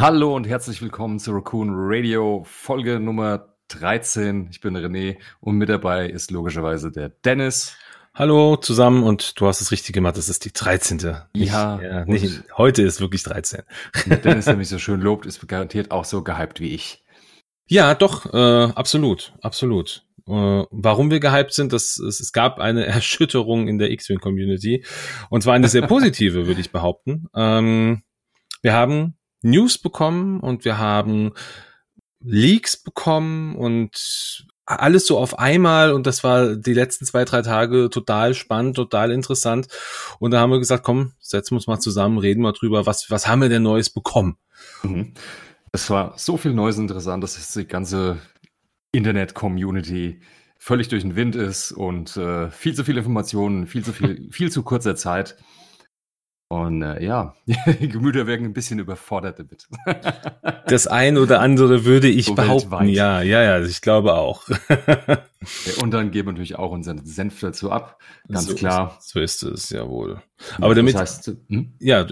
Hallo und herzlich willkommen zu Raccoon Radio, Folge Nummer 13. Ich bin René und mit dabei ist logischerweise der Dennis. Hallo zusammen und du hast es richtig gemacht, es ist die 13. Nicht, ja, ja nicht, heute ist wirklich 13. Dennis, der mich so schön lobt, ist garantiert auch so gehypt wie ich. Ja, doch, äh, absolut, absolut. Äh, warum wir gehypt sind, das, es, es gab eine Erschütterung in der X-Wing-Community und zwar eine sehr positive, würde ich behaupten. Ähm, wir haben News bekommen und wir haben Leaks bekommen und alles so auf einmal und das war die letzten zwei, drei Tage total spannend, total interessant. Und da haben wir gesagt, komm, setzen wir uns mal zusammen, reden wir drüber, was, was haben wir denn Neues bekommen? Mhm. Es war so viel Neues interessant, dass die ganze Internet-Community völlig durch den Wind ist und äh, viel zu viele Informationen, viel zu viel, viel zu kurzer Zeit. Und äh, ja, die Gemüter werden ein bisschen überfordert damit. das ein oder andere würde ich so behaupten. Weltweit. Ja, ja, ja, ich glaube auch. Und dann geben wir natürlich auch unseren Senf dazu ab. Ganz so klar. So ist es, jawohl. Aber damit, das heißt, hm? ja,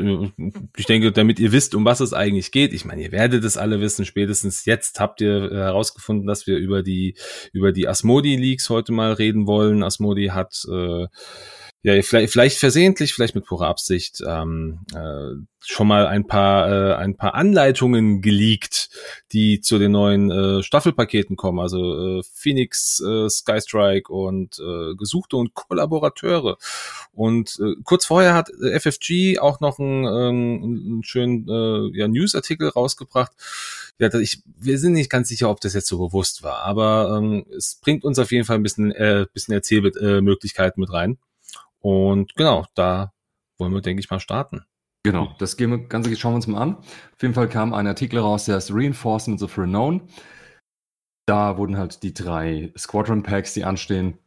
ich denke, damit ihr wisst, um was es eigentlich geht. Ich meine, ihr werdet es alle wissen. Spätestens jetzt habt ihr herausgefunden, dass wir über die, über die Asmodi Leaks heute mal reden wollen. Asmodi hat, äh, ja, vielleicht, vielleicht versehentlich, vielleicht mit purer Absicht, ähm, äh, schon mal ein paar, äh, ein paar Anleitungen geleakt, die zu den neuen äh, Staffelpaketen kommen. Also äh, Phoenix, äh, Skystrike und äh, Gesuchte und Kollaborateure. Und äh, kurz vorher hat FFG auch noch einen, ähm, einen schönen äh, ja, Newsartikel rausgebracht. Ja, ich, wir sind nicht ganz sicher, ob das jetzt so bewusst war, aber ähm, es bringt uns auf jeden Fall ein bisschen, äh, bisschen Erzählmöglichkeiten mit rein. Und genau, da wollen wir, denke ich, mal starten. Genau, das gehen wir, Ganze schauen wir uns mal an. Auf jeden Fall kam ein Artikel raus, der ist Reinforcements of Renown. Da wurden halt die drei Squadron Packs, die anstehen,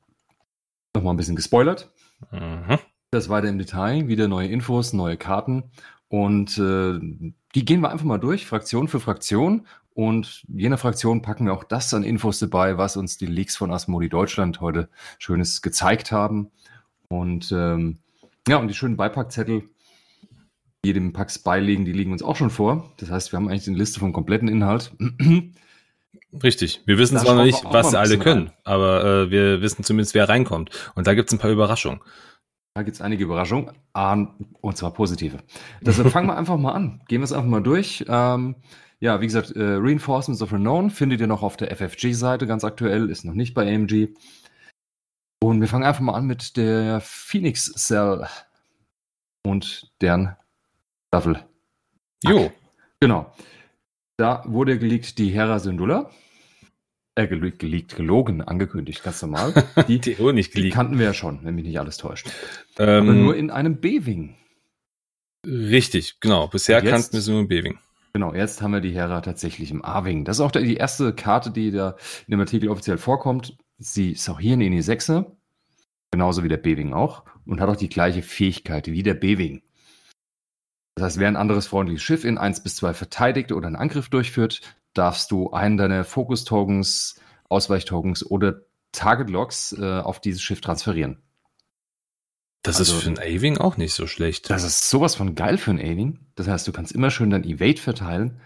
nochmal ein bisschen gespoilert. Mhm. Das weiter im Detail, wieder neue Infos, neue Karten. Und äh, die gehen wir einfach mal durch, Fraktion für Fraktion. Und jener Fraktion packen wir auch das an Infos dabei, was uns die Leaks von Asmodi Deutschland heute Schönes gezeigt haben. Und ähm, ja, und die schönen Beipackzettel, die dem Packs beiliegen, die liegen uns auch schon vor. Das heißt, wir haben eigentlich eine Liste vom kompletten Inhalt. Richtig. Wir wissen zwar noch nicht, was alle können, rein. aber äh, wir wissen zumindest, wer reinkommt. Und da gibt es ein paar Überraschungen. Da gibt es einige Überraschungen, und zwar positive. Deshalb fangen wir einfach mal an. Gehen wir es einfach mal durch. Ähm, ja, wie gesagt, äh, Reinforcements of Renown findet ihr noch auf der FFG-Seite ganz aktuell, ist noch nicht bei AMG. Und wir fangen einfach mal an mit der Phoenix Cell und deren Staffel. Jo. Genau. Da wurde geleakt die Hera Syndulla. Äh, geleakt, geleakt, gelogen, angekündigt, ganz normal. Die, die, oh, nicht die kannten wir ja schon, wenn mich nicht alles täuscht. Ähm, Aber nur in einem B-Wing. Richtig, genau. Bisher jetzt, kannten wir sie nur im B-Wing. Genau, jetzt haben wir die Hera tatsächlich im A-Wing. Das ist auch die erste Karte, die da in dem Artikel offiziell vorkommt. Sie ist auch hier eine INI 6 genauso wie der B-Wing auch, und hat auch die gleiche Fähigkeit wie der B-Wing. Das heißt, wer ein anderes freundliches Schiff in 1 bis 2 verteidigt oder einen Angriff durchführt, darfst du einen deiner Fokus-Tokens, Ausweich-Tokens oder Target-Logs äh, auf dieses Schiff transferieren. Das also, ist für ein A-Wing auch nicht so schlecht. Das ist sowas von geil für ein A-Wing. Das heißt, du kannst immer schön dein Evade verteilen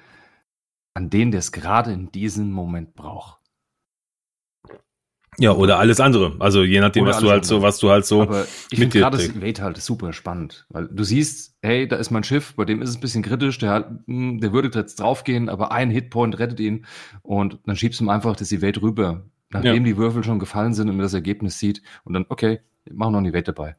an den, der es gerade in diesem Moment braucht. Ja, oder alles andere. Also je nachdem, oder was du halt andere. so, was du halt so. Aber ich finde gerade das Evade halt super spannend, weil du siehst, hey, da ist mein Schiff, bei dem ist es ein bisschen kritisch, der, hm, der würde jetzt draufgehen, aber ein Hitpoint rettet ihn und dann schiebst du ihm einfach das Evade rüber, nachdem ja. die Würfel schon gefallen sind und man das Ergebnis sieht und dann, okay, machen noch ein Evade dabei.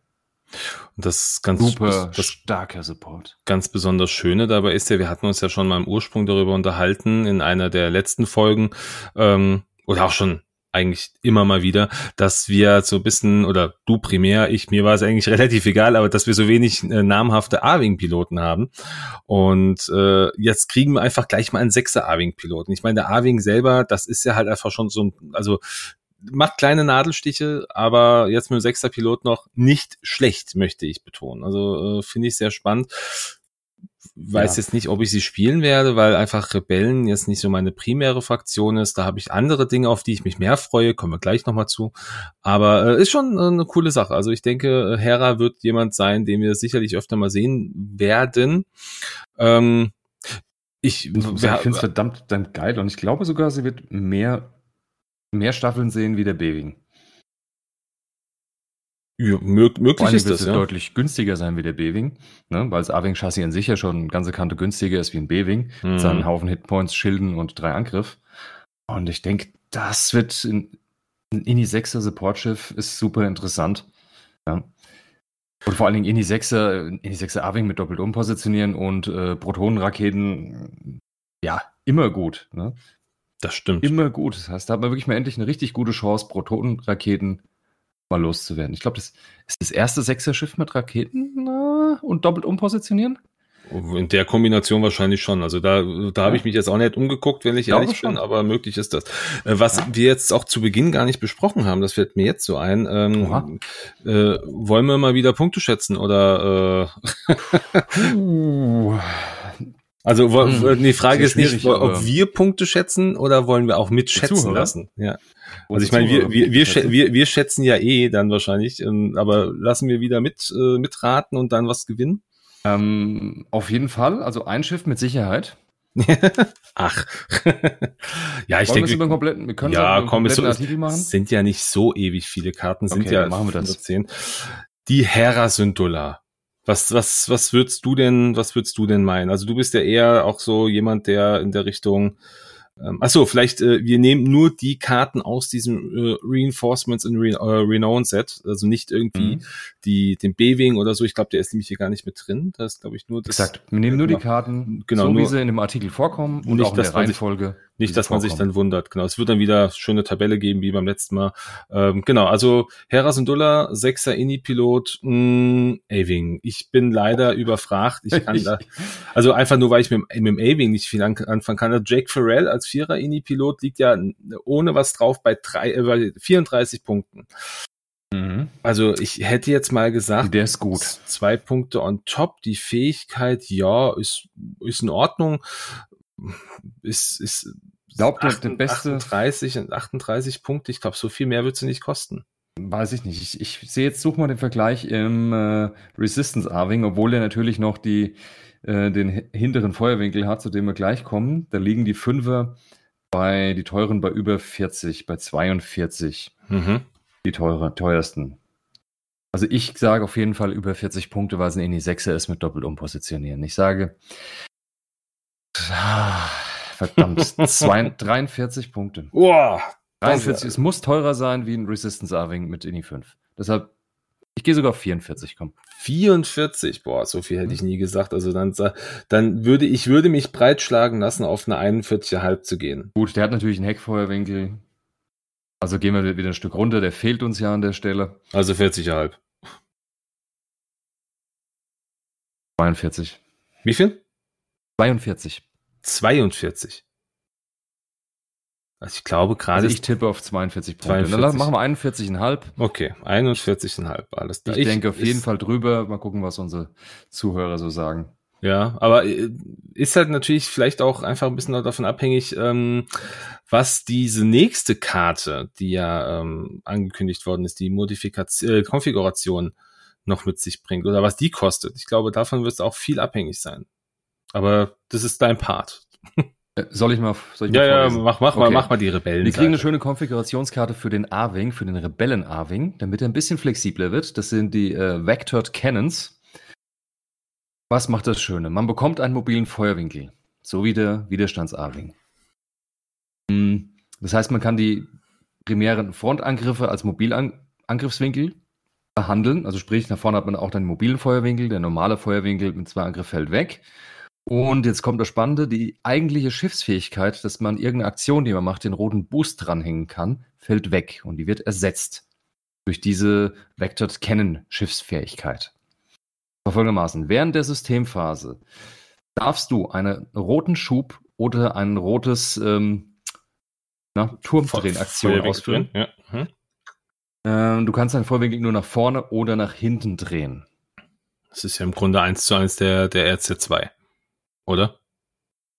Und das ganz super das starker Support. Ganz besonders schöne dabei ist ja, wir hatten uns ja schon mal im Ursprung darüber unterhalten in einer der letzten Folgen ähm, oder auch schon eigentlich immer mal wieder, dass wir so ein bisschen, oder du primär, ich, mir war es eigentlich relativ egal, aber dass wir so wenig äh, namhafte A-Wing-Piloten haben. Und äh, jetzt kriegen wir einfach gleich mal einen sechser A-Wing-Piloten. Ich meine, der A-Wing selber, das ist ja halt einfach schon so ein, also macht kleine Nadelstiche, aber jetzt mit dem sechster Pilot noch nicht schlecht, möchte ich betonen. Also äh, finde ich sehr spannend weiß ja. jetzt nicht, ob ich sie spielen werde, weil einfach Rebellen jetzt nicht so meine primäre Fraktion ist. Da habe ich andere Dinge, auf die ich mich mehr freue, kommen wir gleich nochmal zu. Aber äh, ist schon äh, eine coole Sache. Also ich denke, äh, Hera wird jemand sein, den wir sicherlich öfter mal sehen werden. Ähm, Ich, ich finde es verdammt, verdammt geil und ich glaube sogar, sie wird mehr, mehr Staffeln sehen wie der B-Wing. Ja, mög möglich ist das, ja. deutlich günstiger sein wie der B-Wing, ne? weil das A-Wing-Chassis an sich ja schon ganze Kante günstiger ist wie ein B-Wing, mhm. mit seinen Haufen Hitpoints, Schilden und drei Angriff. Und ich denke, das wird ein, ein INI 6er Supportschiff ist super interessant. Ja. Und vor allen Dingen INI 6er, INI 6er A-Wing mit doppelt umpositionieren und äh, Protonenraketen, ja, immer gut. Ne? Das stimmt. Immer gut. Das heißt, da hat man wirklich mal endlich eine richtig gute Chance, Protonenraketen mal loszuwerden. Ich glaube, das ist das erste Sechser-Schiff mit Raketen na, und doppelt umpositionieren. In der Kombination wahrscheinlich schon. Also da, da habe ich mich jetzt auch nicht umgeguckt, wenn ich ehrlich bin, aber möglich ist das. Äh, was ja. wir jetzt auch zu Beginn gar nicht besprochen haben, das fällt mir jetzt so ein. Ähm, äh, wollen wir mal wieder Punkte schätzen oder? Äh Also hm, die Frage ist nicht, ob wir Punkte schätzen oder wollen wir auch mitschätzen Zuhörer? lassen. Ja. Also ich meine, wir, wir, wir, wir, wir schätzen ja eh dann wahrscheinlich, ähm, aber lassen wir wieder mit äh, mitraten und dann was gewinnen? Ähm, auf jeden Fall, also ein Schiff mit Sicherheit. Ach. ja, ich denke, wir, kompletten, wir können ja, komm, so, Artikel machen. sind ja nicht so ewig viele Karten, sind okay, ja machen wir das. 110. Die Hera Syndola. Was, was, was würdest du denn, was würdest du denn meinen? Also du bist ja eher auch so jemand, der in der Richtung ähm, achso, vielleicht, äh, wir nehmen nur die Karten aus diesem äh, Reinforcements in Re äh, Renown Set, also nicht irgendwie mhm. die, den B-Wing oder so. Ich glaube, der ist nämlich hier gar nicht mit drin. Das ist, glaube ich, nur das. Exakt. Wir nehmen nur die Karten, genau, so nur, wie sie in dem Artikel vorkommen und nicht, auch in der Reihenfolge. Nicht, dass man sich dann wundert. Genau. Es wird dann wieder schöne Tabelle geben, wie beim letzten Mal. Ähm, genau. Also, Hera Syndulla, Sechser Inni-Pilot, mm, A-Wing. Ich bin leider überfragt. Ich kann da, also einfach nur, weil ich mit, mit dem A-Wing nicht viel anfangen kann. Jake Farrell als Vierer Inni-Pilot liegt ja ohne was drauf bei drei, äh, 34 Punkten. Mhm. Also ich hätte jetzt mal gesagt, der ist gut. Zwei Punkte on top. Die Fähigkeit, ja, ist, ist in Ordnung ist, ist glaubt der, der beste 38 und 38 Punkte. Ich glaube, so viel mehr wird sie nicht kosten. Weiß ich nicht. Ich, ich sehe jetzt, such mal den Vergleich im äh, Resistance Arving, obwohl er natürlich noch die, äh, den hinteren Feuerwinkel hat, zu dem wir gleich kommen. Da liegen die Fünfer bei, die teuren bei über 40, bei 42. Mhm. Die teure, teuersten. Also ich sage auf jeden Fall über 40 Punkte, weil es ein die Sechser ist mit doppelt umpositionieren. Ich sage verdammt, zwei, 43 Punkte. Wow, 43, es muss teurer sein wie ein Resistance Arving mit Ini 5. Deshalb, ich gehe sogar auf 44, komm. 44, boah, so viel hätte ich nie gesagt. Also dann, dann würde ich würde mich breitschlagen lassen, auf eine 41,5 zu gehen. Gut, der hat natürlich einen Heckfeuerwinkel. Also gehen wir wieder ein Stück runter, der fehlt uns ja an der Stelle. Also 40,5. 42. Wie viel? 42. 42. Also ich glaube gerade. Also ich tippe auf 42 Punkte. 42. Dann machen wir 41,5. Okay, 41,5. Alles klar. Ich, ich denke auf jeden Fall drüber. Mal gucken, was unsere Zuhörer so sagen. Ja, aber äh, ist halt natürlich vielleicht auch einfach ein bisschen davon abhängig, ähm, was diese nächste Karte, die ja ähm, angekündigt worden ist, die Modifikation, äh, Konfiguration noch mit sich bringt oder was die kostet. Ich glaube, davon wird es auch viel abhängig sein. Aber das ist dein Part. Äh, soll ich mal, soll ich ja, mal ja, mach, mach okay. mal, mach mal die Rebellen. Wir kriegen eine schöne Konfigurationskarte für den A-Wing, für den Rebellen A-Wing, damit er ein bisschen flexibler wird. Das sind die äh, Vectored Cannons. Was macht das Schöne? Man bekommt einen mobilen Feuerwinkel, so wie der Widerstands-A-Wing. Hm, das heißt, man kann die primären Frontangriffe als Mobilangriffswinkel behandeln. Also sprich, nach vorne hat man auch den mobilen Feuerwinkel, der normale Feuerwinkel mit zwei Angriff fällt weg. Und jetzt kommt das Spannende, die eigentliche Schiffsfähigkeit, dass man irgendeine Aktion, die man macht, den roten Boost dranhängen kann, fällt weg und die wird ersetzt durch diese Vectored Cannon Schiffsfähigkeit. Folgendermaßen, während der Systemphase darfst du einen roten Schub oder ein rotes ähm, Turmdrehen-Aktion ausführen. Ja. Hm. Ähm, du kannst deinen Vorwinkel nur nach vorne oder nach hinten drehen. Das ist ja im Grunde eins zu eins der, der RC2 oder?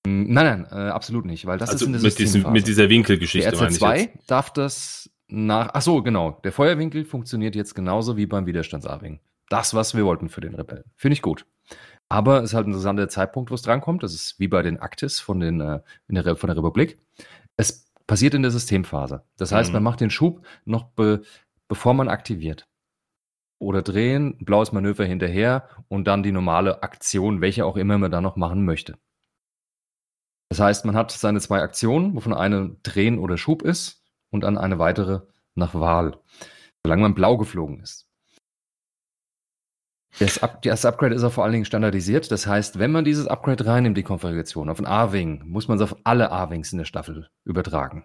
Nein, nein, äh, absolut nicht, weil das also ist in der mit, diesem, mit dieser Winkelgeschichte. Der RC2 darf das nach. Ach so, genau. Der Feuerwinkel funktioniert jetzt genauso wie beim Widerstandsarving. Das, was wir wollten für den Rebellen. Finde ich gut. Aber es ist halt ein interessanter Zeitpunkt, wo es drankommt. Das ist wie bei den Aktis von, den, äh, der, von der Republik. Es passiert in der Systemphase. Das heißt, mhm. man macht den Schub noch be, bevor man aktiviert. Oder drehen, blaues Manöver hinterher und dann die normale Aktion, welche auch immer man da noch machen möchte. Das heißt, man hat seine zwei Aktionen, wovon eine Drehen oder Schub ist und dann eine weitere nach Wahl, solange man blau geflogen ist. Das, Up das, Upgrade ist auch vor allen Dingen standardisiert. Das heißt, wenn man dieses Upgrade reinnimmt, die Konfiguration auf ein A-Wing, muss man es auf alle A-Wings in der Staffel übertragen.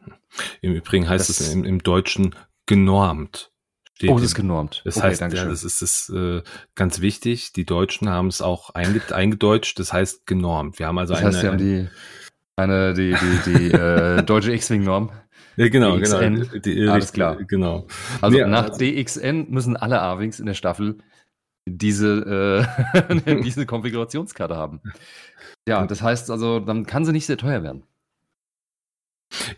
Im Übrigen heißt das es im, im Deutschen genormt. Oh, das ist genormt. Das okay, heißt, ja, das ist, ist äh, ganz wichtig. Die Deutschen haben es auch eingedeutscht. Das heißt genormt. Wir haben also das heißt, eine, haben die, eine, die, die, die äh, deutsche X-Wing-Norm. Ja, genau, DXN. genau. Die, Alles klar. Genau. Also nee, nach also, DXN müssen alle A-Wings in der Staffel diese, äh, diese Konfigurationskarte haben. Ja, das heißt also, dann kann sie nicht sehr teuer werden.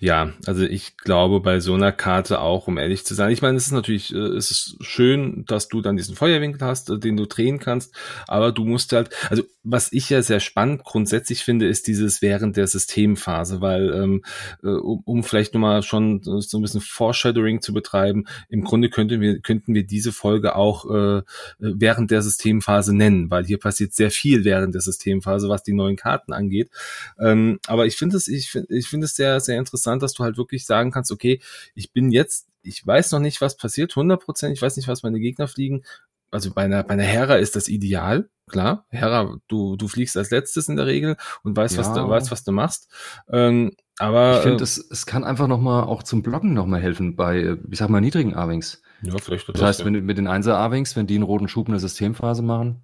Ja, also ich glaube bei so einer Karte auch, um ehrlich zu sein. Ich meine, es ist natürlich, äh, es ist schön, dass du dann diesen Feuerwinkel hast, äh, den du drehen kannst, aber du musst halt, also was ich ja sehr spannend grundsätzlich finde, ist dieses während der Systemphase, weil ähm, äh, um, um vielleicht nochmal schon so ein bisschen Foreshadowing zu betreiben, im Grunde könnten wir, könnten wir diese Folge auch äh, während der Systemphase nennen, weil hier passiert sehr viel während der Systemphase, was die neuen Karten angeht. Ähm, aber ich finde es, ich ich finde es sehr, sehr interessant, dass du halt wirklich sagen kannst, okay, ich bin jetzt, ich weiß noch nicht, was passiert, 100 Prozent, ich weiß nicht, was meine Gegner fliegen. Also bei einer, bei einer Hera ist das ideal, klar. Hera, du, du fliegst als letztes in der Regel und weißt, ja. was du, weißt, was du machst. Ähm, aber ich finde, äh, es, es kann einfach noch mal auch zum Blocken noch mal helfen bei, ich sag mal, niedrigen A-Wings. Ja, vielleicht. Das, das heißt, ja. wenn mit den 1er A-Wings, wenn die einen roten Schub in der Systemphase machen,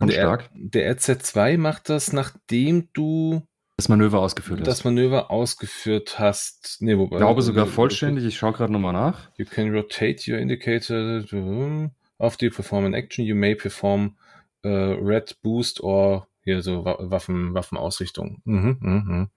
der, stark. Der RZ2 macht das, nachdem du das Manöver ausgeführt hast. Das Manöver ausgeführt hast. Nee, wobei, ich glaube sogar vollständig. Ich schaue gerade nochmal nach. You can rotate your indicator after you perform an action. You may perform uh, red boost or hier so Waffen, Waffenausrichtung. Mhm, mhm.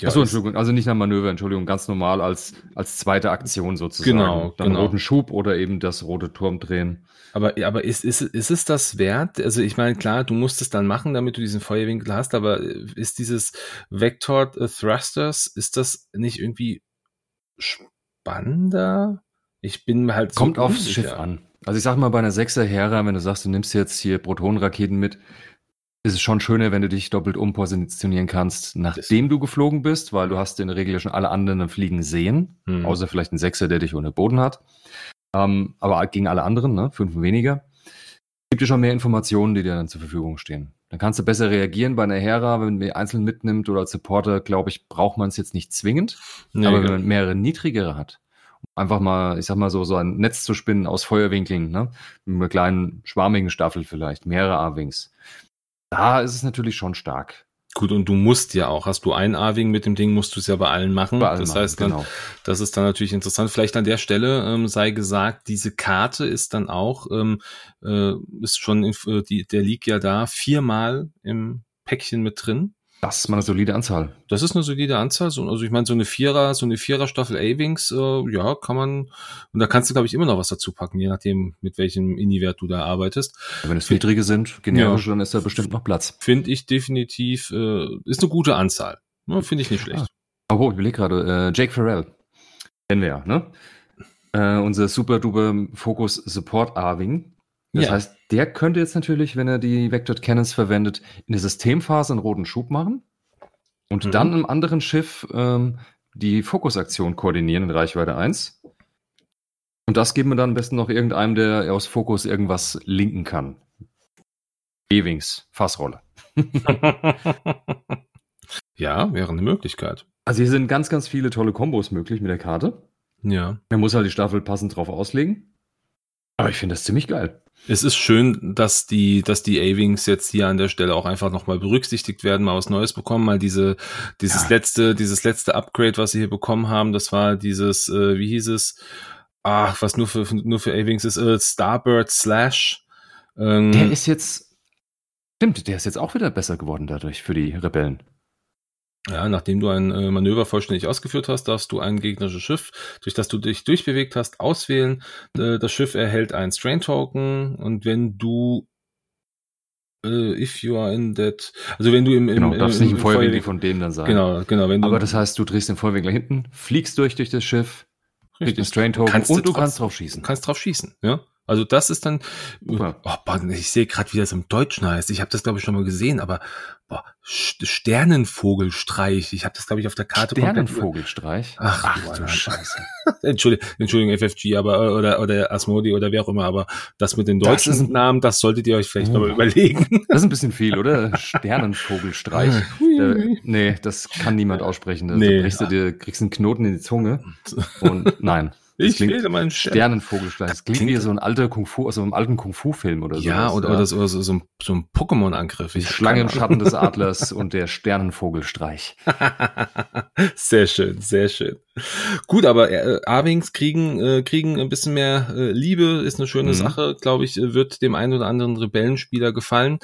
Ja, Achso, Entschuldigung, also nicht nach Manöver, Entschuldigung, ganz normal als, als zweite Aktion sozusagen. Genau, Dann genau. roten Schub oder eben das rote Turm drehen. Aber, aber ist, ist, ist es das wert? Also ich meine, klar, du musst es dann machen, damit du diesen Feuerwinkel hast, aber ist dieses Vector Thrusters, ist das nicht irgendwie spannender? Ich bin halt so Kommt aufs Schiff an. Also ich sag mal, bei einer Sechser Hera, wenn du sagst, du nimmst jetzt hier Protonenraketen mit, ist es schon schöner, wenn du dich doppelt umpositionieren kannst, nachdem du geflogen bist, weil du hast in der Regel ja schon alle anderen fliegen sehen, mhm. außer vielleicht ein Sechser, der dich ohne Boden hat. Ähm, aber gegen alle anderen, ne, fünf weniger, gibt dir schon mehr Informationen, die dir dann zur Verfügung stehen. Dann kannst du besser reagieren bei einer Hera, wenn man einzeln mitnimmt oder als Supporter, glaube ich, braucht man es jetzt nicht zwingend. Nee, aber wenn man mehrere niedrigere hat, einfach mal, ich sag mal so, so ein Netz zu spinnen aus Feuerwinkeln, ne? Mit einer kleinen schwarmigen Staffel vielleicht, mehrere A-Wings da ist es natürlich schon stark. Gut, und du musst ja auch, hast du ein A-Wing mit dem Ding, musst du es ja bei allen machen. Bei allen das heißt dann, genau. das ist dann natürlich interessant. Vielleicht an der Stelle ähm, sei gesagt, diese Karte ist dann auch, ähm, äh, ist schon, in, äh, die, der liegt ja da viermal im Päckchen mit drin. Das ist mal eine solide Anzahl. Das ist eine solide Anzahl. also ich meine, so eine Vierer, so eine Vierer-Staffel A-Wings, äh, ja, kann man, und da kannst du, glaube ich, immer noch was dazu packen, je nachdem, mit welchem Ini-Wert du da arbeitest. wenn es niedrige sind, generisch, ja. dann ist da bestimmt noch Platz. Finde ich definitiv, äh, ist eine gute Anzahl. Ja, Finde ich nicht schlecht. Ah. Oh, ich überlege gerade, äh, Jake Farrell. Kennen wir ja, ne? Äh, unser super duper Focus Support A-Wing. Das ja. heißt, der könnte jetzt natürlich, wenn er die Vector Cannons verwendet, in der Systemphase einen roten Schub machen und mhm. dann im anderen Schiff ähm, die Fokusaktion koordinieren in Reichweite 1. Und das geben wir dann am besten noch irgendeinem, der aus Fokus irgendwas linken kann. E-Wings, Fassrolle. ja, wäre eine Möglichkeit. Also hier sind ganz, ganz viele tolle Kombos möglich mit der Karte. Ja. Man muss halt die Staffel passend drauf auslegen. Aber ich finde das ziemlich geil. Es ist schön, dass die, dass die A-Wings jetzt hier an der Stelle auch einfach nochmal berücksichtigt werden, mal was Neues bekommen, mal diese, dieses ja. letzte, dieses letzte Upgrade, was sie hier bekommen haben, das war dieses, äh, wie hieß es? Ach, was nur für, nur für A-Wings ist, äh, Starbird Slash. Ähm, der ist jetzt, stimmt, der ist jetzt auch wieder besser geworden dadurch für die Rebellen. Ja, nachdem du ein äh, Manöver vollständig ausgeführt hast, darfst du ein gegnerisches Schiff, durch das du dich durchbewegt hast, auswählen. Äh, das Schiff erhält ein Strain Token und wenn du Uh, if you are in that, also wenn du im, im genau, darfst im, nicht im Feuerwinkel von dem dann sein. Genau, genau. Wenn du, Aber das heißt, du drehst den Feuerwinkel hinten, fliegst durch durch das Schiff, kriegst den Strain Token und du kannst drauf schießen. Kannst drauf schießen, ja. Also das ist dann, oh, ich sehe gerade, wie das im Deutschen heißt. Ich habe das glaube ich schon mal gesehen, aber boah, Sternenvogelstreich. Ich habe das glaube ich auf der Karte. Sternenvogelstreich. Ach, Ach du Scheiße. Entschuldigung, Entschuldigung, FFG, aber oder oder Asmodi oder wer auch immer. Aber das mit den deutschen das Namen, das solltet ihr euch vielleicht oh. nochmal überlegen. Das ist ein bisschen viel, oder? Sternenvogelstreich. äh, nee, das kann niemand aussprechen. Da nee. brichst du dir, kriegst einen Knoten in die Zunge. Und nein. Ich wähle meinen Sternenvogelstein. Das klingt wie so ein alter Kung Fu, also einem alten Kung Fu Film oder so. Ja, oder, ja. oder so, so, so ein, so ein Pokémon-Angriff. Die Schlangenschatten des Adlers und der Sternenvogelstreich. sehr schön, sehr schön. Gut, aber äh, Arwings kriegen, äh, kriegen ein bisschen mehr äh, Liebe, ist eine schöne mhm. Sache, glaube ich, wird dem einen oder anderen Rebellenspieler gefallen.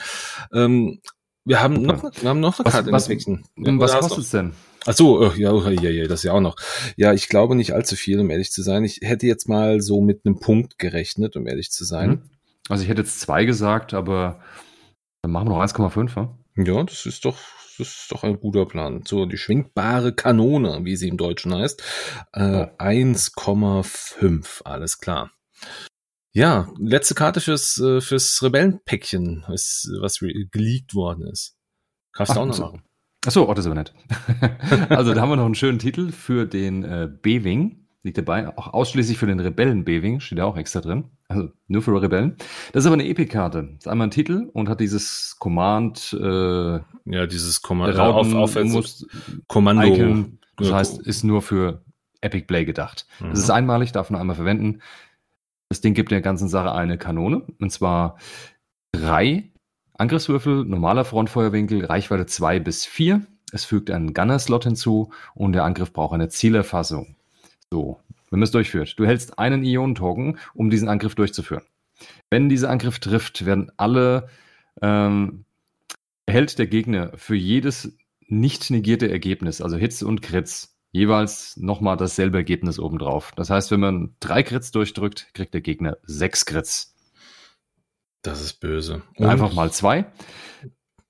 Ähm, wir haben noch, wir haben noch eine Karte was, in was, was kostet es denn? Ach so, oh, ja, oh, ja, ja, das ja auch noch. Ja, ich glaube nicht allzu viel, um ehrlich zu sein. Ich hätte jetzt mal so mit einem Punkt gerechnet, um ehrlich zu sein. Mhm. Also ich hätte jetzt zwei gesagt, aber dann machen wir noch 1,5, ja? Ja, das ist doch, das ist doch ein guter Plan. So, die schwingbare Kanone, wie sie im Deutschen heißt. Äh, 1,5, alles klar. Ja, letzte Karte fürs, äh, fürs Rebellenpäckchen, ist, was geleakt worden ist. Kannst du auch noch machen. Achso, das ist aber nett. also da haben wir noch einen schönen Titel für den äh, B-Wing. Liegt dabei, auch ausschließlich für den Rebellen B-Wing, steht ja auch extra drin. Also nur für Rebellen. Das ist aber eine Epic-Karte. Das ist einmal ein Titel und hat dieses Command, äh, ja, dieses Command, auf, auf, muss, Kommando. Icon, das heißt, ist nur für Epic Play gedacht. Mhm. Das ist einmalig, darf man einmal verwenden. Das Ding gibt der ganzen Sache eine Kanone. Und zwar drei Angriffswürfel, normaler Frontfeuerwinkel, Reichweite 2 bis 4. Es fügt einen Gunner-Slot hinzu und der Angriff braucht eine Zielerfassung. So, wenn man es durchführt. Du hältst einen Ionen-Token, um diesen Angriff durchzuführen. Wenn dieser Angriff trifft, werden alle ähm, erhält der Gegner für jedes nicht negierte Ergebnis, also Hits und Crits, jeweils nochmal dasselbe Ergebnis obendrauf. Das heißt, wenn man drei Crits durchdrückt, kriegt der Gegner sechs Crits. Das ist böse. Und? Einfach mal zwei.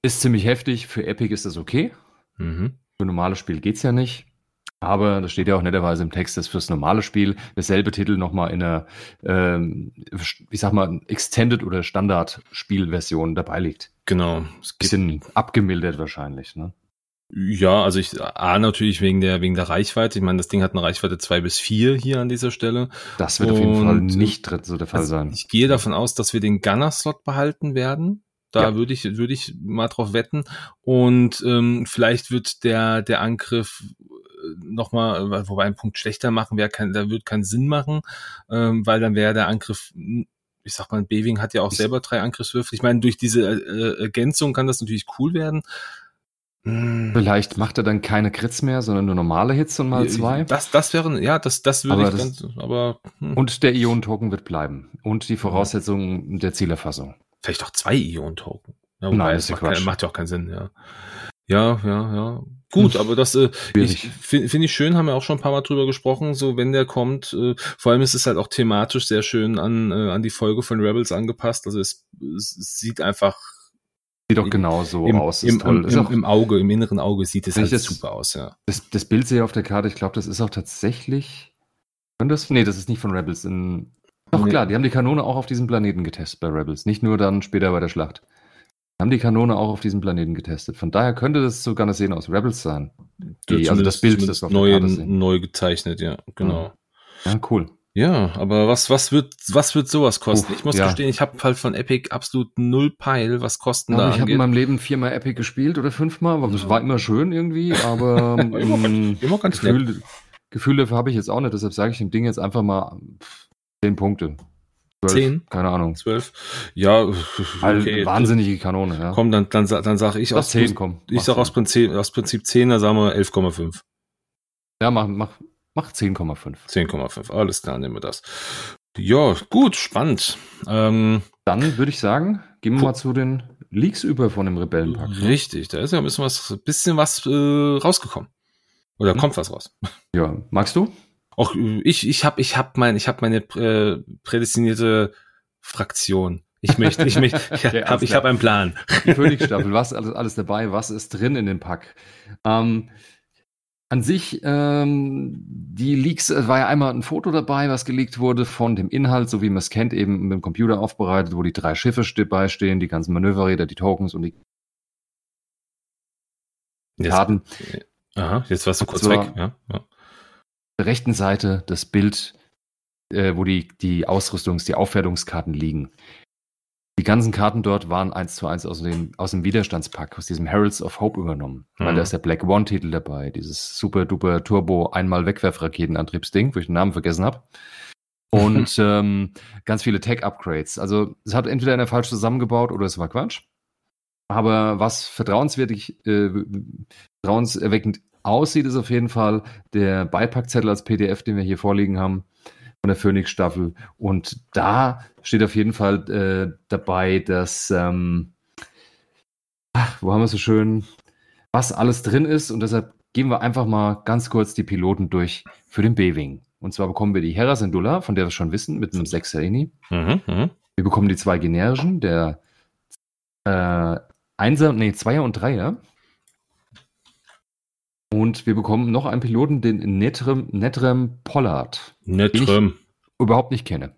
Ist ziemlich heftig. Für Epic ist das okay. Mhm. Für normales Spiel geht es ja nicht. Aber das steht ja auch netterweise im Text, dass fürs normale Spiel derselbe Titel nochmal in einer, ähm, ich sag mal, Extended oder Standard-Spielversion dabei liegt. Genau. Bisschen abgemildert wahrscheinlich, ne? Ja, also ich A natürlich wegen der wegen der Reichweite. Ich meine, das Ding hat eine Reichweite zwei bis vier hier an dieser Stelle. Das wird Und, auf jeden Fall nicht so der Fall also sein. Ich gehe davon aus, dass wir den Gunner-Slot behalten werden. Da ja. würde ich würde ich mal drauf wetten. Und ähm, vielleicht wird der der Angriff äh, nochmal, wobei ein Punkt schlechter machen, wäre kein, da wird keinen Sinn machen, ähm, weil dann wäre der Angriff ich sag mal, Beving hat ja auch selber drei Angriffswürfel. Ich meine, durch diese äh, Ergänzung kann das natürlich cool werden. Hm. Vielleicht macht er dann keine Crits mehr, sondern nur normale Hits und mal zwei. Das, das wäre, ja, das, das würde aber ich das, dann, aber. Hm. Und der Ion-Token wird bleiben. Und die Voraussetzung der Zielerfassung. Vielleicht auch zwei Ion-Token. Ja, Nein, das macht, kein, macht ja auch keinen Sinn, ja. Ja, ja, ja. Gut, hm. aber das äh, finde find ich schön, haben wir auch schon ein paar Mal drüber gesprochen, so wenn der kommt, äh, vor allem ist es halt auch thematisch sehr schön an, äh, an die Folge von Rebels angepasst. Also es, es sieht einfach Sieht doch genauso Im, aus. Im, im, im, Im, Auge, im inneren Auge sieht es halt das, super aus, ja. Das, das Bild sehe ich auf der Karte, ich glaube, das ist auch tatsächlich. Das, nee, das ist nicht von Rebels. In, doch nee. klar, die haben die Kanone auch auf diesem Planeten getestet bei Rebels. Nicht nur dann später bei der Schlacht. Die haben die Kanone auch auf diesem Planeten getestet. Von daher könnte das sogar eine Szene aus Rebels sein. Die, also das Bild, das auf neu, neu gezeichnet, ja, genau. Ja, cool. Ja, aber was, was wird, was wird sowas kosten? Uff, ich muss ja. gestehen, ich habe halt von Epic absolut null Peil, was Kosten ja, da Ich habe in meinem Leben viermal Epic gespielt oder fünfmal, aber das war immer schön irgendwie, aber immer, ganz, immer ganz Gefühl, nett. Gefühl dafür habe ich jetzt auch nicht, deshalb sage ich dem Ding jetzt einfach mal zehn Punkte. Zehn? Keine Ahnung. Zwölf? Ja, okay. wahnsinnige Kanone, ja. Komm, dann, dann, dann sage ich aus, 10, komm, ich sag aus Prinzip, aus Prinzip 10, dann sagen wir 11,5. Ja, mach, mach, Mach 10,5. 10,5, alles klar, nehmen wir das. Ja, gut, spannend. Ähm, Dann würde ich sagen, gehen wir mal zu den Leaks über von dem Rebellenpack. Richtig, da ist ja ein bisschen was, bisschen was äh, rausgekommen. Oder hm. kommt was raus? Ja, magst du? Auch ich, ich habe, ich habe mein, ich habe meine äh, prädestinierte Fraktion. Ich möchte, ich möchte, ich ja, habe hab einen Plan. Die Königsstaffel, was alles, alles dabei, was ist drin in dem Pack? Ähm, an sich, ähm, die Leaks, es war ja einmal ein Foto dabei, was geleakt wurde von dem Inhalt, so wie man es kennt, eben mit dem Computer aufbereitet, wo die drei Schiffe dabei stehen, die ganzen Manöverräder, die Tokens und die Karten. Aha, jetzt warst du kurz weg. Ja, ja. Der rechten Seite das Bild, äh, wo die, die Ausrüstungs-, die Aufwertungskarten liegen. Die ganzen Karten dort waren eins zu eins aus dem, aus dem Widerstandspack, aus diesem Heralds of Hope übernommen. Mhm. Weil da ist der Black One-Titel dabei, dieses super duper Turbo einmal Wegwerfraketenantriebsding, wo ich den Namen vergessen habe. Und ähm, ganz viele Tech-Upgrades. Also es hat entweder einer falsch zusammengebaut oder es war Quatsch. Aber was vertrauenswürdig, äh, vertrauenserweckend aussieht, ist auf jeden Fall der Beipackzettel als PDF, den wir hier vorliegen haben von der Phoenix-Staffel. Und da steht auf jeden Fall äh, dabei, dass, ähm, ach, wo haben wir so schön, was alles drin ist. Und deshalb gehen wir einfach mal ganz kurz die Piloten durch für den B-Wing. Und zwar bekommen wir die Hera Syndulla, von der wir schon wissen, mit einem 6er Ini. Mhm, mh. Wir bekommen die zwei generischen, der äh, Einser, nee, Zweier und Dreier. Und wir bekommen noch einen Piloten, den Netrem, Netrem Pollard. Netrem. überhaupt nicht kenne.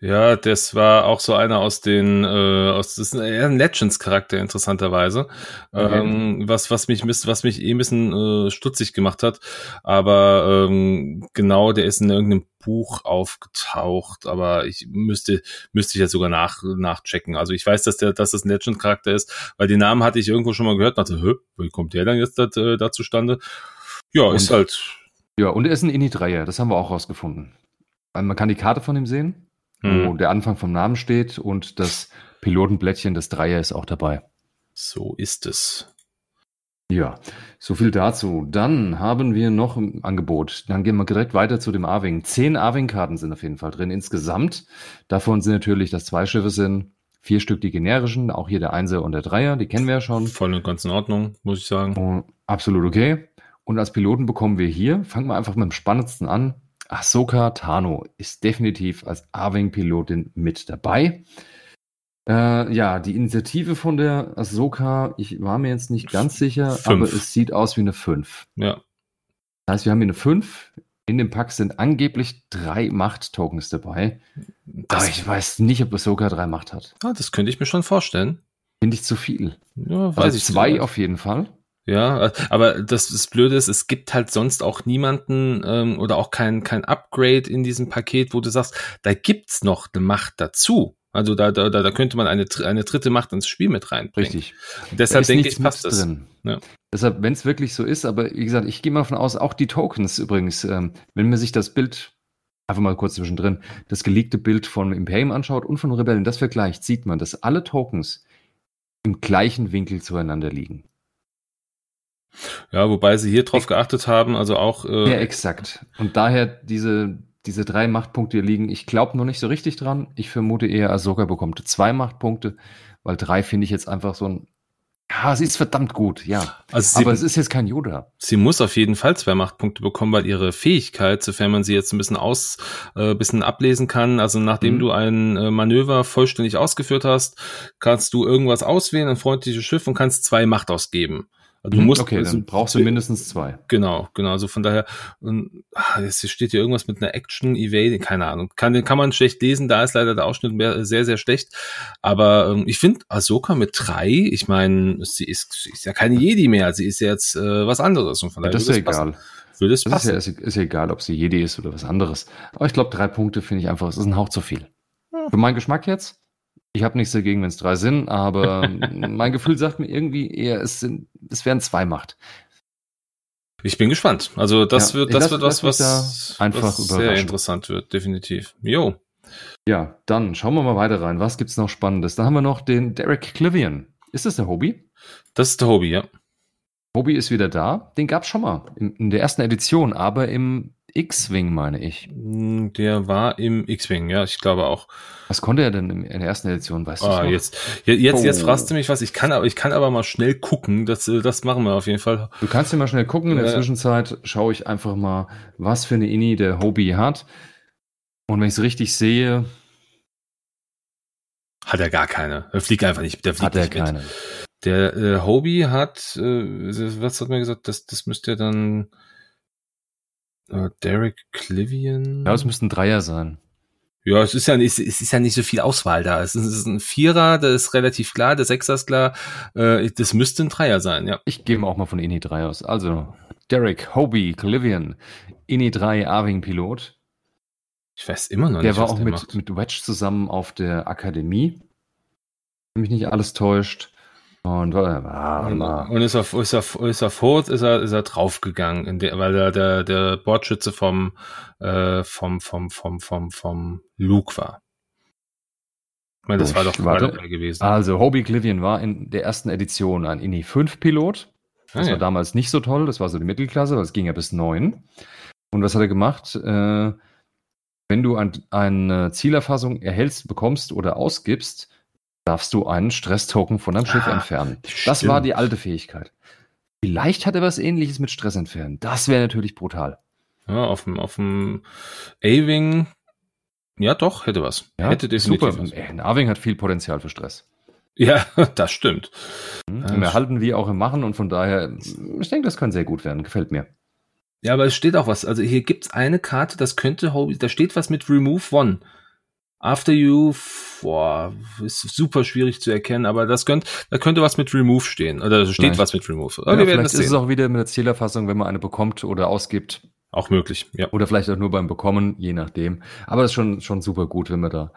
Ja, das war auch so einer aus den, äh, aus, das ist eher ein Legends-Charakter, interessanterweise. Okay. Ähm, was, was mich, was mich eh ein bisschen äh, stutzig gemacht hat. Aber ähm, genau, der ist in irgendeinem Buch aufgetaucht, aber ich müsste, müsste ich jetzt sogar nach, nachchecken. Also ich weiß, dass der, dass das ein Legend-Charakter ist, weil den Namen hatte ich irgendwo schon mal gehört und dachte, Hö, wie kommt der dann jetzt da, äh, da zustande? Ja, und, ist halt. Ja, und er ist ein Ini-Dreier, das haben wir auch rausgefunden. Man kann die Karte von ihm sehen hm. wo der Anfang vom Namen steht und das Pilotenblättchen des Dreier ist auch dabei. So ist es. Ja, so viel dazu. Dann haben wir noch ein Angebot. Dann gehen wir direkt weiter zu dem A-Wing. Zehn A-Wing-Karten sind auf jeden Fall drin insgesamt. Davon sind natürlich, dass zwei Schiffe sind, vier Stück die generischen, auch hier der Einser und der Dreier, die kennen wir ja schon. Voll und ganz in Ordnung, muss ich sagen. Oh, absolut okay. Und als Piloten bekommen wir hier, fangen wir einfach mit dem spannendsten an, Ahsoka Tano ist definitiv als A-Wing-Pilotin mit dabei. Äh, ja, die Initiative von der Ahsoka, ich war mir jetzt nicht ganz sicher, fünf. aber es sieht aus wie eine 5. Ja. Das heißt, wir haben hier eine 5. In dem Pack sind angeblich drei Macht-Tokens dabei. Das aber ich weiß nicht, ob Ahsoka drei Macht hat. Ah, das könnte ich mir schon vorstellen. Finde ich zu viel. Ja, weiß also ich zwei auf jeden Fall. Ja, aber das, das Blöde ist, es gibt halt sonst auch niemanden ähm, oder auch kein, kein Upgrade in diesem Paket, wo du sagst, da gibt's noch eine Macht dazu. Also da, da, da könnte man eine, eine dritte Macht ins Spiel mit reinbringen. Richtig. Und deshalb denke ich, passt das. Drin. Ja. Deshalb, wenn es wirklich so ist, aber wie gesagt, ich gehe mal davon aus, auch die Tokens übrigens, ähm, wenn man sich das Bild einfach mal kurz zwischendrin, das geleakte Bild von Imperium anschaut und von Rebellen, das vergleicht, sieht man, dass alle Tokens im gleichen Winkel zueinander liegen. Ja, wobei sie hier drauf geachtet haben, also auch. Äh, ja, exakt. Und daher diese, diese drei Machtpunkte hier liegen. Ich glaube noch nicht so richtig dran. Ich vermute eher, Ahsoka bekommt zwei Machtpunkte, weil drei finde ich jetzt einfach so ein. Ja, sie ist verdammt gut, ja. Also sie, Aber es ist jetzt kein Yoda. Sie muss auf jeden Fall zwei Machtpunkte bekommen, weil ihre Fähigkeit, sofern man sie jetzt ein bisschen aus, äh, bisschen ablesen kann, also nachdem mhm. du ein äh, Manöver vollständig ausgeführt hast, kannst du irgendwas auswählen, ein freundliches Schiff und kannst zwei Macht ausgeben. Also du mhm, musst, okay, dann brauchst du mindestens zwei. Genau, genau. Also von daher, und, ach, jetzt steht hier irgendwas mit einer Action Evade, keine Ahnung. Kann, den kann man schlecht lesen, da ist leider der Ausschnitt sehr, sehr schlecht. Aber ähm, ich finde Ahsoka mit drei, ich meine, sie ist, sie ist ja keine Jedi mehr, sie ist jetzt äh, was anderes. Und von daher ja, das ist ja egal. Würde es passen. Ist ja, ist, ist ja egal, ob sie Jedi ist oder was anderes. Aber ich glaube, drei Punkte finde ich einfach, es ist ein Hauch zu viel. Hm. Für meinen Geschmack jetzt ich habe nichts dagegen, wenn es drei sind, aber mein Gefühl sagt mir irgendwie eher, es, sind, es wären zwei Macht. Ich bin gespannt. Also das ja, wird, das lass, wird was, was, einfach was sehr interessant wird, definitiv. Jo. Ja, dann schauen wir mal weiter rein. Was gibt's noch Spannendes? Da haben wir noch den Derek Clivian. Ist das der Hobby? Das ist der Hobby, ja. Hobby ist wieder da. Den gab's schon mal in, in der ersten Edition, aber im X-Wing, meine ich. Hm, der war im X-Wing, ja, ich glaube auch. Was konnte er denn in der ersten Edition, weißt ah, du? Jetzt, jetzt, oh. jetzt fragst du mich was. Ich kann, aber, ich kann aber mal schnell gucken. Das, äh, das machen wir auf jeden Fall. Du kannst ja mal schnell gucken. In der äh, Zwischenzeit schaue ich einfach mal, was für eine Ini der Hobby hat. Und wenn ich es richtig sehe, Hat er gar keine. Er fliegt einfach nicht. Der fliegt hat er keine. Mit. Der äh, Hobie hat, äh, was hat man gesagt? Das, das müsste dann äh, Derek Clivian. Ja, es müsste ein Dreier sein. Ja, es ist ja nicht, es ist ja nicht so viel Auswahl da. Es ist, es ist ein Vierer, das ist relativ klar, der Sechser ist klar. Äh, das müsste ein Dreier sein, ja. Ich gehe auch mal von INI 3 aus. Also, Derek, Hobie, Clivian, INI 3, Arving Pilot. Ich weiß immer noch der nicht. Der war auch mit, mit Wedge zusammen auf der Akademie. Wenn mich nicht alles täuscht. Und, und, und ist auf, ist auf, ist auf Hoth, ist er, ist er draufgegangen, der, weil der, der, der Bordschütze vom, äh, vom, vom, vom, vom, vom Luke war. Ich meine, das war doch war dabei gewesen. Also, Hobie Clivian war in der ersten Edition ein INI 5 Pilot. Das ah, war ja. damals nicht so toll, das war so die Mittelklasse, das ging ja bis 9. Und was hat er gemacht? Äh, wenn du ein, eine Zielerfassung erhältst, bekommst oder ausgibst, darfst du einen Stresstoken von deinem Schiff ah, entfernen. Das stimmt. war die alte Fähigkeit. Vielleicht hat er was ähnliches mit Stress entfernen. Das wäre natürlich brutal. Ja, auf dem, auf dem A-Wing, ja doch, hätte was. Ja, hätte definitiv super. was. Ein A-Wing hat viel Potenzial für Stress. Ja, das stimmt. Hm, Im Erhalten wie auch im Machen und von daher, ich denke, das kann sehr gut werden. Gefällt mir. Ja, aber es steht auch was. Also hier gibt's eine Karte, das könnte, da steht was mit Remove One. After You, boah, ist super schwierig zu erkennen, aber das könnte, da könnte was mit Remove stehen. Oder steht vielleicht. was mit Remove. Ja, wir werden das ist es auch wieder mit der Zählerfassung, wenn man eine bekommt oder ausgibt. Auch möglich, ja. Oder vielleicht auch nur beim Bekommen, je nachdem. Aber es ist schon, schon super gut, wenn man da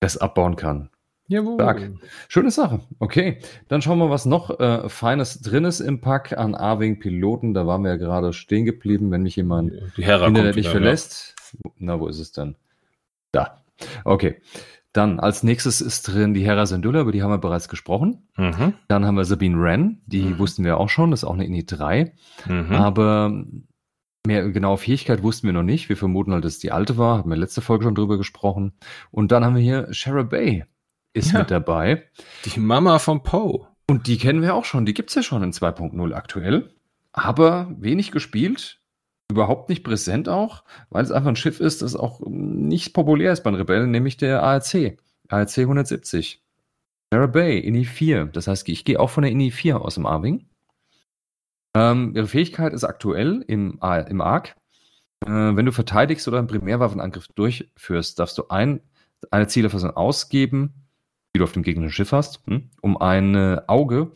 das abbauen kann. Jawohl. Stark. Schöne Sache. Okay, dann schauen wir, was noch äh, Feines drin ist im Pack an A-Wing Piloten. Da waren wir ja gerade stehen geblieben, wenn mich jemand nicht verlässt. Ja. Na, wo ist es denn? Da. Okay. Dann als nächstes ist drin die Hera Syndulla, über die haben wir bereits gesprochen. Mhm. Dann haben wir Sabine Wren, die mhm. wussten wir auch schon, das ist auch eine INI 3. Mhm. Aber mehr genaue Fähigkeit wussten wir noch nicht. Wir vermuten halt, dass es die alte war, haben wir letzte Folge schon drüber gesprochen. Und dann haben wir hier Shara Bay ist ja. mit dabei. Die Mama von Poe. Und die kennen wir auch schon, die gibt es ja schon in 2.0 aktuell. Aber wenig gespielt, überhaupt nicht präsent auch, weil es einfach ein Schiff ist, das auch nicht populär ist bei den Rebellen, nämlich der ARC. ARC 170. Sarah Bay, INI 4. Das heißt, ich gehe auch von der INI 4 aus dem A-Wing. Ähm, ihre Fähigkeit ist aktuell im, im ARC. Äh, wenn du verteidigst oder einen Primärwaffenangriff durchführst, darfst du ein, eine Zielerfassung ausgeben, die du auf dem gegnerischen Schiff hast, hm, um ein Auge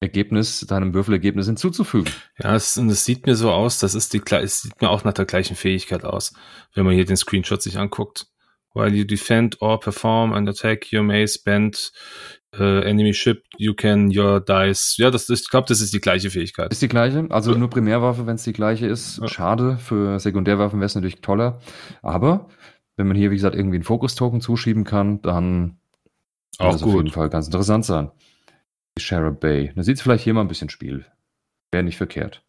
Ergebnis, deinem Würfelergebnis hinzuzufügen. Ja, es, und es sieht mir so aus, das ist die, es sieht mir auch nach der gleichen Fähigkeit aus, wenn man hier den Screenshot sich anguckt. While you defend or perform an attack, you may spend uh, enemy ship, you can your dice. Ja, das ist, ich glaube, das ist die gleiche Fähigkeit. Ist die gleiche? Also ja. nur Primärwaffe, wenn es die gleiche ist. Ja. Schade. Für Sekundärwaffen wäre es natürlich toller. Aber wenn man hier, wie gesagt, irgendwie einen Fokus-Token zuschieben kann, dann auch das gut. auf jeden Fall ganz interessant sein. Shara Bay. Da sieht es vielleicht hier mal ein bisschen Spiel. Wäre nicht verkehrt.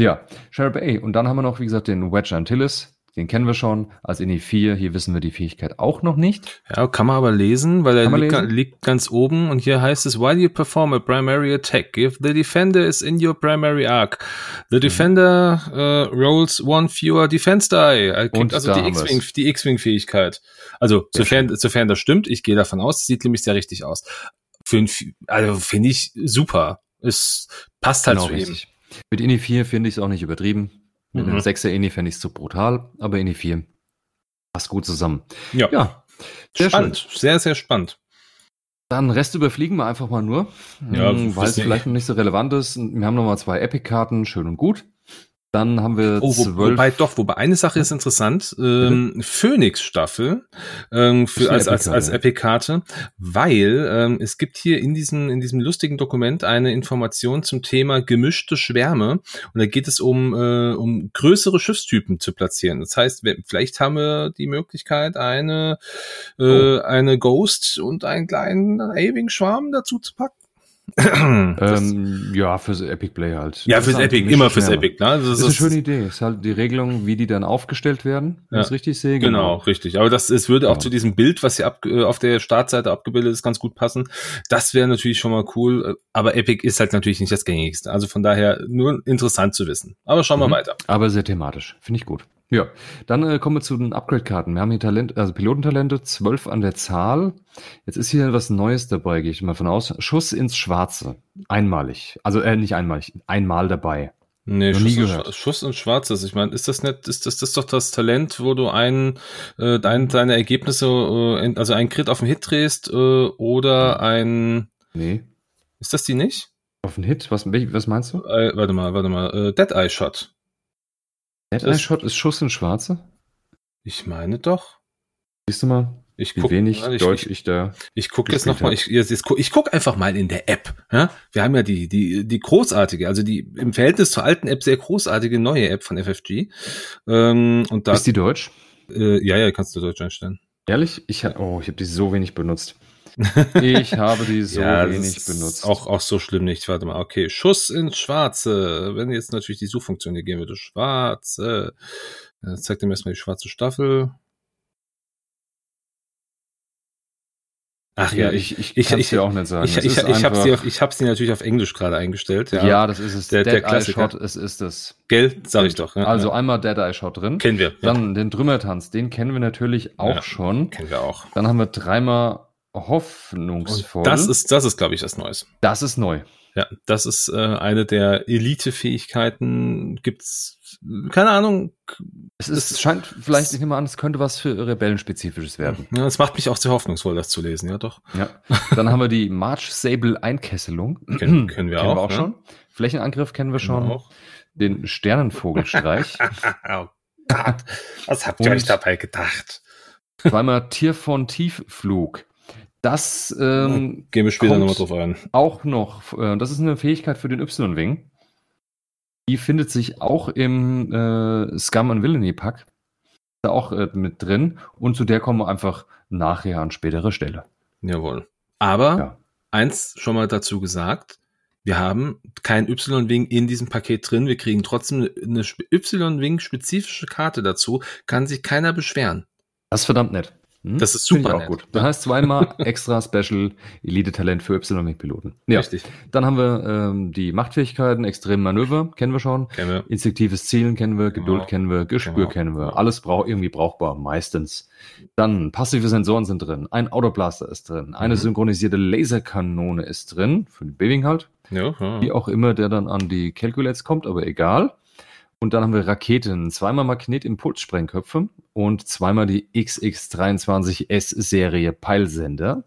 Ja, Shara Bay. Und dann haben wir noch, wie gesagt, den Wedge Antilles. Den kennen wir schon als INI 4. Hier wissen wir die Fähigkeit auch noch nicht. Ja, kann man aber lesen, weil er liegt, liegt, ganz oben und hier heißt es, while you perform a primary attack, if the defender is in your primary arc, the mhm. defender uh, rolls one fewer defense die. Er kriegt also die X-Wing-Fähigkeit. Also, sofern, sofern das stimmt, ich gehe davon aus, sieht nämlich sehr richtig aus. Für also finde ich super. Es passt halt genau zu richtig. ihm. Mit INI 4 finde ich es auch nicht übertrieben. Mit mhm. einem 6er INI fände ich es zu brutal, aber INI 4 passt gut zusammen. Ja. ja sehr spannend. Schön. Sehr, sehr spannend. Dann Rest überfliegen wir einfach mal nur, ja, weil es vielleicht noch nicht so relevant ist. Wir haben noch mal zwei Epic-Karten, schön und gut. Dann haben wir oh, wo, wobei doch, wobei eine Sache ist interessant, ähm, Phoenix Staffel ähm, für als als als Epic-Karte, weil ähm, es gibt hier in diesem in diesem lustigen Dokument eine Information zum Thema gemischte Schwärme. Und da geht es um äh, um größere Schiffstypen zu platzieren. Das heißt, vielleicht haben wir die Möglichkeit eine äh, oh. eine Ghost und einen kleinen Aving Schwarm dazu zu packen ähm, ja, fürs Epic Play halt. Ja, fürs Epic, immer fürs Epic. Ne? Das, das ist eine schöne Idee. Ist halt die Regelung, wie die dann aufgestellt werden, wenn ja. ich es richtig sehe. Genau. genau, richtig. Aber das es würde genau. auch zu diesem Bild, was hier ab, äh, auf der Startseite abgebildet ist, ganz gut passen. Das wäre natürlich schon mal cool. Aber Epic ist halt natürlich nicht das gängigste. Also von daher nur interessant zu wissen. Aber schauen wir mhm. weiter. Aber sehr thematisch. Finde ich gut. Ja, dann äh, kommen wir zu den Upgrade-Karten. Wir haben hier Talent, also Pilotentalente, zwölf an der Zahl. Jetzt ist hier was Neues dabei, gehe ich mal von aus. Schuss ins Schwarze. Einmalig. Also äh, nicht einmalig, einmal dabei. Nee, Schuss, nie gehört. Schuss ins Schwarzes. Ich meine, ist das nicht, ist das, das ist doch das Talent, wo du ein, äh, dein, deine Ergebnisse, äh, also ein Crit auf den Hit drehst, äh, oder ein. Nee. Ist das die nicht? Auf den Hit? Was, was meinst du? Äh, warte mal, warte mal. Äh, Dead Eye Shot. Dead Shot ist Schuss ins Schwarze? Ich meine doch. Siehst du mal? Ich guck, wenig ich, Deutsch ich, ich da. Ich gucke jetzt nochmal, ich, jetzt, guck, ich guck einfach mal in der App. Ja? Wir haben ja die, die, die großartige, also die im Verhältnis zur alten App sehr großartige neue App von FFG. Ähm, und da, Ist die Deutsch? Äh, ja, ja, kannst du Deutsch einstellen. Ehrlich? Ich, oh, ich habe die so wenig benutzt. Ich habe die so ja, wenig benutzt. Auch, auch so schlimm nicht. Warte mal. Okay. Schuss ins Schwarze. Wenn jetzt natürlich die Suchfunktion hier gehen würde. Schwarze. Jetzt zeigt ihm erstmal die schwarze Staffel. Ach ja, ich, ich, ich, ich, dir auch nicht sagen. Ich, ich, ich, ich habe sie, hab sie natürlich auf Englisch gerade eingestellt. Ja, ja das ist es. Der, der Klassiker. Shot, es ist es. Gell, sag ich doch. Ja, also ja. einmal Dead Eye Shot drin. Kennen wir. Dann den Trümmertanz, den kennen wir natürlich auch schon. Kennen wir auch. Dann haben wir dreimal hoffnungsvoll. Und das ist, das ist, glaube ich, das Neues. Das ist neu. Ja, das ist äh, eine der Elite-Fähigkeiten. Gibt's, keine Ahnung. Es ist, es scheint vielleicht, ich nehme an, es könnte was für Rebellenspezifisches werden. Ja, es macht mich auch sehr hoffnungsvoll, das zu lesen, ja doch. Ja. Dann haben wir die March Sable Einkesselung. Kennen, kennen wir kennen auch. Wir auch ne? schon. Flächenangriff kennen wir schon. Wir Den Sternenvogelstreich. oh Gott, was habt ihr euch dabei gedacht? Zweimal Tier von Tiefflug. Das ähm, gehen wir später nochmal drauf ein. Auch noch, äh, das ist eine Fähigkeit für den Y-Wing. Die findet sich auch im äh, Scum and Villainy Pack. Da auch äh, mit drin. Und zu der kommen wir einfach nachher an spätere Stelle. Jawohl. Aber ja. eins schon mal dazu gesagt. Wir haben kein Y-Wing in diesem Paket drin. Wir kriegen trotzdem eine Y-Wing-spezifische Karte dazu. Kann sich keiner beschweren. Das ist verdammt nett. Hm? Das ist super auch gut. Das heißt zweimal extra Special Elite-Talent für Y-Piloten. Ja. Richtig. Dann haben wir ähm, die Machtfähigkeiten, extreme Manöver, kennen wir schon. Kennen wir. Instinktives Zielen kennen wir, Geduld genau. kennen wir, Gespür genau. kennen wir. Alles brauch, irgendwie brauchbar, meistens. Dann passive Sensoren sind drin, ein Autoblaster ist drin, eine mhm. synchronisierte Laserkanone ist drin, für den Beving halt. Ja, ja. Wie auch immer der dann an die Calculates kommt, aber egal. Und dann haben wir Raketen, zweimal Magnetimpulssprengköpfe und zweimal die XX23S-Serie Peilsender.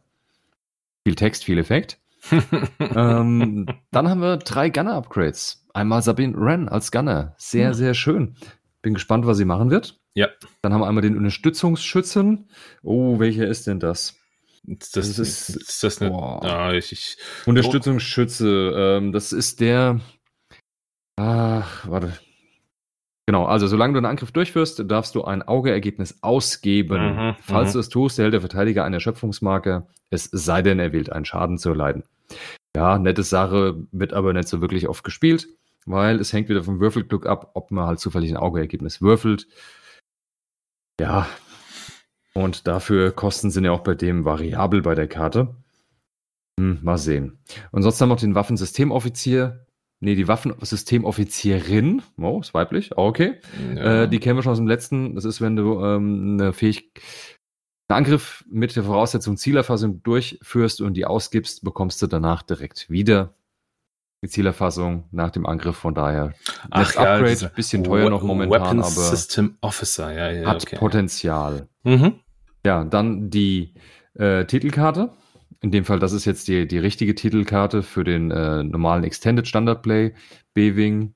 Viel Text, viel Effekt. ähm, dann haben wir drei Gunner-Upgrades. Einmal Sabine Wren als Gunner. Sehr, hm. sehr schön. Bin gespannt, was sie machen wird. Ja. Dann haben wir einmal den Unterstützungsschützen. Oh, welcher ist denn das? Das, das ist, ist das eine, ah, ich, ich, Unterstützungsschütze. Ähm, das ist der. Ach, warte. Genau, also solange du einen Angriff durchführst, darfst du ein Augeergebnis ausgeben. Mhm, Falls mhm. du es tust, erhält der Verteidiger eine Erschöpfungsmarke, es sei denn, er wählt einen Schaden zu erleiden. Ja, nette Sache, wird aber nicht so wirklich oft gespielt, weil es hängt wieder vom Würfelglück ab, ob man halt zufällig ein Augeergebnis würfelt. Ja, und dafür Kosten sind ja auch bei dem variabel bei der Karte. Hm, mal sehen. Und sonst haben wir noch den Waffensystemoffizier, Nee, die Waffensystemoffizierin, oh, ist weiblich, oh, okay. Ja. Äh, die kennen wir schon aus dem letzten. Das ist, wenn du ähm, eine Fähigkeit, einen Angriff mit der Voraussetzung Zielerfassung durchführst und die ausgibst, bekommst du danach direkt wieder die Zielerfassung nach dem Angriff. Von daher, das Ach, Upgrade, ja, bisschen teuer noch momentan, Weapon aber System Officer, ja, ja, hat okay. Potenzial. Mhm. Ja, dann die äh, Titelkarte. In dem Fall, das ist jetzt die, die richtige Titelkarte für den äh, normalen Extended Standard Play. B-Wing.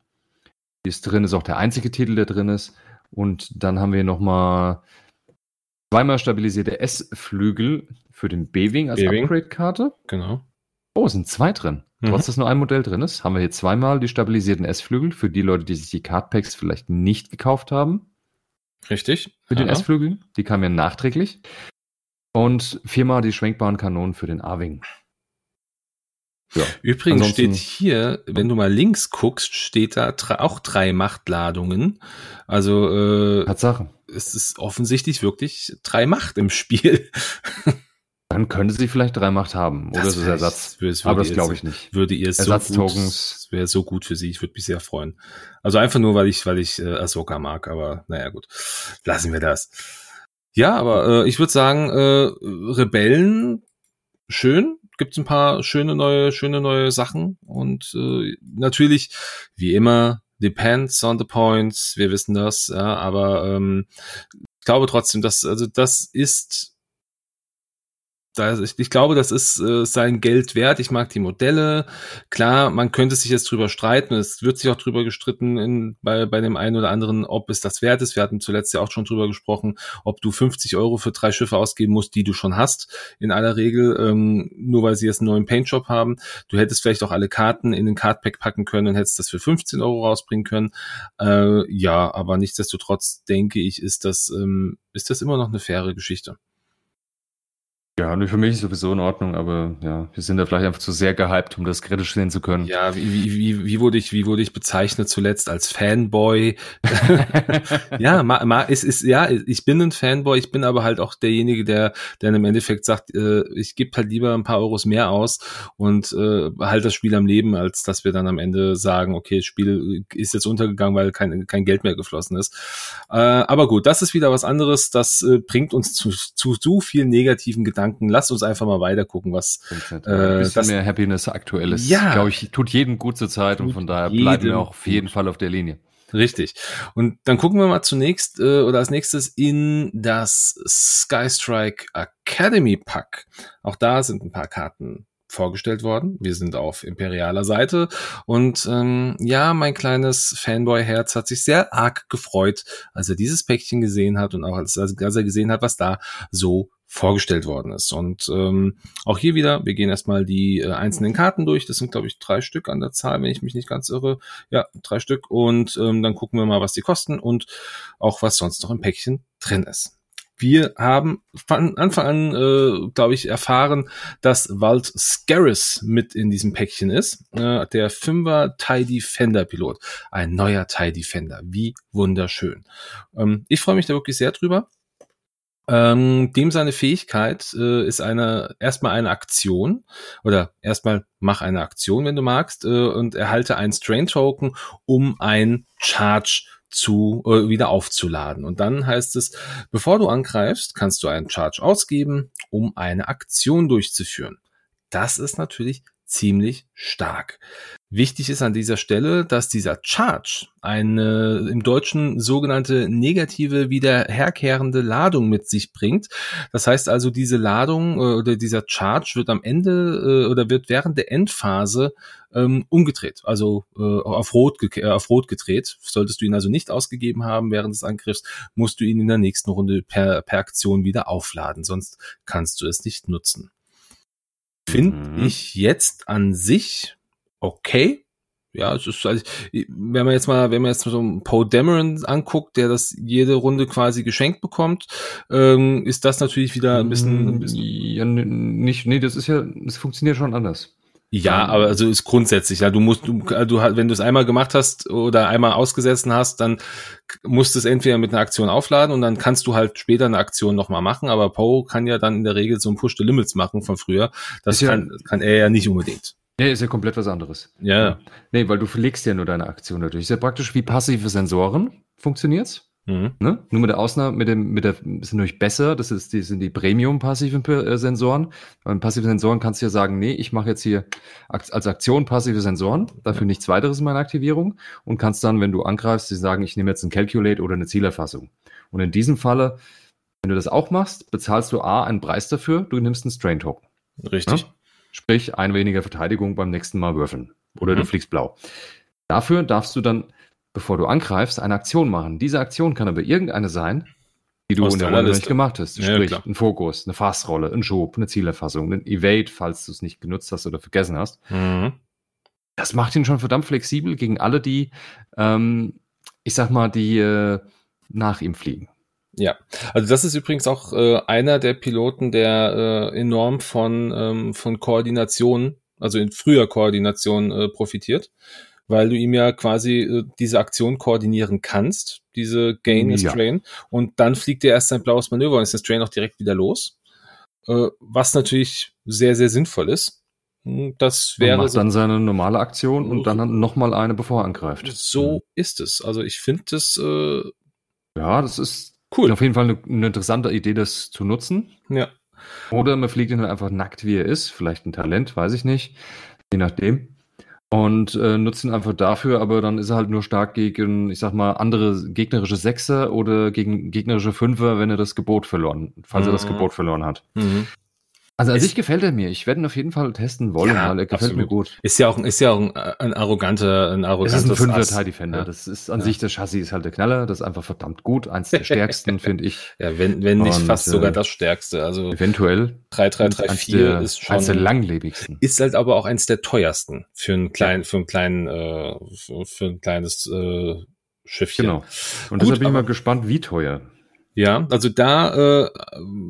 Die ist drin, ist auch der einzige Titel, der drin ist. Und dann haben wir nochmal zweimal stabilisierte S-Flügel für den B-Wing als Upgrade-Karte. Genau. Oh, es sind zwei drin. Mhm. Trotz dass nur ein Modell drin ist, haben wir hier zweimal die stabilisierten S-Flügel für die Leute, die sich die Cardpacks vielleicht nicht gekauft haben. Richtig. Für den S-Flügel. Die kamen ja nachträglich. Und viermal die schwenkbaren Kanonen für den A-Wing. Ja. Übrigens Ansonsten, steht hier, wenn du mal links guckst, steht da auch drei Machtladungen. Also äh, Tatsache. es ist offensichtlich wirklich drei Macht im Spiel. Dann könnte sie vielleicht drei Macht haben. Oder das ist Ersatz. Das aber das glaube ich nicht. Würde ihr so Ersatz-Tokens. wäre so gut für sie. Ich würde mich sehr freuen. Also einfach nur, weil ich, weil ich äh, Ahsoka mag. Aber naja, gut. Lassen wir das. Ja, aber äh, ich würde sagen, äh, Rebellen, schön. Gibt's ein paar schöne neue, schöne neue Sachen. Und äh, natürlich, wie immer, depends on the points. Wir wissen das, ja, aber ähm, ich glaube trotzdem, dass, also das ist da, ich, ich glaube, das ist äh, sein Geld wert. Ich mag die Modelle. Klar, man könnte sich jetzt drüber streiten. Es wird sich auch drüber gestritten in, bei, bei dem einen oder anderen, ob es das wert ist. Wir hatten zuletzt ja auch schon drüber gesprochen, ob du 50 Euro für drei Schiffe ausgeben musst, die du schon hast. In aller Regel, ähm, nur weil sie jetzt einen neuen Paintshop haben. Du hättest vielleicht auch alle Karten in den Cardpack packen können und hättest das für 15 Euro rausbringen können. Äh, ja, aber nichtsdestotrotz denke ich, ist das, ähm, ist das immer noch eine faire Geschichte. Ja, für mich ist sowieso in Ordnung, aber ja, wir sind da vielleicht einfach zu sehr gehypt, um das kritisch sehen zu können. Ja, wie, wie, wie, wie wurde ich, wie wurde ich bezeichnet zuletzt als Fanboy? ja, ma, ma, es ist, ja, ich bin ein Fanboy, ich bin aber halt auch derjenige, der, der im Endeffekt sagt, äh, ich gebe halt lieber ein paar Euros mehr aus und äh, halt das Spiel am Leben, als dass wir dann am Ende sagen, okay, das Spiel ist jetzt untergegangen, weil kein, kein Geld mehr geflossen ist. Äh, aber gut, das ist wieder was anderes, das äh, bringt uns zu, zu so vielen negativen Gedanken Gedanken. Lass uns einfach mal weiter gucken, was äh, ein bisschen das, mehr Happiness aktuell ist. Ja, glaube ich, tut jedem gut zur Zeit und von daher bleiben wir auch auf jeden Fall auf der Linie. Richtig. Und dann gucken wir mal zunächst äh, oder als nächstes in das Sky Strike Academy Pack. Auch da sind ein paar Karten vorgestellt worden. Wir sind auf imperialer Seite und ähm, ja, mein kleines Fanboy-Herz hat sich sehr arg gefreut, als er dieses Päckchen gesehen hat und auch als, als er gesehen hat, was da so vorgestellt worden ist. Und ähm, auch hier wieder, wir gehen erstmal die äh, einzelnen Karten durch. Das sind, glaube ich, drei Stück an der Zahl, wenn ich mich nicht ganz irre. Ja, drei Stück. Und ähm, dann gucken wir mal, was die kosten und auch was sonst noch im Päckchen drin ist. Wir haben von Anfang an, äh, glaube ich, erfahren, dass Walt Scaris mit in diesem Päckchen ist. Äh, der Fünfer TIE Defender Pilot. Ein neuer TIE Defender. Wie wunderschön. Ähm, ich freue mich da wirklich sehr drüber. Ähm, dem seine Fähigkeit äh, ist eine erstmal eine Aktion oder erstmal mach eine Aktion, wenn du magst, äh, und erhalte ein Strain Token, um ein Charge zu äh, wieder aufzuladen. Und dann heißt es, bevor du angreifst, kannst du einen Charge ausgeben, um eine Aktion durchzuführen. Das ist natürlich ziemlich stark. Wichtig ist an dieser Stelle, dass dieser Charge eine im Deutschen sogenannte negative wiederherkehrende Ladung mit sich bringt. Das heißt also, diese Ladung äh, oder dieser Charge wird am Ende äh, oder wird während der Endphase ähm, umgedreht, also äh, auf, rot äh, auf rot gedreht. Solltest du ihn also nicht ausgegeben haben während des Angriffs, musst du ihn in der nächsten Runde per, per Aktion wieder aufladen, sonst kannst du es nicht nutzen. Finde mhm. ich jetzt an sich okay. Ja, es ist, also, wenn man jetzt mal, wenn man jetzt so einen Poe Dameron anguckt, der das jede Runde quasi geschenkt bekommt, ähm, ist das natürlich wieder ein bisschen, ein bisschen ja, nicht, nee, das ist ja, das funktioniert schon anders. Ja, aber also ist grundsätzlich, ja, du musst, du, du wenn du es einmal gemacht hast oder einmal ausgesessen hast, dann musst du es entweder mit einer Aktion aufladen und dann kannst du halt später eine Aktion nochmal machen, aber Poe kann ja dann in der Regel so ein Push the Limits machen von früher. Das kann, ja, kann er ja nicht unbedingt. Nee, ist ja komplett was anderes. Ja. Nee, weil du verlegst ja nur deine Aktion dadurch. Ist ja praktisch wie passive Sensoren funktioniert's. Mhm. Ne? Nur mit der Ausnahme, mit dem, mit der, sind natürlich besser, das ist, die sind die Premium-passiven äh, Sensoren. Beim passiven Sensoren kannst du ja sagen, nee, ich mache jetzt hier als Aktion passive Sensoren, dafür ja. nichts weiteres in meiner Aktivierung und kannst dann, wenn du angreifst, sagen, ich nehme jetzt ein Calculate oder eine Zielerfassung. Und in diesem Falle, wenn du das auch machst, bezahlst du A einen Preis dafür, du nimmst einen Strain-Token. Richtig. Ja? Sprich, ein weniger Verteidigung beim nächsten Mal würfeln. Oder mhm. du fliegst blau. Dafür darfst du dann, bevor du angreifst, eine Aktion machen. Diese Aktion kann aber irgendeine sein, die du Aus in der Runde nicht gemacht hast. Sprich, ja, ein Fokus, eine Fassrolle, ein Schub, eine Zielerfassung, ein Evade, falls du es nicht genutzt hast oder vergessen hast. Mhm. Das macht ihn schon verdammt flexibel gegen alle, die, ähm, ich sag mal, die äh, nach ihm fliegen. Ja, also das ist übrigens auch äh, einer der Piloten, der äh, enorm von, ähm, von Koordination, also in früher Koordination äh, profitiert, weil du ihm ja quasi äh, diese Aktion koordinieren kannst, diese Gain ja. Strain, und dann fliegt er erst sein blaues Manöver und ist das Strain auch direkt wieder los. äh, was natürlich sehr, sehr sinnvoll ist. Hm, das wäre. macht so, dann seine normale Aktion und dann noch mal eine, bevor er angreift. So mhm. ist es. Also ich finde das. Äh, ja, das ist cool. Auf jeden Fall eine, eine interessante Idee, das zu nutzen. Ja. Oder man fliegt ihn halt einfach nackt, wie er ist. Vielleicht ein Talent, weiß ich nicht. Je nachdem. Und äh, nutzt ihn einfach dafür, aber dann ist er halt nur stark gegen, ich sag mal, andere gegnerische Sechser oder gegen gegnerische Fünfer, wenn er das Gebot verloren, falls mhm. er das mhm. Gebot verloren hat. Mhm. Also an sich gefällt er mir. Ich werde ihn auf jeden Fall testen wollen, ja, weil er gefällt absolut. mir gut. Ist ja auch, ist ja auch ein, ein arroganter, ein arroganter. Es ist ein Fünfer Tie Defender. Ja. Das ist an ja. sich das Chassis ist halt der Knaller. Das ist einfach verdammt gut. Eins der stärksten, finde ich. Ja, wenn, wenn nicht Und, fast äh, sogar das stärkste. Also eventuell. 3334 ist schon. Eins der langlebigsten. Ist halt aber auch eins der teuersten für einen kleinen, für einen kleinen, äh, für, für ein kleines, äh, Schiffchen. Genau. Und Gut, deshalb bin ich mal gespannt, wie teuer. Ja, also da, äh,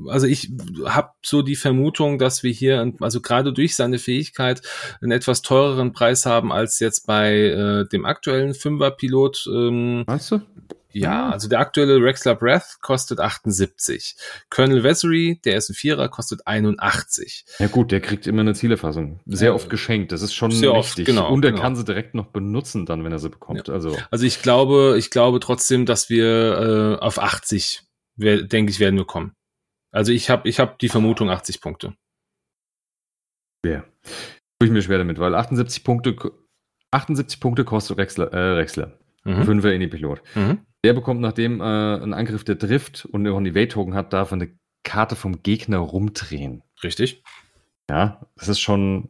also ich habe so die Vermutung, dass wir hier, also gerade durch seine Fähigkeit, einen etwas teureren Preis haben als jetzt bei äh, dem aktuellen Fünfer-Pilot. Ähm, Meinst du? Ja, also der aktuelle Rexler Breath kostet 78. Colonel Vessery, der ist ein Vierer, kostet 81. Ja gut, der kriegt immer eine Zielerfassung. Sehr ja, oft geschenkt. Das ist schon sehr wichtig. Oft, genau, Und er genau. kann sie direkt noch benutzen dann, wenn er sie bekommt. Ja. Also. also ich glaube, ich glaube trotzdem, dass wir äh, auf 80 denke ich, werden wir kommen. Also ich habe ich hab die Vermutung 80 Punkte. Ja. Tue ich mir schwer damit, weil 78 Punkte, 78 Punkte kostet Rexler, äh, Rexler. Mhm. Fünfer Ini-Pilot. Mhm. Der bekommt, nachdem äh, ein Angriff der trifft und die Wait-Token hat, darf eine Karte vom Gegner rumdrehen. Richtig. Ja, das ist schon,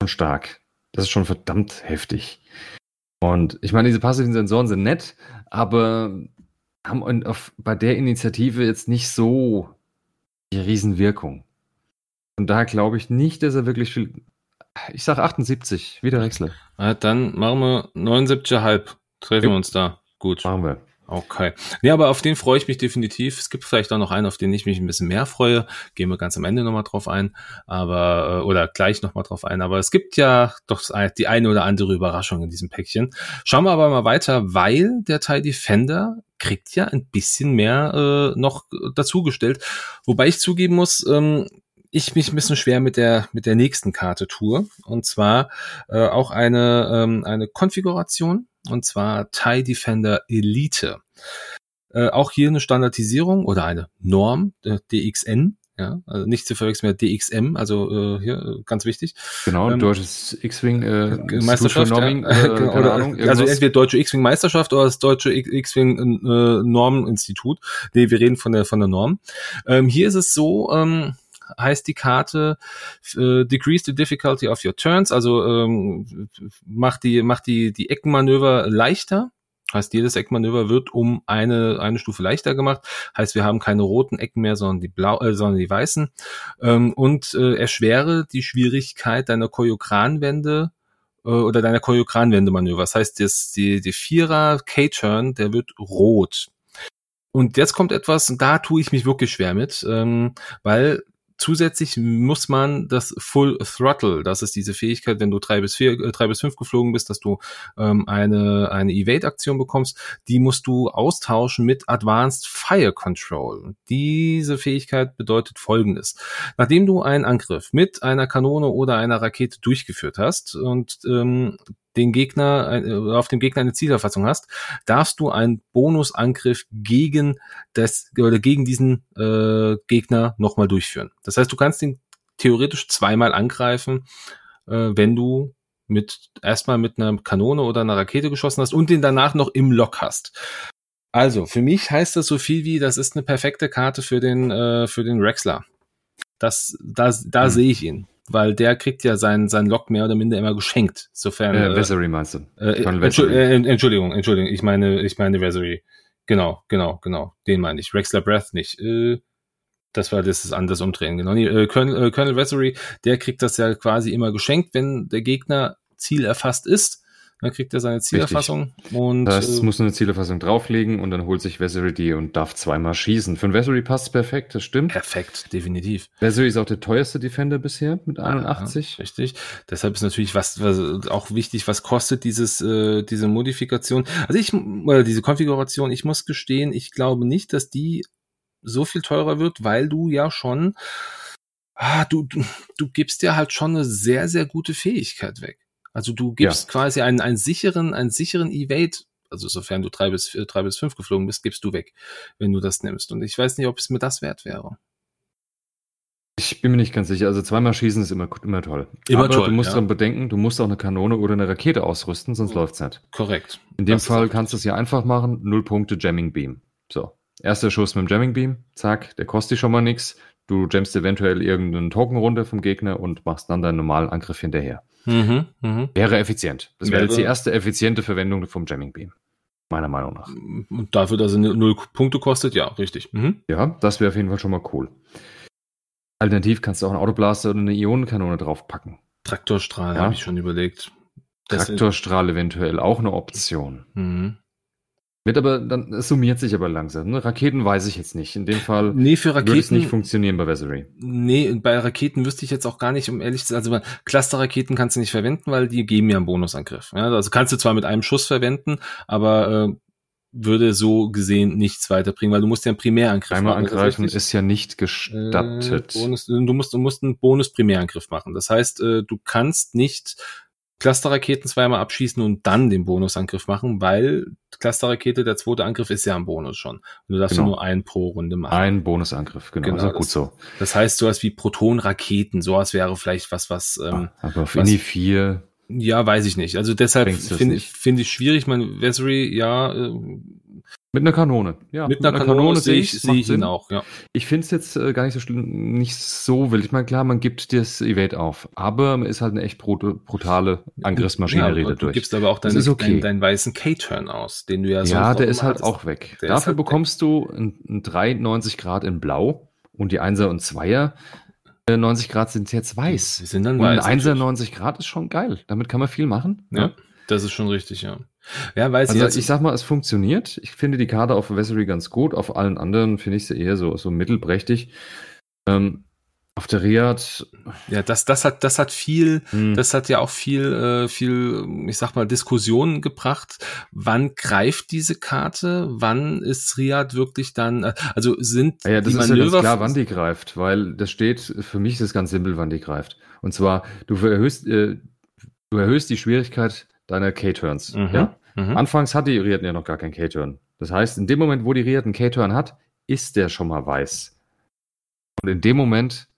schon stark. Das ist schon verdammt heftig. Und ich meine, diese passiven Sensoren sind nett, aber haben auf, bei der Initiative jetzt nicht so die Riesenwirkung. Und daher glaube ich nicht, dass er wirklich viel. Ich sage 78, wieder. Ja, dann machen wir 79,5. Treffen wir uns da. Gut. Machen wir. Okay. Ja, aber auf den freue ich mich definitiv. Es gibt vielleicht auch noch einen, auf den ich mich ein bisschen mehr freue. Gehen wir ganz am Ende nochmal drauf ein. Aber, äh, oder gleich nochmal drauf ein. Aber es gibt ja doch die eine oder andere Überraschung in diesem Päckchen. Schauen wir aber mal weiter, weil der TIE Defender kriegt ja ein bisschen mehr äh, noch dazugestellt. Wobei ich zugeben muss, ähm, ich mich ein bisschen schwer mit der mit der nächsten Karte tue und zwar äh, auch eine ähm, eine Konfiguration und zwar TIE Defender Elite. Äh, auch hier eine Standardisierung oder eine Norm äh, DXN ja, also nicht zu verwechseln mit DXM, also äh, hier ganz wichtig. Genau, ähm, deutsches X-Wing äh, Meisterschaft, Norming, ja. äh, genau, oder, Ahnung, also entweder deutsche X-Wing Meisterschaft oder das deutsche X-Wing äh, Normeninstitut. Nee, wir reden von der von der Norm. Ähm, hier ist es so, ähm, heißt die Karte äh, Decrease the difficulty of your turns, also ähm, macht die macht die die Eckenmanöver leichter Heißt, jedes Eckmanöver wird um eine, eine Stufe leichter gemacht. Heißt, wir haben keine roten Ecken mehr, sondern die blau, äh, sondern die weißen. Ähm, und äh, erschwere die Schwierigkeit deiner Koyokranwende äh, oder deiner Koyokranwendemanöver. Das heißt, das, die, die Vierer K-Turn, der wird rot. Und jetzt kommt etwas, und da tue ich mich wirklich schwer mit, ähm, weil Zusätzlich muss man das Full Throttle, das ist diese Fähigkeit, wenn du drei bis vier, äh, drei bis fünf geflogen bist, dass du ähm, eine eine Evade-Aktion bekommst, die musst du austauschen mit Advanced Fire Control. Diese Fähigkeit bedeutet Folgendes: Nachdem du einen Angriff mit einer Kanone oder einer Rakete durchgeführt hast und ähm, den Gegner, äh, auf dem Gegner eine Zielerfassung hast, darfst du einen Bonusangriff gegen das oder gegen diesen äh, Gegner nochmal durchführen. Das heißt, du kannst ihn theoretisch zweimal angreifen, äh, wenn du mit erstmal mit einer Kanone oder einer Rakete geschossen hast und den danach noch im Lock hast. Also, für mich heißt das so viel wie, das ist eine perfekte Karte für den, äh, für den Rexler. Das, da, da hm. sehe ich ihn weil der kriegt ja sein, sein Lock mehr oder minder immer geschenkt, sofern. Äh, Vessery meinst du? Äh, Entschuldigung, äh, Entschuldigung, Entschuldigung, ich meine, ich meine Vessery. Genau, genau, genau, den meine ich. Rexler Breath nicht. Äh, das war das, das anders umdrehen, genau. Nee, äh, Colonel, äh, Colonel Vessery, der kriegt das ja quasi immer geschenkt, wenn der Gegner Ziel erfasst ist dann kriegt er seine Zielerfassung. Und, das äh, muss eine Zielerfassung drauflegen und dann holt sich Vessery die und darf zweimal schießen. Für einen Vessery passt es perfekt, das stimmt. Perfekt, definitiv. Vessery ist auch der teuerste Defender bisher mit 81. Ja, richtig. Deshalb ist natürlich was, was auch wichtig, was kostet dieses, äh, diese Modifikation. Also ich, oder diese Konfiguration, ich muss gestehen, ich glaube nicht, dass die so viel teurer wird, weil du ja schon ah, du, du, du gibst dir halt schon eine sehr, sehr gute Fähigkeit weg. Also du gibst ja. quasi einen, einen sicheren, einen sicheren Evade, also sofern du drei bis, drei bis fünf geflogen bist, gibst du weg, wenn du das nimmst. Und ich weiß nicht, ob es mir das wert wäre. Ich bin mir nicht ganz sicher. Also zweimal schießen ist immer, immer toll. Immer Aber toll. Du musst ja. dann bedenken, du musst auch eine Kanone oder eine Rakete ausrüsten, sonst oh. läuft's nicht. Korrekt. In dem das Fall kannst du es ja einfach machen. Null Punkte Jamming Beam. So. Erster Schuss mit dem Jamming Beam. Zack. Der kostet dich schon mal nichts. Du jammst eventuell irgendeinen Token runter vom Gegner und machst dann deinen normalen Angriff hinterher. Mhm, mh. Wäre effizient. Das wäre jetzt die erste effiziente Verwendung vom Jamming Beam. Meiner Meinung nach. Und dafür, dass er null Punkte kostet, ja, richtig. Mhm. Ja, das wäre auf jeden Fall schon mal cool. Alternativ kannst du auch einen Autoblaster oder eine Ionenkanone draufpacken. Traktorstrahl ja. habe ich schon überlegt. Das Traktorstrahl eventuell auch eine Option. Mhm. Wird aber, dann es summiert sich aber langsam. Ne? Raketen weiß ich jetzt nicht. In dem Fall nee, für Raketen, würde es nicht funktionieren bei Vessery. Nee, bei Raketen wüsste ich jetzt auch gar nicht, um ehrlich zu sein. Also Cluster-Raketen kannst du nicht verwenden, weil die geben ja einen Bonusangriff. Ja, also kannst du zwar mit einem Schuss verwenden, aber äh, würde so gesehen nichts weiterbringen, weil du musst ja einen Primärangriff Einmal machen. angreifen ist, ist, ja nicht gestattet. Äh, Bonus, du musst, du musst einen Bonus-Primärangriff machen. Das heißt, äh, du kannst nicht Clusterraketen zweimal abschießen und dann den Bonusangriff machen, weil Clusterrakete, der zweite Angriff ist ja ein Bonus schon. Und du darfst genau. nur einen pro Runde machen. Ein Bonusangriff, genau. genau also gut so. Das heißt, sowas wie Protonraketen, sowas wäre vielleicht was, was. Ähm, aber auf was, 4 ja, weiß ich nicht. Also deshalb finde ich, finde ich schwierig. Mein Vessery, ja. Äh, mit einer Kanone, ja. Mit, einer, Kanone, Kanone sehe ich, sehe ich ihn auch, ja. Ich finde es jetzt äh, gar nicht so schlimm, nicht so wild. Ich meine, klar, man gibt das Evade auf, aber man ist halt eine echt brutale Angriffsmaschinerie ja, dadurch. Du gibst aber auch deinen, okay. deinen, deinen weißen K-Turn aus, den du ja so Ja, der ist halt auch weg. Der Dafür halt bekommst weg. du ein 93 Grad in Blau und die Einser und Zweier 90 Grad sind jetzt weiß. Sie sind dann weiß. Und ein 1 90 Grad ist schon geil. Damit kann man viel machen. Ja, ja. Das ist schon richtig, ja. Ja, weiß also jetzt, ich sag mal, es funktioniert. Ich finde die Karte auf Vessery ganz gut. Auf allen anderen finde ich sie eher so, so mittelprächtig. Ähm, auf der Riad. Ja, das, das hat, das hat viel, hm. das hat ja auch viel, äh, viel, ich sag mal, Diskussionen gebracht. Wann greift diese Karte? Wann ist Riad wirklich dann, äh, also sind ja, ja das die ist Manöver ja klar, wann die greift, weil das steht, für mich ist es ganz simpel, wann die greift. Und zwar, du erhöhst, äh, du erhöhst die Schwierigkeit deiner K-Turns, mhm. ja? Mhm. Anfangs hat die Riad ja noch gar keinen K-Turn. Das heißt, in dem Moment, wo die Riad einen K-Turn hat, ist der schon mal weiß. Und in dem Moment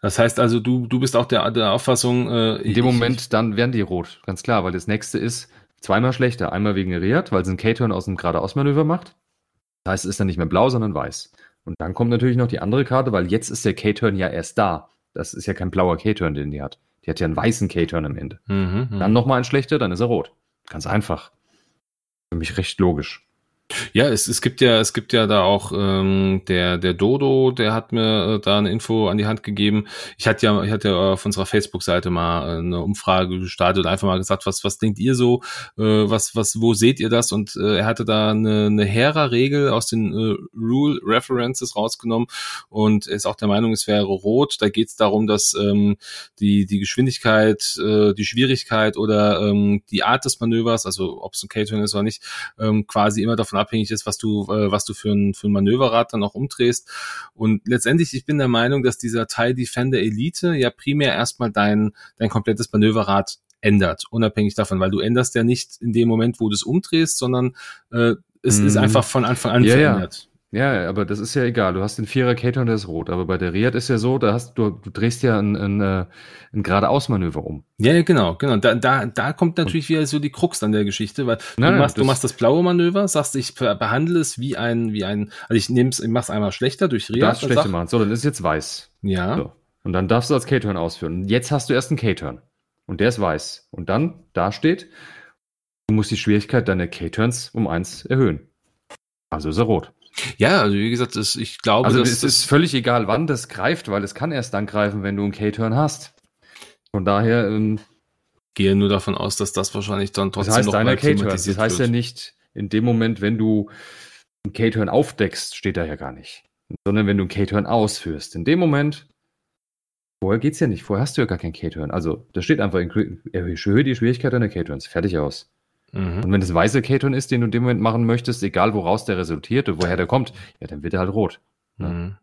das heißt also, du, du bist auch der, der Auffassung. Äh, In dem ich, Moment dann werden die rot, ganz klar, weil das nächste ist zweimal schlechter. Einmal wegen Riad, weil sie einen K-Turn aus dem geradeausmanöver macht. Das heißt, es ist dann nicht mehr blau, sondern weiß. Und dann kommt natürlich noch die andere Karte, weil jetzt ist der K-Turn ja erst da. Das ist ja kein blauer K-Turn, den die hat. Die hat ja einen weißen K-Turn am Ende. Mhm, mhm. dann nochmal ein schlechter, dann ist er rot. Ganz einfach. Für mich recht logisch. Ja, es, es gibt ja, es gibt ja da auch ähm, der der Dodo, der hat mir äh, da eine Info an die Hand gegeben. Ich hatte ja, ich hatte ja auf unserer Facebook-Seite mal äh, eine Umfrage gestartet und einfach mal gesagt, was was denkt ihr so, äh, was was wo seht ihr das? Und äh, er hatte da eine, eine Hera-Regel aus den äh, Rule References rausgenommen und ist auch der Meinung, es wäre rot. Da geht es darum, dass ähm, die die Geschwindigkeit, äh, die Schwierigkeit oder ähm, die Art des Manövers, also ob es ein K-Turn ist oder nicht, ähm, quasi immer davon davon abhängig ist, was du, äh, was du für ein, für ein Manöverrad dann auch umdrehst. Und letztendlich, ich bin der Meinung, dass dieser Teil Defender Elite ja primär erstmal dein, dein komplettes Manöverrad ändert, unabhängig davon, weil du änderst ja nicht in dem Moment, wo du es umdrehst, sondern äh, es mm. ist mhm. einfach von Anfang an ja, verändert. Ja. Ja, aber das ist ja egal. Du hast den Vierer Cater und der ist rot. Aber bei der Riad ist ja so, da hast du, du drehst ja ein, ein, äh, ein geradeausmanöver um. Ja, genau, genau. Da, da, da kommt natürlich und, wieder so die Krux an der Geschichte, weil nein, du, machst, das, du machst das blaue Manöver, sagst, ich behandle es wie ein, wie ein, also ich nehme es, ich mach's einmal schlechter durch Riad. Du darfst schlechter machen. So, dann ist es jetzt weiß. Ja. So. Und dann darfst du als K-Turn ausführen. Und jetzt hast du erst einen K-Turn. Und der ist weiß. Und dann, da steht, du musst die Schwierigkeit deiner K-Turns um eins erhöhen. Also ist er rot. Ja, also wie gesagt, das, ich glaube, also es ist völlig egal, wann das greift, weil es kann erst dann greifen, wenn du einen K-Turn hast. Von daher ähm, gehe nur davon aus, dass das wahrscheinlich dann trotzdem das heißt noch deiner K-Turn. Das heißt wird. ja nicht in dem Moment, wenn du einen K-Turn aufdeckst, steht da ja gar nicht, sondern wenn du einen K-Turn ausführst. In dem Moment Vorher geht's ja nicht. Vorher hast du ja gar keinen K-Turn. Also, da steht einfach, erhöhe die Schwierigkeit deiner K-Turns. Fertig aus. Mhm. Und wenn es weiße Keton ist, den du in dem Moment machen möchtest, egal woraus der resultiert und woher der kommt, ja, dann wird er halt rot. Mhm.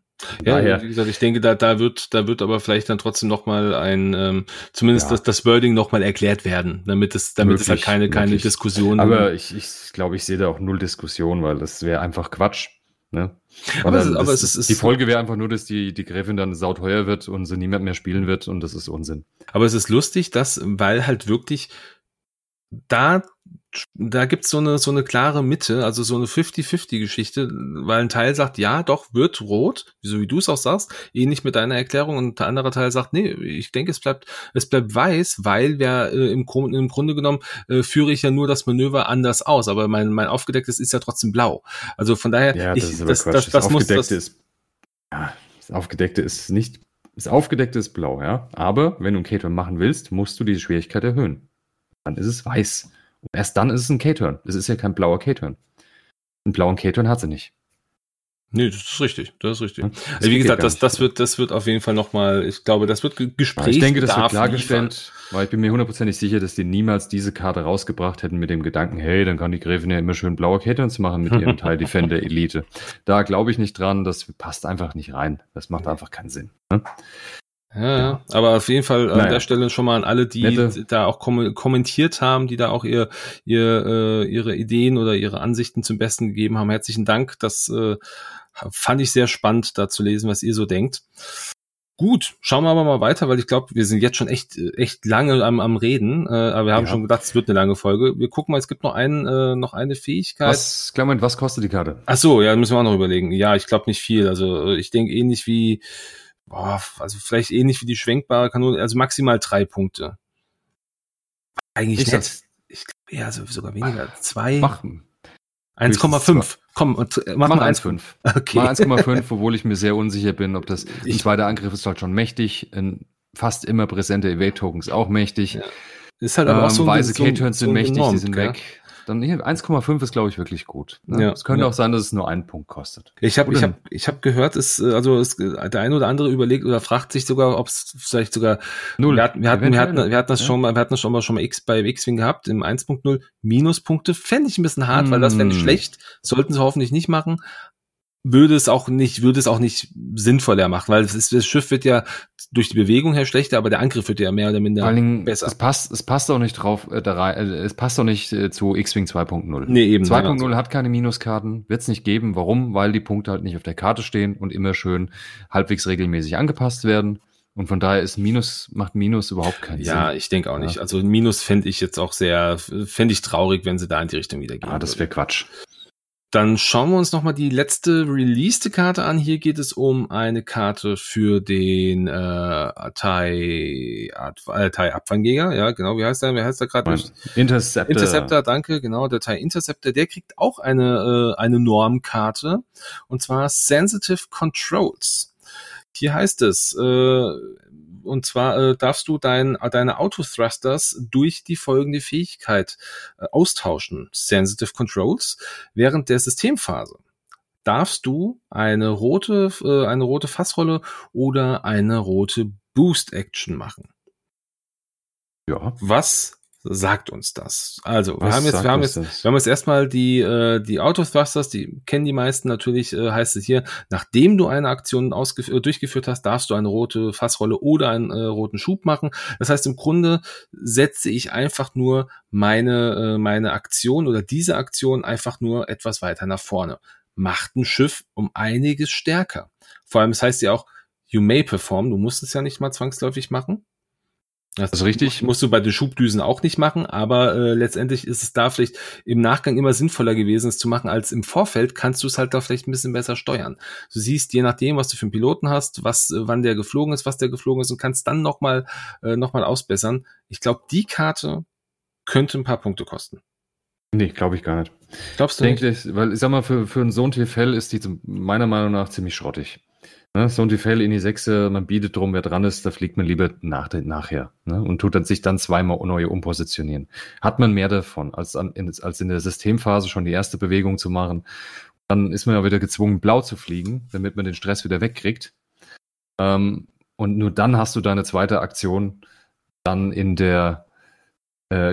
Ja, Daher. wie gesagt, ich denke, da, da wird, da wird aber vielleicht dann trotzdem nochmal ein, ähm, zumindest ja. das, das Wording nochmal erklärt werden, damit es, damit möglich, es halt keine, keine möglich. Diskussion. Aber ich, ich glaube, ich sehe da auch null Diskussion, weil das wäre einfach Quatsch. Ne? Aber, es, aber das, es ist, die Folge wäre einfach nur, dass die, die Gräfin dann sauteuer wird und sie niemand mehr spielen wird und das ist Unsinn. Aber es ist lustig, dass, weil halt wirklich da da gibt's so eine, so eine klare Mitte, also so eine 50-50-Geschichte, weil ein Teil sagt, ja, doch, wird rot, so wie du es auch sagst, ähnlich mit deiner Erklärung, und der andere Teil sagt, nee, ich denke, es bleibt, es bleibt weiß, weil wir äh, im, im Grunde genommen äh, führe ich ja nur das Manöver anders aus, aber mein, mein aufgedecktes ist ja trotzdem blau. Also von daher, ja, das, ich, ist das, das, das, das, muss das, ist, ja, das aufgedeckte ist nicht, das aufgedeckte ist blau, ja, aber wenn du ein Cater machen willst, musst du die Schwierigkeit erhöhen. Dann ist es weiß. Und erst dann ist es ein K-Turn. Es ist ja kein blauer K-Turn. Einen blauen K-Turn hat sie nicht. Nee, das ist richtig, das ist richtig. Das also wie gesagt, das, das wird, das wird auf jeden Fall nochmal, ich glaube, das wird Gespräch. Ich denke, das wird klargestellt, weil ich bin mir hundertprozentig sicher, dass die niemals diese Karte rausgebracht hätten mit dem Gedanken, hey, dann kann die Gräfin ja immer schön blaue K-Turns machen mit ihrem Teil Defender Elite. Da glaube ich nicht dran, das passt einfach nicht rein. Das macht einfach keinen Sinn. Ne? Ja, ja, aber auf jeden Fall an naja. der Stelle schon mal an alle, die Nette. da auch kom kommentiert haben, die da auch ihr, ihr, äh, ihre Ideen oder ihre Ansichten zum Besten gegeben haben. Herzlichen Dank. Das äh, fand ich sehr spannend, da zu lesen, was ihr so denkt. Gut, schauen wir aber mal weiter, weil ich glaube, wir sind jetzt schon echt, echt lange am, am Reden, äh, aber wir haben ja. schon gedacht, es wird eine lange Folge. Wir gucken mal, es gibt noch einen, äh, noch eine Fähigkeit. Was, Moment, was kostet die Karte? Ach so, ja, müssen wir auch noch überlegen. Ja, ich glaube nicht viel. Also ich denke ähnlich wie boah, also vielleicht ähnlich wie die schwenkbare Kanone, also maximal drei Punkte. Eigentlich ich nicht. Ich glaube eher also sogar weniger. Zwei. Machen. 1,5. Komm, und, äh, mach, mach mal 1,5. Okay. Mach 1,5, obwohl ich mir sehr unsicher bin, ob das, ein zweiter Angriff ist halt schon mächtig, ein fast immer präsente Evade-Token ist auch mächtig. Ja. Ist halt aber ähm, auch so Weise K-Turns sind mächtig, enorm, die sind ja? weg. Dann hier 1,5 ist glaube ich wirklich gut. Ne? Ja, es könnte ja. auch sein, dass es nur einen Punkt kostet. Ich habe ich habe ich habe gehört, es also es, der eine oder andere überlegt oder fragt sich sogar, ob es vielleicht sogar null. Wir hatten wir hatten, wir hatten, wir hatten das ja. schon mal wir hatten das schon mal schon mal X bei X-Wing gehabt im 1.0 Minuspunkte fände ich ein bisschen hart, mm. weil das fände ich hm. schlecht. Sollten sie hoffentlich nicht machen würde es auch nicht, würde es auch nicht sinnvoller machen, weil ist, das Schiff wird ja durch die Bewegung her schlechter, aber der Angriff wird ja mehr oder minder Vor allen Dingen, besser. Es passt, es passt auch nicht drauf, äh, da rein, äh, es passt auch nicht äh, zu X-Wing 2.0. Nee, eben. 2.0 hat keine Minuskarten, wird es nicht geben. Warum? Weil die Punkte halt nicht auf der Karte stehen und immer schön halbwegs regelmäßig angepasst werden. Und von daher ist Minus, macht Minus überhaupt keinen ja, Sinn. Ja, ich denke auch nicht. Also Minus fände ich jetzt auch sehr, fände ich traurig, wenn sie da in die Richtung wieder gehen. Ah, das wäre Quatsch. Dann schauen wir uns nochmal die letzte released Karte an. Hier geht es um eine Karte für den äh, Thai, äh, Thai Abfangjäger. Ja, genau. Wie heißt der? Wie heißt der gerade? Interceptor. Interceptor, danke. Genau, der Thai Interceptor. Der kriegt auch eine, äh, eine Normkarte. Und zwar Sensitive Controls. Hier heißt es, äh, und zwar äh, darfst du dein, deine Autothrusters durch die folgende Fähigkeit äh, austauschen. Sensitive Controls während der Systemphase. Darfst du eine rote, äh, eine rote Fassrolle oder eine rote Boost Action machen? Ja. Was sagt uns das. Also, wir haben jetzt, wir haben jetzt, das? wir haben jetzt erstmal die, äh, die Autothrusters, die kennen die meisten natürlich, äh, heißt es hier, nachdem du eine Aktion äh, durchgeführt hast, darfst du eine rote Fassrolle oder einen äh, roten Schub machen. Das heißt, im Grunde setze ich einfach nur meine, äh, meine Aktion oder diese Aktion einfach nur etwas weiter nach vorne. Macht ein Schiff um einiges stärker. Vor allem, es das heißt ja auch, you may perform, du musst es ja nicht mal zwangsläufig machen. Das also richtig. Musst du bei den Schubdüsen auch nicht machen, aber äh, letztendlich ist es da vielleicht im Nachgang immer sinnvoller gewesen, es zu machen, als im Vorfeld kannst du es halt da vielleicht ein bisschen besser steuern. Du siehst, je nachdem, was du für einen Piloten hast, was, äh, wann der geflogen ist, was der geflogen ist und kannst dann nochmal äh, noch ausbessern. Ich glaube, die Karte könnte ein paar Punkte kosten. Nee, glaube ich gar nicht. Glaubst du Denk nicht? Ich, weil ich sag mal, für, für einen Sohn TFL ist die meiner Meinung nach ziemlich schrottig. Ne, so ein Defell in die Sechse, man bietet drum, wer dran ist, da fliegt man lieber nach, nachher ne, und tut dann sich dann zweimal neue umpositionieren. Hat man mehr davon, als, an, in, als in der Systemphase schon die erste Bewegung zu machen. Dann ist man ja wieder gezwungen, blau zu fliegen, damit man den Stress wieder wegkriegt. Ähm, und nur dann hast du deine zweite Aktion dann in der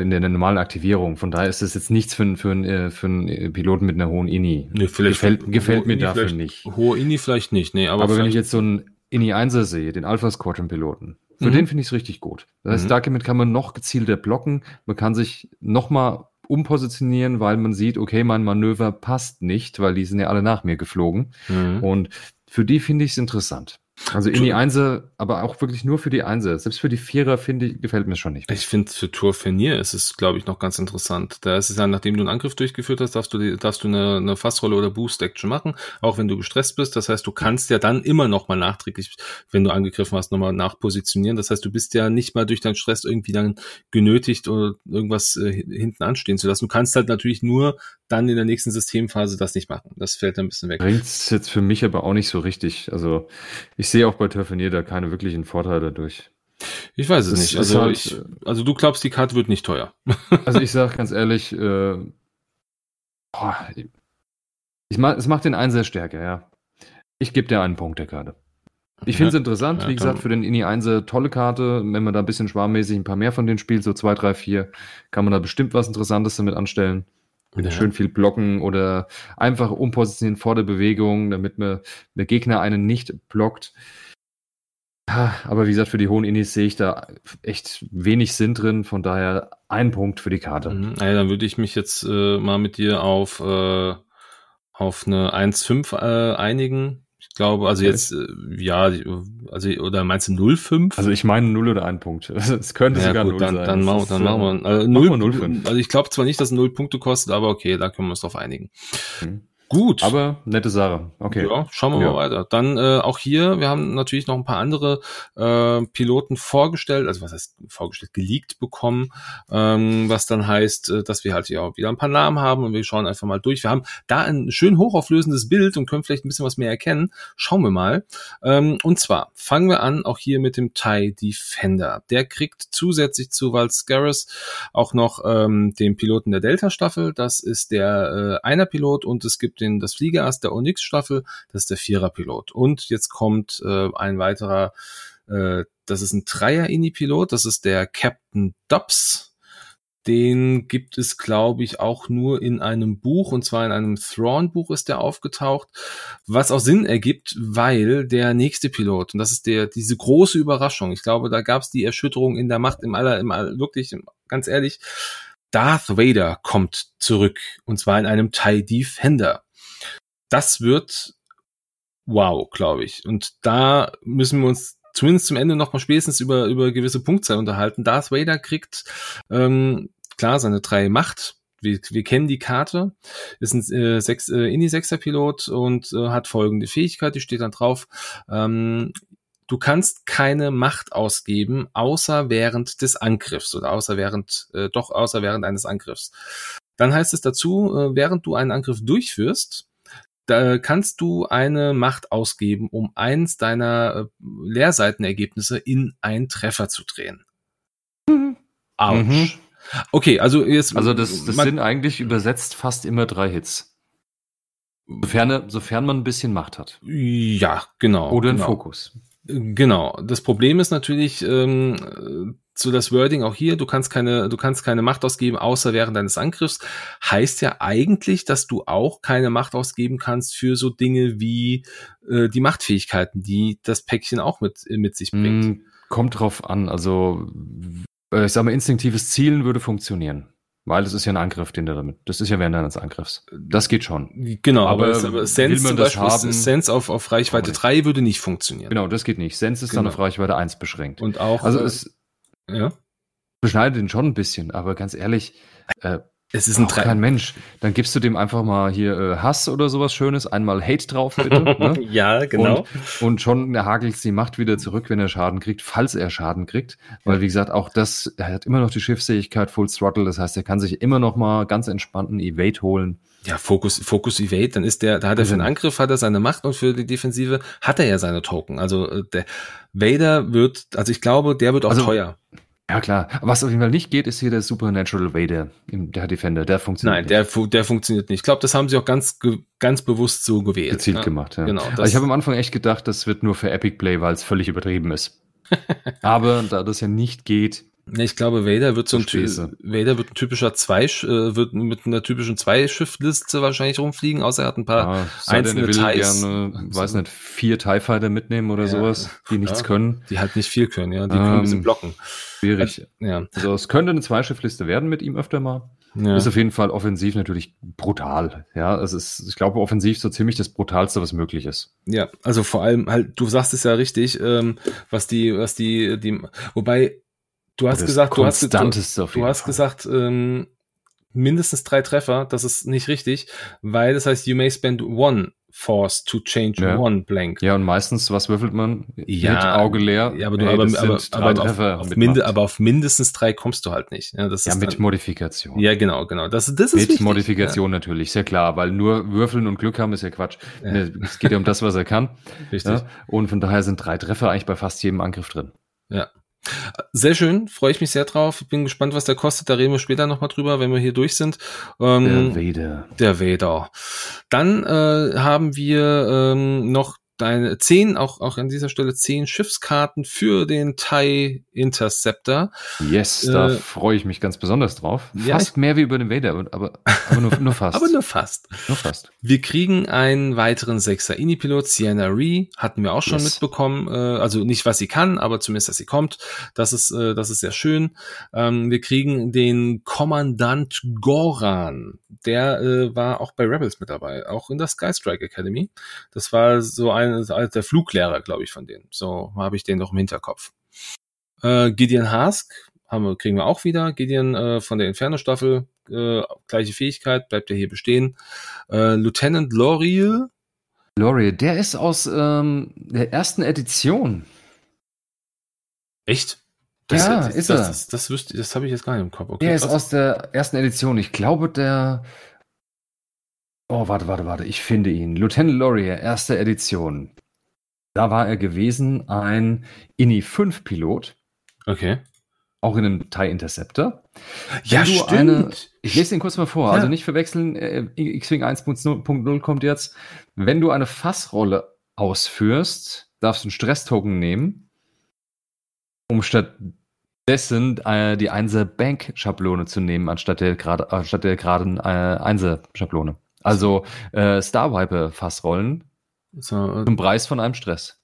in der normalen Aktivierung. Von daher ist das jetzt nichts für, für, äh, für einen Piloten mit einer hohen INI. Nee, vielleicht gefällt, gefällt mir dafür nicht. Hohe INI vielleicht nicht, nee, aber, aber wenn ich jetzt so einen INI 1er sehe, den Alpha Squadron Piloten, für mhm. den finde ich es richtig gut. Das heißt, mhm. damit kann man noch gezielter blocken, man kann sich noch mal umpositionieren, weil man sieht, okay, mein Manöver passt nicht, weil die sind ja alle nach mir geflogen. Mhm. Und für die finde ich es interessant. Also in die Einser, aber auch wirklich nur für die Einser. Selbst für die Vierer finde ich, gefällt mir schon nicht. Ich finde, für Tour Fenier ist es, glaube ich, noch ganz interessant. Da ist es ja, nachdem du einen Angriff durchgeführt hast, darfst du, darfst du eine, eine Fassrolle oder Boost-Action machen, auch wenn du gestresst bist. Das heißt, du kannst ja dann immer noch mal nachträglich, wenn du angegriffen hast, nochmal nachpositionieren. Das heißt, du bist ja nicht mal durch deinen Stress irgendwie dann genötigt oder irgendwas äh, hinten anstehen zu lassen. Du kannst halt natürlich nur dann in der nächsten Systemphase das nicht machen. Das fällt dann ein bisschen weg. Bringt es jetzt für mich aber auch nicht so richtig. Also ich sehe auch bei Turfinier da keine wirklichen Vorteile dadurch. Ich weiß es das nicht. Also, halt, ich, also du glaubst, die Karte wird nicht teuer. also ich sage ganz ehrlich, äh, boah, ich mach, es macht den einen sehr stärker, ja. Ich gebe dir einen Punkt der Karte. Ich finde es ja, interessant, ja, wie gesagt, für den Ini 1 tolle Karte. Wenn man da ein bisschen schwarmmäßig ein paar mehr von denen spielt, so zwei, drei, vier, kann man da bestimmt was Interessantes damit anstellen. Wieder ja. schön viel blocken oder einfach umpositionieren vor der Bewegung, damit man der Gegner einen nicht blockt. Ja, aber wie gesagt, für die hohen Inis sehe ich da echt wenig Sinn drin. Von daher ein Punkt für die Karte. Mhm. Ja, dann würde ich mich jetzt äh, mal mit dir auf, äh, auf eine 1,5 äh, einigen. Ich glaube, also jetzt, äh, ja, also, oder meinst du 05? Also ich meine 0 oder 1 Punkt. Es könnte ja, sogar gut, 0 dann, sein. Dann, machen, dann machen wir, also 0, 0, also ich glaube zwar nicht, dass es 0 Punkte kostet, aber okay, da können wir uns drauf einigen. Mhm. Gut. Aber nette Sache. Okay. Ja, schauen wir ja. mal weiter. Dann äh, auch hier, wir haben natürlich noch ein paar andere äh, Piloten vorgestellt, also was heißt vorgestellt, geleakt bekommen, ähm, was dann heißt, äh, dass wir halt hier auch wieder ein paar Namen haben und wir schauen einfach mal durch. Wir haben da ein schön hochauflösendes Bild und können vielleicht ein bisschen was mehr erkennen. Schauen wir mal. Ähm, und zwar fangen wir an, auch hier mit dem TIE Defender. Der kriegt zusätzlich zu Valscaris auch noch ähm, den Piloten der Delta-Staffel. Das ist der äh, einer Pilot und es gibt den, das Fliegerass der Onyx-Staffel, das ist der Vierer-Pilot. Und jetzt kommt äh, ein weiterer, äh, das ist ein Dreier-Ini-Pilot, das ist der Captain Dobbs. Den gibt es, glaube ich, auch nur in einem Buch, und zwar in einem Thrawn-Buch ist der aufgetaucht, was auch Sinn ergibt, weil der nächste Pilot, und das ist der, diese große Überraschung, ich glaube, da gab es die Erschütterung in der Macht im aller, im aller, wirklich, ganz ehrlich, Darth Vader kommt zurück, und zwar in einem TIE Defender das wird wow, glaube ich. Und da müssen wir uns zumindest zum Ende noch mal spätestens über, über gewisse Punktzahl unterhalten. Darth Vader kriegt ähm, klar seine drei Macht. Wir, wir kennen die Karte, ist ein äh, sechs, äh, Indie-Sechser-Pilot und äh, hat folgende Fähigkeit, die steht dann drauf. Ähm, du kannst keine Macht ausgeben, außer während des Angriffs oder außer während, äh, doch außer während eines Angriffs. Dann heißt es dazu, äh, während du einen Angriff durchführst, da kannst du eine Macht ausgeben, um eins deiner äh, Leerseitenergebnisse in einen Treffer zu drehen. Mhm. Autsch. Mhm. Okay, also jetzt. Also das, das sind eigentlich übersetzt fast immer drei Hits. Sofern, sofern man ein bisschen Macht hat. Ja, genau. Oder einen genau. Fokus. Genau. Das Problem ist natürlich, ähm, so das Wording auch hier, du kannst keine, du kannst keine Macht ausgeben, außer während deines Angriffs, heißt ja eigentlich, dass du auch keine Macht ausgeben kannst für so Dinge wie äh, die Machtfähigkeiten, die das Päckchen auch mit, mit sich bringt. Mm, kommt drauf an. Also, äh, ich sag mal, instinktives Zielen würde funktionieren. Weil das ist ja ein Angriff, den du damit. Das ist ja während deines Angriffs. Das geht schon. Genau, aber, aber, aber Sense zum Beispiel, haben, Sense auf, auf Reichweite 3 würde nicht funktionieren. Genau, das geht nicht. Sense ist genau. dann auf Reichweite 1 beschränkt. Und auch. Also es, ja. Beschneidet ihn schon ein bisschen, aber ganz ehrlich, äh, es ist ein Tre kein Mensch. Dann gibst du dem einfach mal hier äh, Hass oder sowas Schönes, einmal Hate drauf, bitte. Ne? ja, genau. Und, und schon hagelt die Macht wieder zurück, wenn er Schaden kriegt, falls er Schaden kriegt. Weil, wie gesagt, auch das, er hat immer noch die Schiffsfähigkeit Full Throttle. Das heißt, er kann sich immer noch mal ganz entspannten Evade holen. Ja, Focus, Focus Evade, dann ist der, da hat er für den mhm. Angriff hat er seine Macht und für die Defensive hat er ja seine Token. Also äh, der Vader wird, also ich glaube, der wird auch also, teuer. Ja, klar. Was auf jeden Fall nicht geht, ist hier der Supernatural Vader, der Defender. Der funktioniert Nein, der, der funktioniert nicht. Ich glaube, das haben sie auch ganz, ganz bewusst so gewählt. Gezielt ja. gemacht, ja. Genau. Also ich habe am Anfang echt gedacht, das wird nur für Epic Play, weil es völlig übertrieben ist. Aber da das ja nicht geht, Ich glaube, Vader wird so ein, Vader wird ein typischer zwei, äh, wird mit einer typischen Zwei-Schiff-Liste wahrscheinlich rumfliegen, außer er hat ein paar ja, einzelne will Ties. gerne, weiß nicht, vier TIE Fighter mitnehmen oder ja, sowas, die nichts ja, können. Die halt nicht viel können, ja, die ähm, können ein bisschen blocken. Schwierig. Äh, ja. Also es könnte eine Zwei-Schiff-Liste werden mit ihm öfter mal. Ja. Ist auf jeden Fall offensiv natürlich brutal. Ja, es ist, ich glaube, offensiv so ziemlich das brutalste, was möglich ist. Ja, also vor allem halt, du sagst es ja richtig, ähm, was die, was die, die, wobei Du hast gesagt, du hast, du, du hast gesagt, ähm, mindestens drei Treffer. Das ist nicht richtig, weil das heißt, you may spend one force to change ja. one blank. Ja, und meistens, was würfelt man? Ja, Mit Auge leer. Ja, aber du, hey, aber, aber, aber, auf, auf minde, aber auf mindestens drei kommst du halt nicht. Ja, das ja ist mit dann, Modifikation. Ja, genau, genau. Das, das ist Mit wichtig. Modifikation ja. natürlich, sehr klar, weil nur würfeln und Glück haben ist ja Quatsch. Ja. Es geht ja um das, was er kann. Richtig. Und von daher sind drei Treffer eigentlich bei fast jedem Angriff drin. Ja. Sehr schön, freue ich mich sehr drauf. Ich bin gespannt, was der kostet. Da reden wir später nochmal drüber, wenn wir hier durch sind. Ähm, der Vader. Der Vader. Dann äh, haben wir ähm, noch deine zehn, auch, auch an dieser Stelle zehn Schiffskarten für den TIE Interceptor. Yes, äh, da freue ich mich ganz besonders drauf. Ja, fast mehr wie über den Vader, aber, aber nur, nur fast. aber nur fast. Nur fast. Wir kriegen einen weiteren Sechser Ini-Pilot, Sienna Ree, hatten wir auch schon yes. mitbekommen. Äh, also nicht, was sie kann, aber zumindest, dass sie kommt. Das ist, äh, das ist sehr schön. Ähm, wir kriegen den Kommandant Goran. Der äh, war auch bei Rebels mit dabei, auch in der Sky Strike Academy. Das war so ein ein, als der Fluglehrer, glaube ich, von denen. So habe ich den noch im Hinterkopf. Äh, Gideon Hask haben wir, kriegen wir auch wieder. Gideon äh, von der Inferno-Staffel, äh, gleiche Fähigkeit, bleibt ja hier bestehen. Äh, Lieutenant L'Oreal. L'Oreal, der ist aus ähm, der ersten Edition. Echt? Das, ja, das, ist das, er. Das, das, das, das habe ich jetzt gar nicht im Kopf. Okay, der ist aus der ersten Edition. Ich glaube, der Oh, warte, warte, warte. Ich finde ihn. Lieutenant Laurier, erste Edition. Da war er gewesen ein INI 5 Pilot. Okay. Auch in einem TIE Interceptor. Ja, stimmt. Eine, ich lese den kurz mal vor. Ja. Also nicht verwechseln. Äh, X-Wing 1.0 kommt jetzt. Wenn du eine Fassrolle ausführst, darfst du einen Stresstoken nehmen, um stattdessen äh, die 1er Bank Schablone zu nehmen, anstatt der anstatt der geraden äh, 1er Schablone. Also äh, Starwipe-Fassrollen so, äh, zum Preis von einem Stress.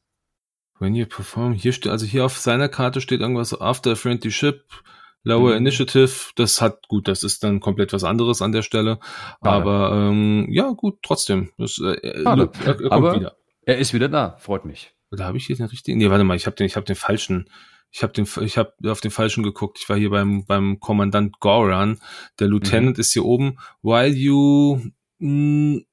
When you perform, hier steht, also hier auf seiner Karte steht irgendwas after a friendly ship, lower mhm. initiative, das hat, gut, das ist dann komplett was anderes an der Stelle, Schade. aber ähm, ja, gut, trotzdem, das, äh, er, er, kommt aber wieder. Er ist wieder da, freut mich. Da habe ich hier den richtigen, nee, warte mal, ich habe den, ich habe den falschen, ich habe den, ich habe auf den falschen geguckt. Ich war hier beim beim Kommandant Goran. Der Lieutenant mhm. ist hier oben. While you mh, hm,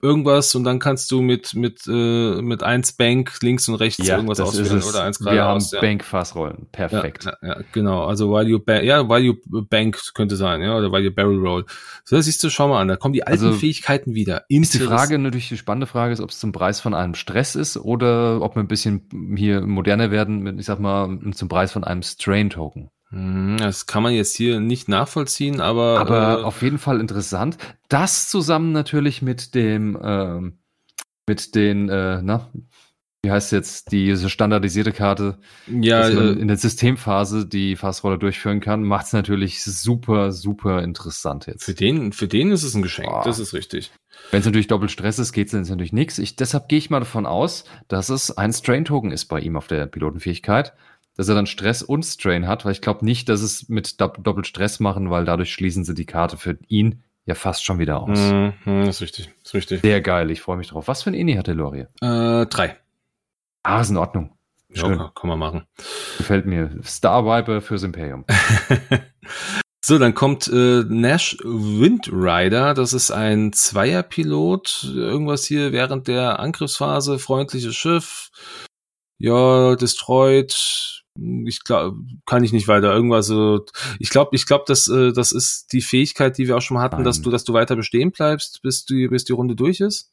irgendwas und dann kannst du mit mit äh, mit eins Bank links und rechts ja, irgendwas auswählen oder eins gerade Wir haben ja. Bank Fassrollen, perfekt. Ja, ja, genau, also while you ja, while you bank könnte sein, ja, oder while you barrel roll. So, das siehst du, schau mal an, da kommen die alten also, Fähigkeiten wieder. Ist die Frage natürlich die spannende Frage ist, ob es zum Preis von einem Stress ist oder ob wir ein bisschen hier moderner werden mit ich sag mal zum Preis von einem Strain Token. Mhm, das kann man jetzt hier nicht nachvollziehen, aber. Aber äh, auf jeden Fall interessant. Das zusammen natürlich mit dem, äh, mit den, äh, na, wie heißt jetzt diese standardisierte Karte, ja, äh, in der Systemphase die Fassrolle durchführen kann, macht es natürlich super, super interessant jetzt. Für den, für den ist es ein Geschenk, Boah. das ist richtig. Wenn es natürlich doppelt Stress ist, geht es natürlich nichts. deshalb gehe ich mal davon aus, dass es ein Strain-Token ist bei ihm auf der Pilotenfähigkeit dass er dann Stress und Strain hat, weil ich glaube nicht, dass es mit doppelt Stress machen, weil dadurch schließen sie die Karte für ihn ja fast schon wieder aus. Mhm, mhm ist richtig, ist richtig. Sehr geil, ich freue mich drauf. Was für ein Ini hat der Lorie? Äh, drei. Ah, ist in Ordnung. Schön. Ja, kann man machen. Gefällt mir. Star Viper fürs Imperium. so, dann kommt äh, Nash Windrider. Das ist ein Zweierpilot. Irgendwas hier während der Angriffsphase. Freundliches Schiff. Ja, destroyed ich glaube, kann ich nicht weiter. Irgendwas so. Ich glaube, ich glaube, dass äh, das ist die Fähigkeit, die wir auch schon mal hatten, Nein. dass du, dass du weiter bestehen bleibst, bis die, bis die Runde durch ist.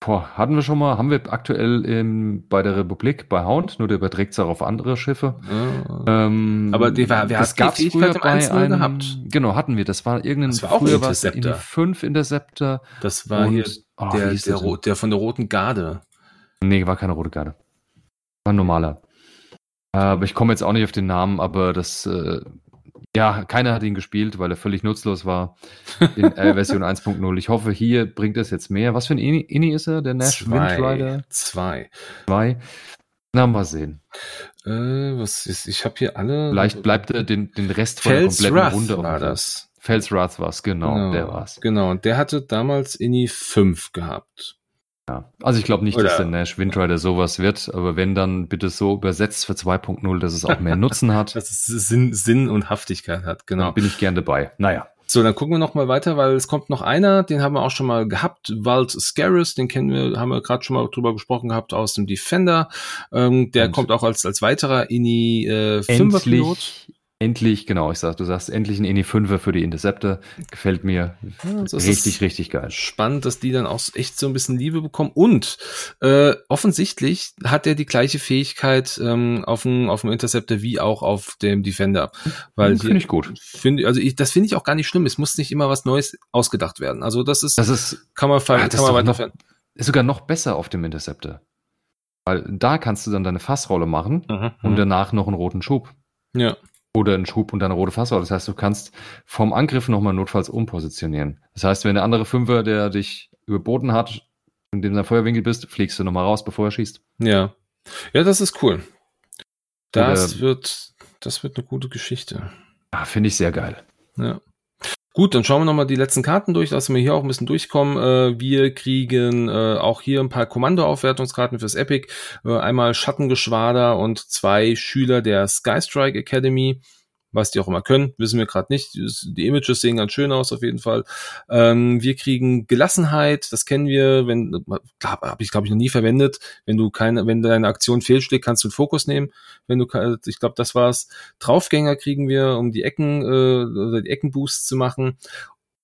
Boah, hatten wir schon mal, haben wir aktuell im, bei der Republik, bei Hound, nur der überträgt es auch auf andere Schiffe. Ja. Ähm, aber die, wer, wer das gab es früher bei einem, gehabt? Genau, hatten wir. Das war irgendein, das war auch früher war es in die fünf Interceptor. Das war und, hier oh, der, der, der, der, von der Roten Garde. Nee, war keine Rote Garde. War ein normaler. Aber ich komme jetzt auch nicht auf den Namen, aber das, äh, ja, keiner hat ihn gespielt, weil er völlig nutzlos war in äh, Version 1.0. Ich hoffe, hier bringt es jetzt mehr. Was für ein Inni, Inni ist er, der Nash Zwei. Windrider? Zwei. Zwei. Na, mal sehen. Äh, was ist, ich habe hier alle. Vielleicht bleibt er den, den Rest von Fels der kompletten Runde war das. Felsrath war's, genau, genau, der war's. Genau, und der hatte damals Inni 5 gehabt. Ja, also ich glaube nicht, Oder dass der Nash Windrider sowas wird, aber wenn dann bitte so übersetzt für 2.0, dass es auch mehr Nutzen hat. dass es Sinn, Sinn und Haftigkeit hat, genau. Bin ich gern dabei. Naja. So, dann gucken wir noch mal weiter, weil es kommt noch einer, den haben wir auch schon mal gehabt, Walt Scaris, den kennen wir, haben wir gerade schon mal drüber gesprochen gehabt aus dem Defender. Ähm, der und kommt auch als als weiterer Ini äh, 5 Pilot. Endlich, genau, ich sag, du sagst endlich ein Ini 5 für die Interceptor. Gefällt mir ja, richtig, richtig geil. Spannend, dass die dann auch echt so ein bisschen Liebe bekommen. Und äh, offensichtlich hat er die gleiche Fähigkeit ähm, auf dem auf dem Interceptor wie auch auf dem Defender. Weil finde ich gut. Finde also ich, das finde ich auch gar nicht schlimm. Es muss nicht immer was Neues ausgedacht werden. Also das ist, das ist kann man, ah, kann man weiterführen. Ist sogar noch besser auf dem Interceptor. Weil da kannst du dann deine Fassrolle machen mhm, und mhm. danach noch einen roten Schub. Ja. Oder einen Schub und eine rote Fassrolle. Das heißt, du kannst vom Angriff nochmal notfalls umpositionieren. Das heißt, wenn der andere Fünfer, der dich überboten hat, in dem du Feuerwinkel bist, fliegst du nochmal raus, bevor er schießt. Ja. Ja, das ist cool. Das Oder, wird, das wird eine gute Geschichte. Ah, finde ich sehr geil. Ja. Gut, dann schauen wir nochmal die letzten Karten durch, dass wir hier auch ein bisschen durchkommen. Äh, wir kriegen äh, auch hier ein paar Kommandoaufwertungskarten fürs Epic. Äh, einmal Schattengeschwader und zwei Schüler der Skystrike Academy was die auch immer können, wissen wir gerade nicht. Die Images sehen ganz schön aus, auf jeden Fall. Ähm, wir kriegen Gelassenheit, das kennen wir, wenn, klar, habe ich glaube ich noch nie verwendet. Wenn du keine, wenn deine Aktion fehlschlägt, kannst du einen Fokus nehmen. Wenn du, ich glaube, das war's. Draufgänger kriegen wir, um die Ecken äh, die Eckenboosts zu machen.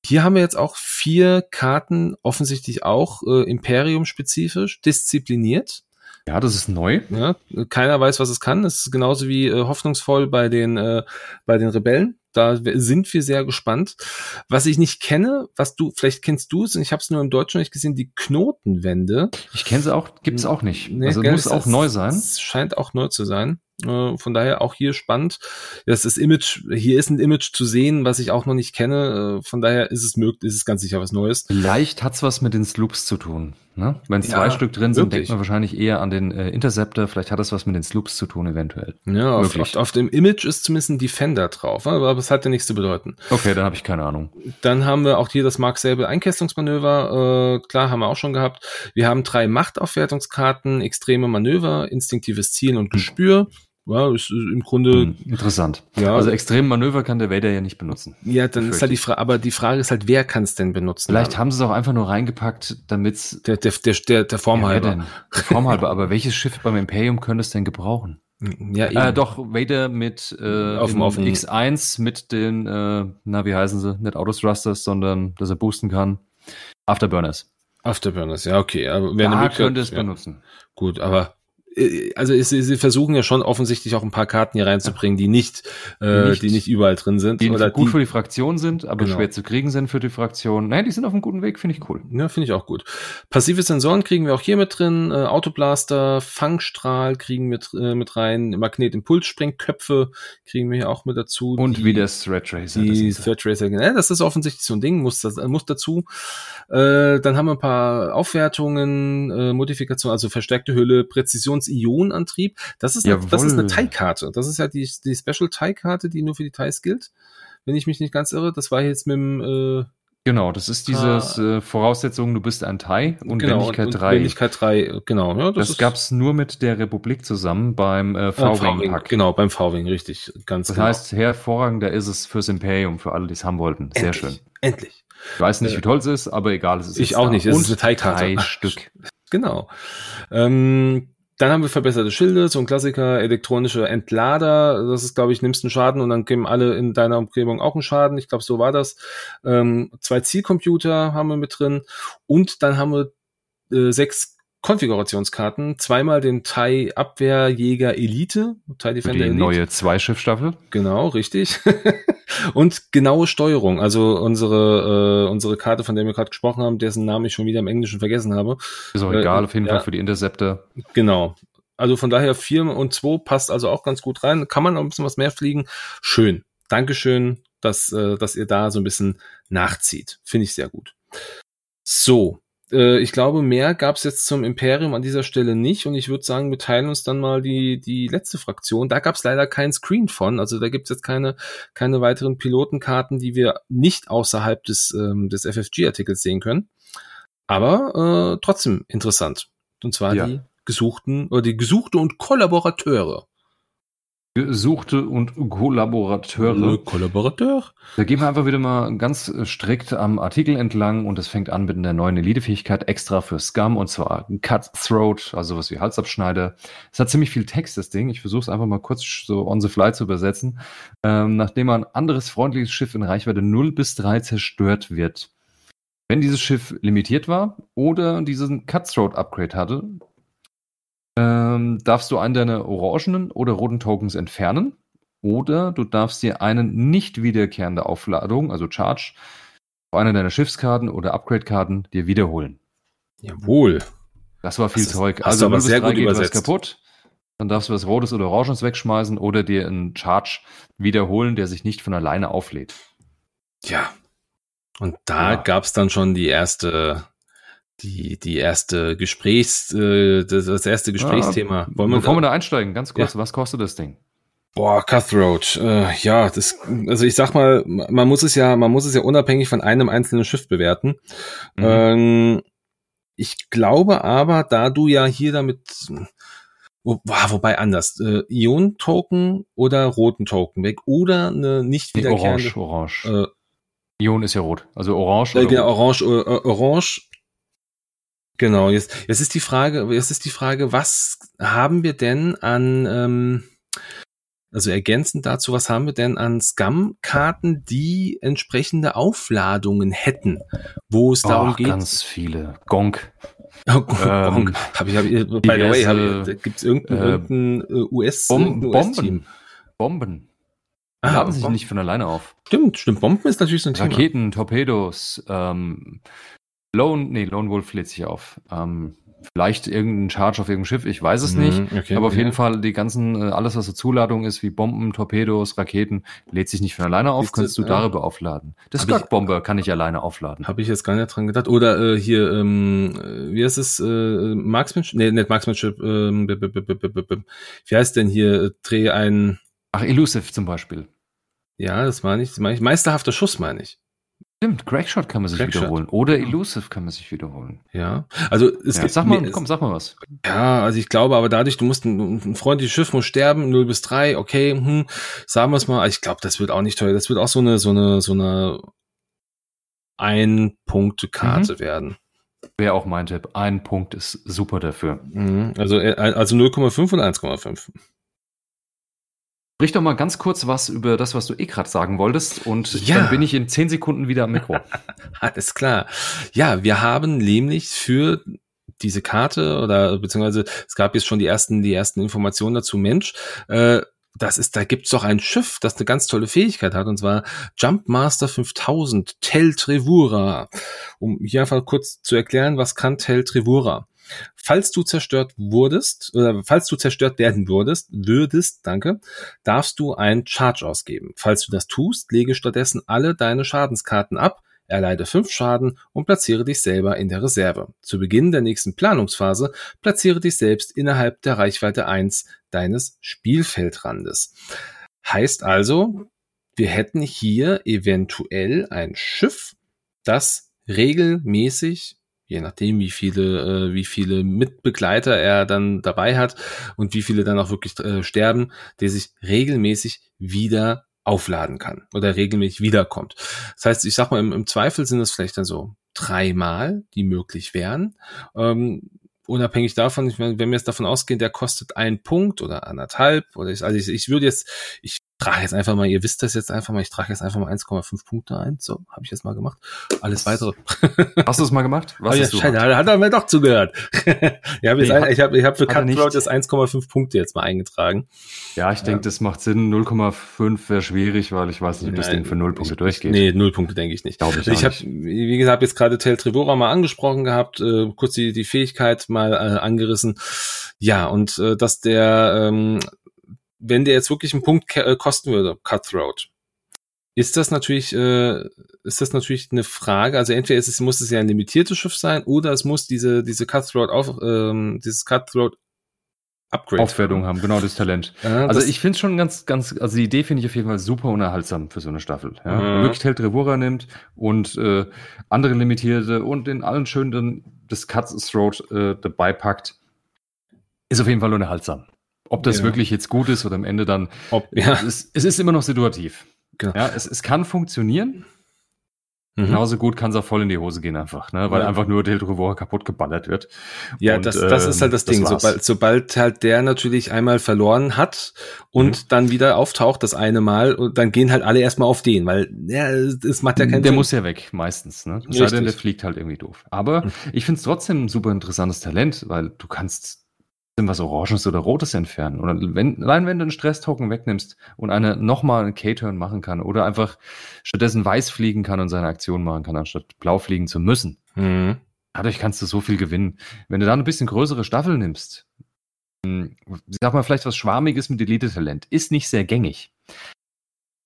Hier haben wir jetzt auch vier Karten, offensichtlich auch äh, Imperium-spezifisch, diszipliniert. Ja, das ist neu. Ja, keiner weiß, was es kann. Es ist genauso wie äh, hoffnungsvoll bei den, äh, bei den Rebellen. Da sind wir sehr gespannt. Was ich nicht kenne, was du, vielleicht kennst du es, und ich habe es nur im Deutschen nicht gesehen, die Knotenwände. Ich kenne sie auch, gibt es auch nicht. Nee, also muss auch neu sein. Es scheint auch neu zu sein. Äh, von daher auch hier spannend. Das ist Image, hier ist ein Image zu sehen, was ich auch noch nicht kenne. Äh, von daher ist es möglich, ist es ganz sicher was Neues. Vielleicht hat's was mit den Sloops zu tun. Ne? Wenn ja, zwei Stück drin sind, denkt man wahrscheinlich eher an den äh, Interceptor. Vielleicht hat es was mit den Sloops zu tun, eventuell. Ja, auf, auf, auf, dem Image ist zumindest ein Defender drauf, aber es hat ja nichts zu bedeuten. Okay, dann habe ich keine Ahnung. Dann haben wir auch hier das Mark Sable Einkesselungsmanöver. Äh, klar, haben wir auch schon gehabt. Wir haben drei Machtaufwertungskarten, extreme Manöver, instinktives Zielen und Gespür. Ja, ist im Grunde hm, interessant. Ja. Also extreme Manöver kann der Vader ja nicht benutzen. Ja, dann ist halt die Frage, aber die Frage ist halt, wer kann es denn benutzen? Vielleicht haben sie es auch einfach nur reingepackt, damit der der der der, der Form halber. Ja, der Form halber, aber welches Schiff beim Imperium könnte es denn gebrauchen? Ja, eben. Äh, doch, Vader mit äh, auf, auf X1 mit den, äh, na, wie heißen sie? Nicht Autothrusters, sondern dass er boosten kann. Afterburners. Afterburners, ja, okay. Aber wer da könnte es ja. benutzen. Gut, aber äh, also sie, sie versuchen ja schon offensichtlich auch ein paar Karten hier reinzubringen, die nicht, äh, nicht, die nicht überall drin sind. Die oder gut die, für die Fraktion sind, aber genau. schwer zu kriegen sind für die Fraktion. Nein, die sind auf einem guten Weg, finde ich cool. Ja, finde ich auch gut. Passive Sensoren kriegen wir auch hier mit drin, äh, Autoblaster, Fangstrahl kriegen wir äh, mit rein, Magnetimpulssprengköpfe kriegen wir hier auch mit dazu. Und die, wie der Thread Tracer. Die Thread Tracer, ja, das ist offensichtlich so ein Ding, muss, das, muss dazu. Äh, dann haben wir ein paar Aufwertungen, äh, Modifikationen, also verstärkte Hülle, Präzisions-Ionenantrieb. Das ist, Jawohl. das ist eine TIE-Karte. Das ist ja die, die Special TIE-Karte, die nur für die TIEs gilt. Wenn ich mich nicht ganz irre. Das war jetzt mit dem, äh, Genau, das ist dieses äh, Voraussetzung, du bist ein Thai und genau, Wendigkeit und, 3. Wendigkeit 3, genau. Ja, das das gab's nur mit der Republik zusammen beim äh, V-Wing-Pack. Genau, beim V-Wing, richtig, ganz Das genau. heißt, hervorragender ist es fürs Imperium, für alle, die es haben wollten. Sehr endlich, schön. Endlich. Ich weiß nicht, wie toll es ist, aber egal, es ist Ich auch da. nicht, es und ist eine Teigkarte. Drei Stück. Genau. Ähm, dann haben wir verbesserte Schilde, so ein Klassiker, elektronische Entlader. Das ist, glaube ich, nimmst einen Schaden und dann geben alle in deiner Umgebung auch einen Schaden. Ich glaube, so war das. Ähm, zwei Zielcomputer haben wir mit drin. Und dann haben wir äh, sechs Konfigurationskarten. Zweimal den TIE Abwehrjäger Elite, TIE Defender Die Elite. neue Zweischiffstaffel. Genau, richtig. und genaue Steuerung. Also unsere, äh, unsere Karte, von der wir gerade gesprochen haben, dessen Namen ich schon wieder im Englischen vergessen habe. Ist auch äh, egal, auf jeden ja. Fall für die Interceptor. Genau. Also von daher vier und zwei passt also auch ganz gut rein. Kann man noch ein bisschen was mehr fliegen? Schön. Dankeschön, dass, äh, dass ihr da so ein bisschen nachzieht. Finde ich sehr gut. So, äh, ich glaube, mehr gab es jetzt zum Imperium an dieser Stelle nicht. Und ich würde sagen, wir teilen uns dann mal die, die letzte Fraktion. Da gab es leider keinen Screen von. Also da gibt es jetzt keine, keine weiteren Pilotenkarten, die wir nicht außerhalb des, ähm, des FFG-Artikels sehen können. Aber äh, trotzdem interessant. Und zwar ja. die gesuchten oder die gesuchte und Kollaborateure. Gesuchte und Kollaborateure. Kollaborateur. Da gehen wir einfach wieder mal ganz strikt am Artikel entlang und es fängt an mit einer neuen Elite-Fähigkeit extra für Scum und zwar Cutthroat, also was wie Halsabschneider. Es hat ziemlich viel Text, das Ding. Ich versuche es einfach mal kurz so on the fly zu übersetzen. Ähm, nachdem ein anderes freundliches Schiff in Reichweite 0 bis 3 zerstört wird, wenn dieses Schiff limitiert war oder diesen Cutthroat-Upgrade hatte, ähm, darfst du einen deiner orangenen oder roten Tokens entfernen oder du darfst dir einen nicht wiederkehrende Aufladung, also Charge, auf einer deiner Schiffskarten oder Upgrade-Karten dir wiederholen. Jawohl. Das war viel das Zeug. Ist, also, aber sehr gut geht übersetzt. was kaputt. Dann darfst du was Rotes oder Oranges wegschmeißen oder dir einen Charge wiederholen, der sich nicht von alleine auflädt. Ja. Und da ja. gab es dann schon die erste die, die erste Gesprächs, äh, das, das erste Gesprächsthema. Wollen wir Bevor da, wir da einsteigen, ganz kurz, ja. was kostet das Ding? Boah, Cutthroat, äh, ja, das, also ich sag mal, man muss es ja, man muss es ja unabhängig von einem einzelnen Schiff bewerten. Mhm. Ähm, ich glaube aber, da du ja hier damit, wo, wobei anders, äh, Ion-Token oder roten Token weg oder eine nicht wiederkehrende. Nee, orange, orange. Äh, Ion ist ja rot, also orange. Äh, genau, orange, äh, orange Genau, jetzt, jetzt ist die Frage, jetzt ist die Frage, was haben wir denn an, ähm, also ergänzend dazu, was haben wir denn an Scam-Karten, die entsprechende Aufladungen hätten, wo es darum oh, geht? Ganz viele. Gonk. Oh, Gonk. Ähm, hab ich, hab ich, by the way, hab, gibt's irgendein, äh, äh, US, Bom US Bomben. Bomben. Die ah, laden sich Bomben. nicht von alleine auf. Stimmt, stimmt. Bomben ist natürlich so ein Thema. Raketen, Torpedos, ähm, Lone, nee, Lone Wolf lädt sich auf. Ähm, vielleicht irgendein Charge auf irgendeinem Schiff, ich weiß es mhm, nicht. Okay, aber auf jeden Fall die ganzen, äh, alles was so Zuladung ist, wie Bomben, Torpedos, Raketen, lädt sich nicht von alleine auf, kannst du darüber äh, aufladen. Das Skag-Bomber kann ich alleine aufladen. Habe ich jetzt gar nicht dran gedacht. Oder äh, hier, ähm, wie heißt es, äh, Marksmanship? Nee, nicht Marksmanship, ähm, wie heißt denn hier, dreh ein... Ach, Elusive zum Beispiel. Ja, das meine ich, das meine ich. Meisterhafter Schuss meine ich. Stimmt, Crackshot kann man sich Crackshot. wiederholen. Oder Elusive kann man sich wiederholen. Ja, also es ja, sag mal, komm, sag mal was. Ja, also ich glaube, aber dadurch, du musst ein, ein freundliches Schiff muss sterben, 0 bis 3, okay, hm, sagen wir es mal, ich glaube, das wird auch nicht teuer. Das wird auch so eine, so eine, so eine Ein-Punkte-Karte mhm. werden. Wäre auch mein Tipp. Ein Punkt ist super dafür. Mhm. Also, äh, also 0,5 oder 1,5? Sprich doch mal ganz kurz was über das, was du eh gerade sagen wolltest und ja. dann bin ich in zehn Sekunden wieder am Mikro. Alles klar. Ja, wir haben nämlich für diese Karte oder beziehungsweise es gab jetzt schon die ersten, die ersten Informationen dazu, Mensch, äh, das ist, da gibt's doch ein Schiff, das eine ganz tolle Fähigkeit hat, und zwar Jumpmaster 5000, Tel Trevura. Um hier einfach kurz zu erklären, was kann Tel Trevura? Falls du zerstört wurdest, oder falls du zerstört werden würdest, würdest, danke, darfst du ein Charge ausgeben. Falls du das tust, lege stattdessen alle deine Schadenskarten ab, erleide fünf Schaden und platziere dich selber in der Reserve. Zu Beginn der nächsten Planungsphase platziere dich selbst innerhalb der Reichweite 1 deines Spielfeldrandes. Heißt also, wir hätten hier eventuell ein Schiff, das regelmäßig je nachdem, wie viele, äh, wie viele Mitbegleiter er dann dabei hat und wie viele dann auch wirklich äh, sterben, der sich regelmäßig wieder aufladen kann oder regelmäßig wiederkommt. Das heißt, ich sag mal, im, im Zweifel sind es vielleicht dann so dreimal, die möglich wären. Ähm, unabhängig davon, ich meine, wenn wir jetzt davon ausgehen, der kostet einen Punkt oder anderthalb oder ich, also ich, ich würde jetzt, ich trage jetzt einfach mal, ihr wisst das jetzt einfach mal, ich trage jetzt einfach mal 1,5 Punkte ein. So, habe ich jetzt mal gemacht. Alles weitere. Hast du es mal gemacht? Was oh, ja, Schein, hat er mir doch zugehört. ja, nee, ich habe ich hab für Cutthroat das 1,5 Punkte jetzt mal eingetragen. Ja, ich ja. denke, das macht Sinn. 0,5 wäre schwierig, weil ich weiß nicht, ob das Ding für 0 Punkte durchgeht. Nee, 0 Punkte denke ich nicht. Glaube ich ich habe, wie gesagt, jetzt gerade Tel Trevora mal angesprochen gehabt, äh, kurz die, die Fähigkeit mal äh, angerissen. Ja, und äh, dass der ähm, wenn der jetzt wirklich einen Punkt äh, kosten würde, Cutthroat, ist das natürlich, äh, ist das natürlich eine Frage. Also entweder ist es, muss es ja ein limitiertes Schiff sein oder es muss diese, diese Cutthroat auf, ähm, dieses Cutthroat Upgrade. Aufwertung haben, genau, das Talent. Ja, also das ich finde es schon ganz, ganz, also die Idee finde ich auf jeden Fall super unerhaltsam für so eine Staffel. Ja? Mhm. Man wirklich Tel Trevora nimmt und äh, andere limitierte und in allen schönen das Cutthroat äh, dabei packt, ist auf jeden Fall unerhaltsam. Ob das ja. wirklich jetzt gut ist oder am Ende dann. Ob, ja. es, ist, es ist immer noch situativ. Genau. Ja, es, es kann funktionieren. Mhm. Genauso gut kann es auch voll in die Hose gehen einfach, ne? weil ja. einfach nur Del Trevor kaputt geballert wird. Ja, und, das, das ist halt das, das Ding. Sobald, sobald halt der natürlich einmal verloren hat und mhm. dann wieder auftaucht das eine Mal, und dann gehen halt alle erstmal auf den, weil ja, es macht ja keinen Der Sinn. muss ja weg, meistens. Ne? Sei denn, der fliegt halt irgendwie doof. Aber mhm. ich finde es trotzdem ein super interessantes Talent, weil du kannst was Oranges oder Rotes entfernen. Oder wenn, allein wenn du einen Stress-Token wegnimmst und einer nochmal einen K-Turn machen kann oder einfach stattdessen weiß fliegen kann und seine Aktion machen kann, anstatt blau fliegen zu müssen. Mhm. Dadurch kannst du so viel gewinnen. Wenn du da eine bisschen größere Staffel nimmst, hm, sag mal vielleicht was Schwarmiges mit Elite-Talent, ist nicht sehr gängig.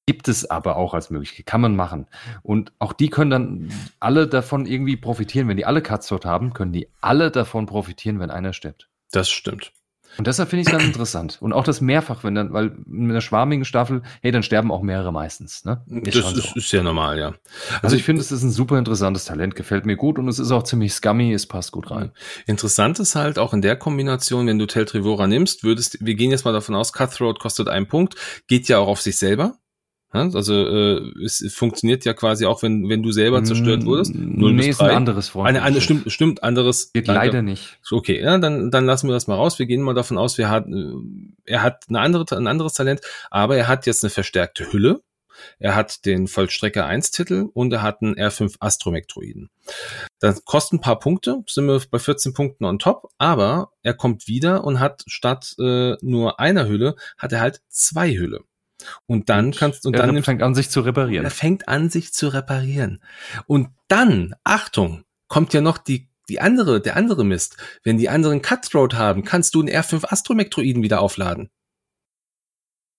Gibt es aber auch als Möglichkeit, kann man machen. Und auch die können dann alle davon irgendwie profitieren. Wenn die alle Cutsort haben, können die alle davon profitieren, wenn einer stirbt. Das stimmt. Und deshalb finde ich es ganz interessant. Und auch das mehrfach, wenn dann, weil mit einer schwarmigen Staffel, hey, dann sterben auch mehrere meistens. Ne? Ist das ist, so. ist ja normal, ja. Also, also ich finde, es ist ein super interessantes Talent, gefällt mir gut und es ist auch ziemlich scummy, es passt gut rein. Interessant ist halt auch in der Kombination, wenn du Tel Trivora nimmst, würdest, wir gehen jetzt mal davon aus, Cutthroat kostet einen Punkt, geht ja auch auf sich selber. Also äh, es funktioniert ja quasi auch, wenn, wenn du selber zerstört mm, wurdest. 0 nee, bis 3. ist ein anderes Freund. Eine, eine, stimmt, stimmt, anderes. Geht danke. leider nicht. Okay, ja, dann, dann lassen wir das mal raus. Wir gehen mal davon aus, wir hat, äh, er hat eine andere, ein anderes Talent, aber er hat jetzt eine verstärkte Hülle. Er hat den Vollstrecker 1 Titel und er hat einen R5 Astromektroiden. Das kostet ein paar Punkte, sind wir bei 14 Punkten on top, aber er kommt wieder und hat statt äh, nur einer Hülle, hat er halt zwei Hülle. Und dann kannst und er dann fängt an sich zu reparieren. Er fängt an sich zu reparieren. Und dann, Achtung, kommt ja noch die die andere, der andere Mist. Wenn die anderen Cutthroat haben, kannst du einen R5 Astromektroiden wieder aufladen.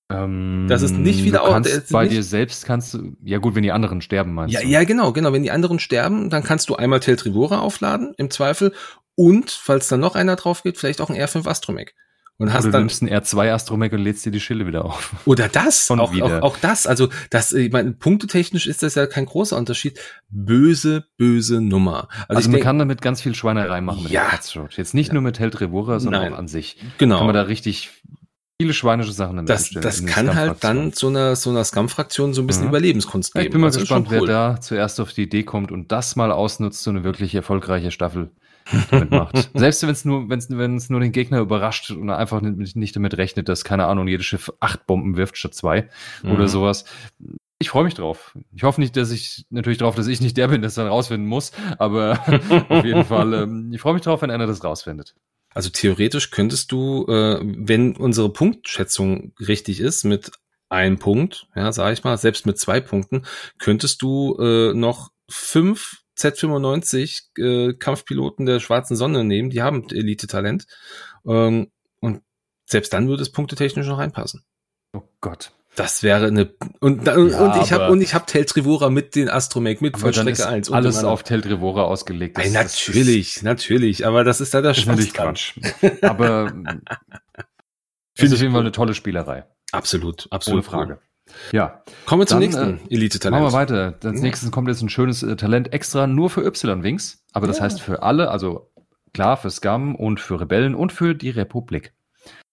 Ähm, das ist nicht wieder kannst bei nicht, dir selbst kannst du, ja gut, wenn die anderen sterben, meinst ja, du? Ja, genau, genau. Wenn die anderen sterben, dann kannst du einmal Teltrivora aufladen, im Zweifel. Und, falls dann noch einer drauf geht, vielleicht auch ein R5 Astromech. Und hast Oder du nimmst einen R2 Astromech und lädst dir die Schille wieder auf. Oder das, auch, auch, auch, das, also das, ich meine, punktetechnisch ist das ja kein großer Unterschied. Böse, böse Nummer. Also, also man denk, kann damit ganz viel Schweinerei machen mit ja. dem Jetzt nicht ja. nur mit Heltrevora, sondern Nein. auch an sich. Genau. Kann man da richtig viele schweinische Sachen damit Das, das kann halt dann so einer, so einer Scum-Fraktion so ein bisschen mhm. Überlebenskunst geben. ich bin mal das gespannt, cool. wer da zuerst auf die Idee kommt und das mal ausnutzt, so eine wirklich erfolgreiche Staffel damit macht. Selbst wenn es nur, wenn es nur den Gegner überrascht und einfach nicht, damit rechnet, dass, keine Ahnung, jedes Schiff acht Bomben wirft statt zwei mhm. oder sowas. Ich freue mich drauf. Ich hoffe nicht, dass ich natürlich drauf, dass ich nicht der bin, der es dann rausfinden muss, aber auf jeden Fall, ähm, ich freue mich drauf, wenn einer das rausfindet. Also theoretisch könntest du, äh, wenn unsere Punktschätzung richtig ist, mit einem Punkt, ja, sage ich mal, selbst mit zwei Punkten, könntest du äh, noch fünf Z95 äh, Kampfpiloten der Schwarzen Sonne nehmen, die haben Elite-Talent. Ähm, und selbst dann würde es punktetechnisch noch reinpassen. Oh Gott. Das wäre eine und, ja, und ich habe und ich habe Teltrivora mit den Astromech mit Vollstrecke 1 alles auf Teltrivora ausgelegt. Das, Ey, natürlich, natürlich, aber das ist da der Schwachsinn. Quatsch. aber finde ich auf jeden Fall eine tolle Spielerei. Absolut, absolut. Ohne Frage. Ja. Kommen wir zum Dann, nächsten äh, Elite-Talent. Machen wir weiter. Das mhm. nächste kommt jetzt ein schönes äh, Talent extra nur für Y-Wings. Aber das ja. heißt für alle, also klar für Scum und für Rebellen und für die Republik.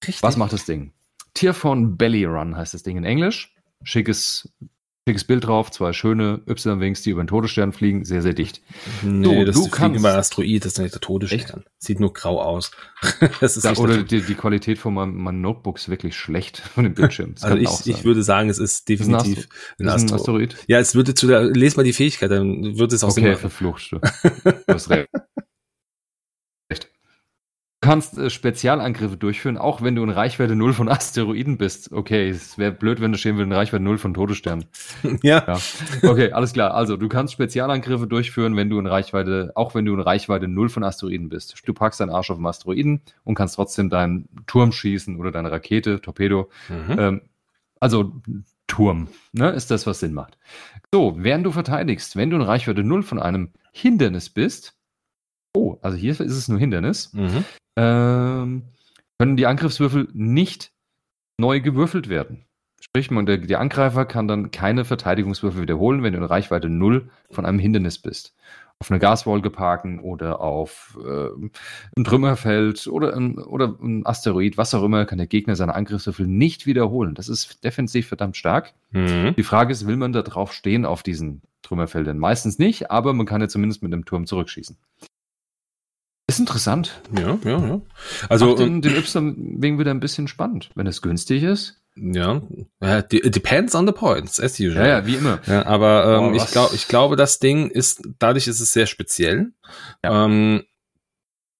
Richtig. Was macht das Ding? Tier von Belly Run heißt das Ding in Englisch. Schickes schickes Bild drauf, zwei schöne Y-Wings, die über den Todesstern fliegen, sehr, sehr dicht. Nee, so, das du kannst über Asteroid, das ist nicht der Todesstern. Echt? Sieht nur grau aus. das ist da, oder die, die, Qualität von meinem, meinem Notebook ist wirklich schlecht von dem Bildschirm. also ich, ich würde sagen, es ist definitiv ein, Astro ein, Astro Asteroid. Ja, es würde zu der, lese mal die Fähigkeit, dann wird es auch Okay, verflucht. Du hast recht kannst äh, Spezialangriffe durchführen, auch wenn du in Reichweite 0 von Asteroiden bist. Okay, es wäre blöd, wenn du stehen würdest in Reichweite 0 von Todessternen. Ja. ja. Okay, alles klar. Also, du kannst Spezialangriffe durchführen, wenn du in Reichweite, auch wenn du in Reichweite 0 von Asteroiden bist. Du packst deinen Arsch auf den Asteroiden und kannst trotzdem deinen Turm schießen oder deine Rakete, Torpedo. Mhm. Ähm, also, Turm, ne, ist das, was Sinn macht. So, während du verteidigst, wenn du in Reichweite 0 von einem Hindernis bist, Oh, also hier ist es nur Hindernis. Mhm ähm, können die Angriffswürfel nicht neu gewürfelt werden. Sprich, man, der, der, Angreifer kann dann keine Verteidigungswürfel wiederholen, wenn du in Reichweite 0 von einem Hindernis bist. Auf eine Gaswolke parken oder auf äh, ein Trümmerfeld oder ein, oder ein Asteroid, was auch immer, kann der Gegner seine Angriffswürfel nicht wiederholen. Das ist defensiv verdammt stark. Mhm. Die Frage ist, will man da drauf stehen auf diesen Trümmerfeldern? Meistens nicht, aber man kann ja zumindest mit dem Turm zurückschießen. Ist interessant. Ja, ja, ja. Also Macht den, den Y wegen wieder ein bisschen spannend, wenn es günstig ist. Ja, it depends on the points, as usual. Ja, ja, wie immer. Ja, aber ähm, oh, ich glaube, ich glaube, das Ding ist, dadurch ist es sehr speziell. Ja. Ähm,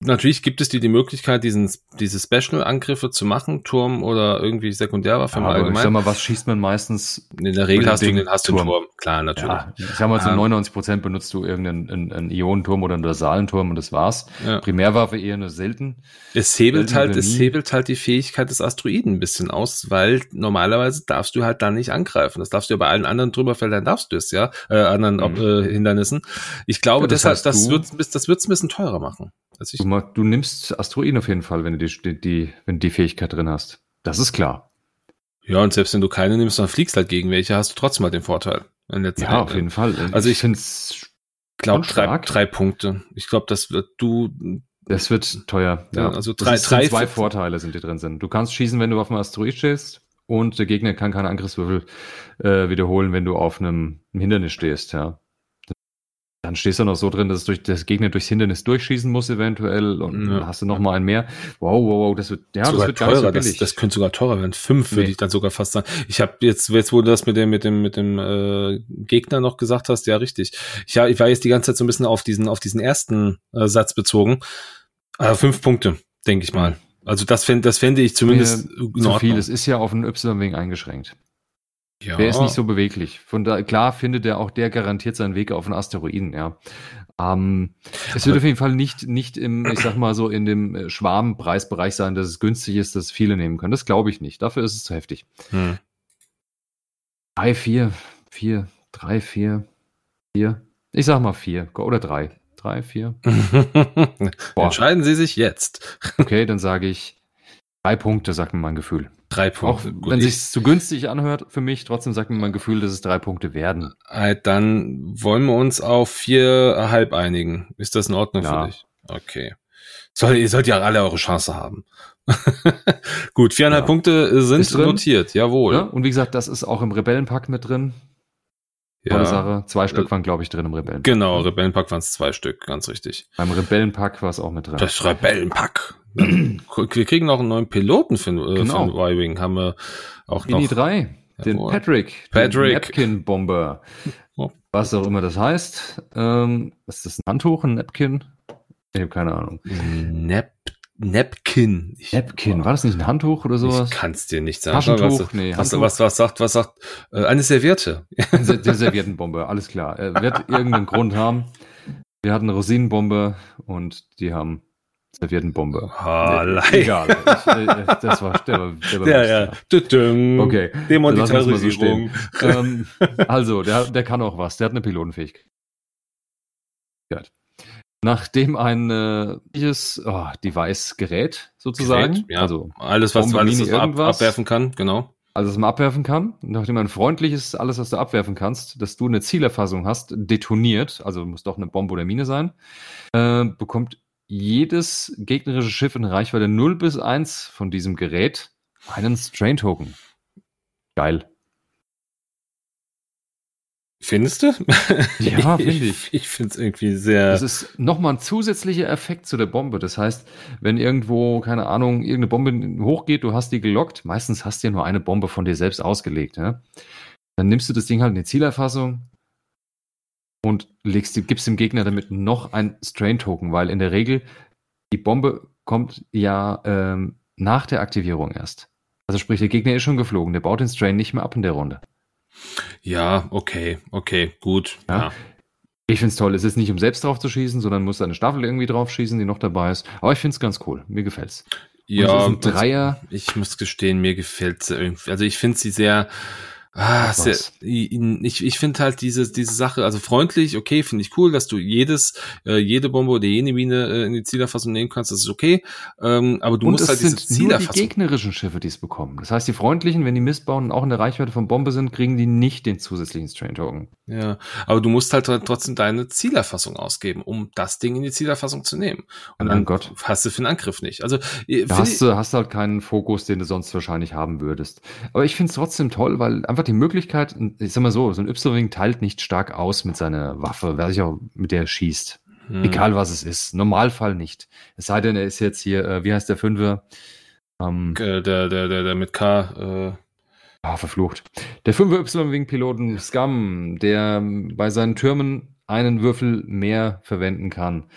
Natürlich gibt es dir die Möglichkeit, diesen, diese Special-Angriffe zu machen, Turm oder irgendwie Sekundärwaffe ja, allgemein. Ich sag mal, was schießt man meistens? In der Regel hast du, den, hast du einen Turm, klar, natürlich. Ja, ich sag mal, zu um, 99 Prozent benutzt du irgendeinen einen, einen Ionenturm oder einen Dorsalenturm und das war's. Ja. Primärwaffe eher nur selten. Es hebelt selten halt, es hebelt halt die Fähigkeit des Asteroiden ein bisschen aus, weil normalerweise darfst du halt da nicht angreifen. Das darfst du ja bei allen anderen Trümmerfeldern darfst du es, ja, äh, anderen mhm. äh, Hindernissen. Ich glaube, ja, das deshalb, das wird, das wird's ein bisschen teurer machen. Also du, du, nimmst Asteroiden auf jeden Fall, wenn du die, die, wenn du die Fähigkeit drin hast. Das ist klar. Ja, und selbst wenn du keine nimmst, dann fliegst halt gegen welche, hast du trotzdem halt den Vorteil. ja, Ende. auf jeden Fall. Also ich, ich finde es glaube drei, drei Punkte. Ich glaube, das wird du. Das wird teuer. Ja, ja also drei, drei zwei Vorteile sind die drin sind. Du kannst schießen, wenn du auf einem Asteroid stehst, und der Gegner kann keine Angriffswürfel äh, wiederholen, wenn du auf einem, einem Hindernis stehst. Ja, dann stehst du noch so drin, dass es durch das Gegner durchs Hindernis durchschießen muss eventuell und ja. dann hast du noch mal einen mehr. Wow, wow, wow, das wird ja, sogar das wird teurer. So das, das könnte sogar teurer werden. Fünf nee. würde ich dann sogar fast sagen. Ich habe jetzt, jetzt wo du das mit dem mit dem mit dem äh, Gegner noch gesagt hast, ja richtig. Ich, ja, ich war jetzt die ganze Zeit so ein bisschen auf diesen auf diesen ersten äh, Satz bezogen. Aber fünf Punkte, denke ich mal. Also das fände das fände ich zumindest ja, zu viel. Es ist ja auf einen Y-Wing eingeschränkt. Ja. Der ist nicht so beweglich. Von da, klar findet er auch der garantiert seinen Weg auf einen Asteroiden, ja. Ähm, es wird auf jeden Fall nicht, nicht im, ich sag mal so, in dem äh, Schwarmpreisbereich sein, dass es günstig ist, dass viele nehmen können. Das glaube ich nicht. Dafür ist es zu heftig. Hm. Drei, vier, vier, drei, vier, vier. Ich sag mal vier oder drei. Drei, vier. Entscheiden Sie sich jetzt. okay, dann sage ich drei Punkte, sagt mir mein Gefühl. Drei Punkte. Auch wenn sich zu günstig anhört für mich, trotzdem sagt mir mein Gefühl, dass es drei Punkte werden. Dann wollen wir uns auf viereinhalb einigen. Ist das in Ordnung ja. für dich? Okay. Soll, ihr sollt ja alle eure Chance haben. Gut, viereinhalb ja. Punkte sind notiert, jawohl. Ja, und wie gesagt, das ist auch im Rebellenpakt mit drin. Tolle ja. Sache. Zwei Stück waren, glaube ich, drin im Rebellenpack. Genau, Rebellenpack waren es zwei Stück, ganz richtig. Beim Rebellenpack war es auch mit drin. Das Rebellenpack. Wir kriegen noch einen neuen Piloten für, äh, genau. für Y-Wing. Haben wir auch noch. Mini 3. Den Jawohl. Patrick. Patrick. Napkin-Bomber. Oh. Was auch immer das heißt. Ähm, ist das? Ein Handtuch? Ein Napkin? Ich habe keine Ahnung. Nap Napkin. Ich, Napkin, war das nicht ein Handtuch oder sowas? Ich kann es dir nicht sagen. Taschentuch, was, nee, was, was, was, sagt, was sagt, äh, eine Serviette. Die Serviettenbombe, alles klar. Er wird irgendeinen Grund haben. Wir hatten eine Rosinenbombe und die haben Serviettenbombe. Ah, nee, egal. Ich, äh, das war, der war, der war ja, ja. Okay. Demonetarisierung. So ähm, also, der, der kann auch was. Der hat eine Pilotenfähigkeit. Nachdem ein äh, oh, Device-Gerät sozusagen, Gerät, ja. also alles, was, alles, was ab, abwerfen kann, genau. Also, was man abwerfen kann, nachdem ein freundliches, alles, was du abwerfen kannst, dass du eine Zielerfassung hast, detoniert, also muss doch eine Bombe oder Mine sein, äh, bekommt jedes gegnerische Schiff in Reichweite 0 bis 1 von diesem Gerät einen Strain-Token. Geil. Findest du? Ja, finde ich. Ich finde es irgendwie sehr. Das ist nochmal ein zusätzlicher Effekt zu der Bombe. Das heißt, wenn irgendwo, keine Ahnung, irgendeine Bombe hochgeht, du hast die gelockt, meistens hast du ja nur eine Bombe von dir selbst ausgelegt, ja? Dann nimmst du das Ding halt in die Zielerfassung und legst, gibst dem Gegner damit noch ein Strain-Token, weil in der Regel die Bombe kommt ja ähm, nach der Aktivierung erst. Also sprich, der Gegner ist schon geflogen, der baut den Strain nicht mehr ab in der Runde. Ja, okay, okay, gut. Ja. ja. Ich finde es toll. Es ist nicht, um selbst drauf zu schießen, sondern muss eine Staffel irgendwie drauf schießen, die noch dabei ist. Aber ich finde es ganz cool. Mir gefällt's. Ja, Dreier. Ich muss gestehen, mir gefällt sie irgendwie. Also ich finde sie sehr, Ah, sehr, ich ich finde halt diese, diese Sache, also freundlich, okay, finde ich cool, dass du jedes, äh, jede Bombe oder jede Mine äh, in die Zielerfassung nehmen kannst, das ist okay. Ähm, aber du und musst halt diese Zielerfassung. Nur die gegnerischen Schiffe, die es bekommen. Das heißt, die freundlichen, wenn die Mist bauen und auch in der Reichweite von Bombe sind, kriegen die nicht den zusätzlichen Strain Token. Ja, aber du musst halt trotzdem deine Zielerfassung ausgeben, um das Ding in die Zielerfassung zu nehmen. Und dann Gott. hast du für den Angriff nicht. Also da hast du hast halt keinen Fokus, den du sonst wahrscheinlich haben würdest. Aber ich finde es trotzdem toll, weil einfach einfach die Möglichkeit, ich sag mal so, so ein Y-Wing teilt nicht stark aus mit seiner Waffe, wer sich auch mit der schießt. Hm. Egal was es ist. Normalfall nicht. Es sei denn, er ist jetzt hier, äh, wie heißt der Fünfer? Ähm, der, der, der, der mit K, äh, Ah, verflucht. Der 5 Y-Wing-Piloten Scum, der bei seinen Türmen einen Würfel mehr verwenden kann.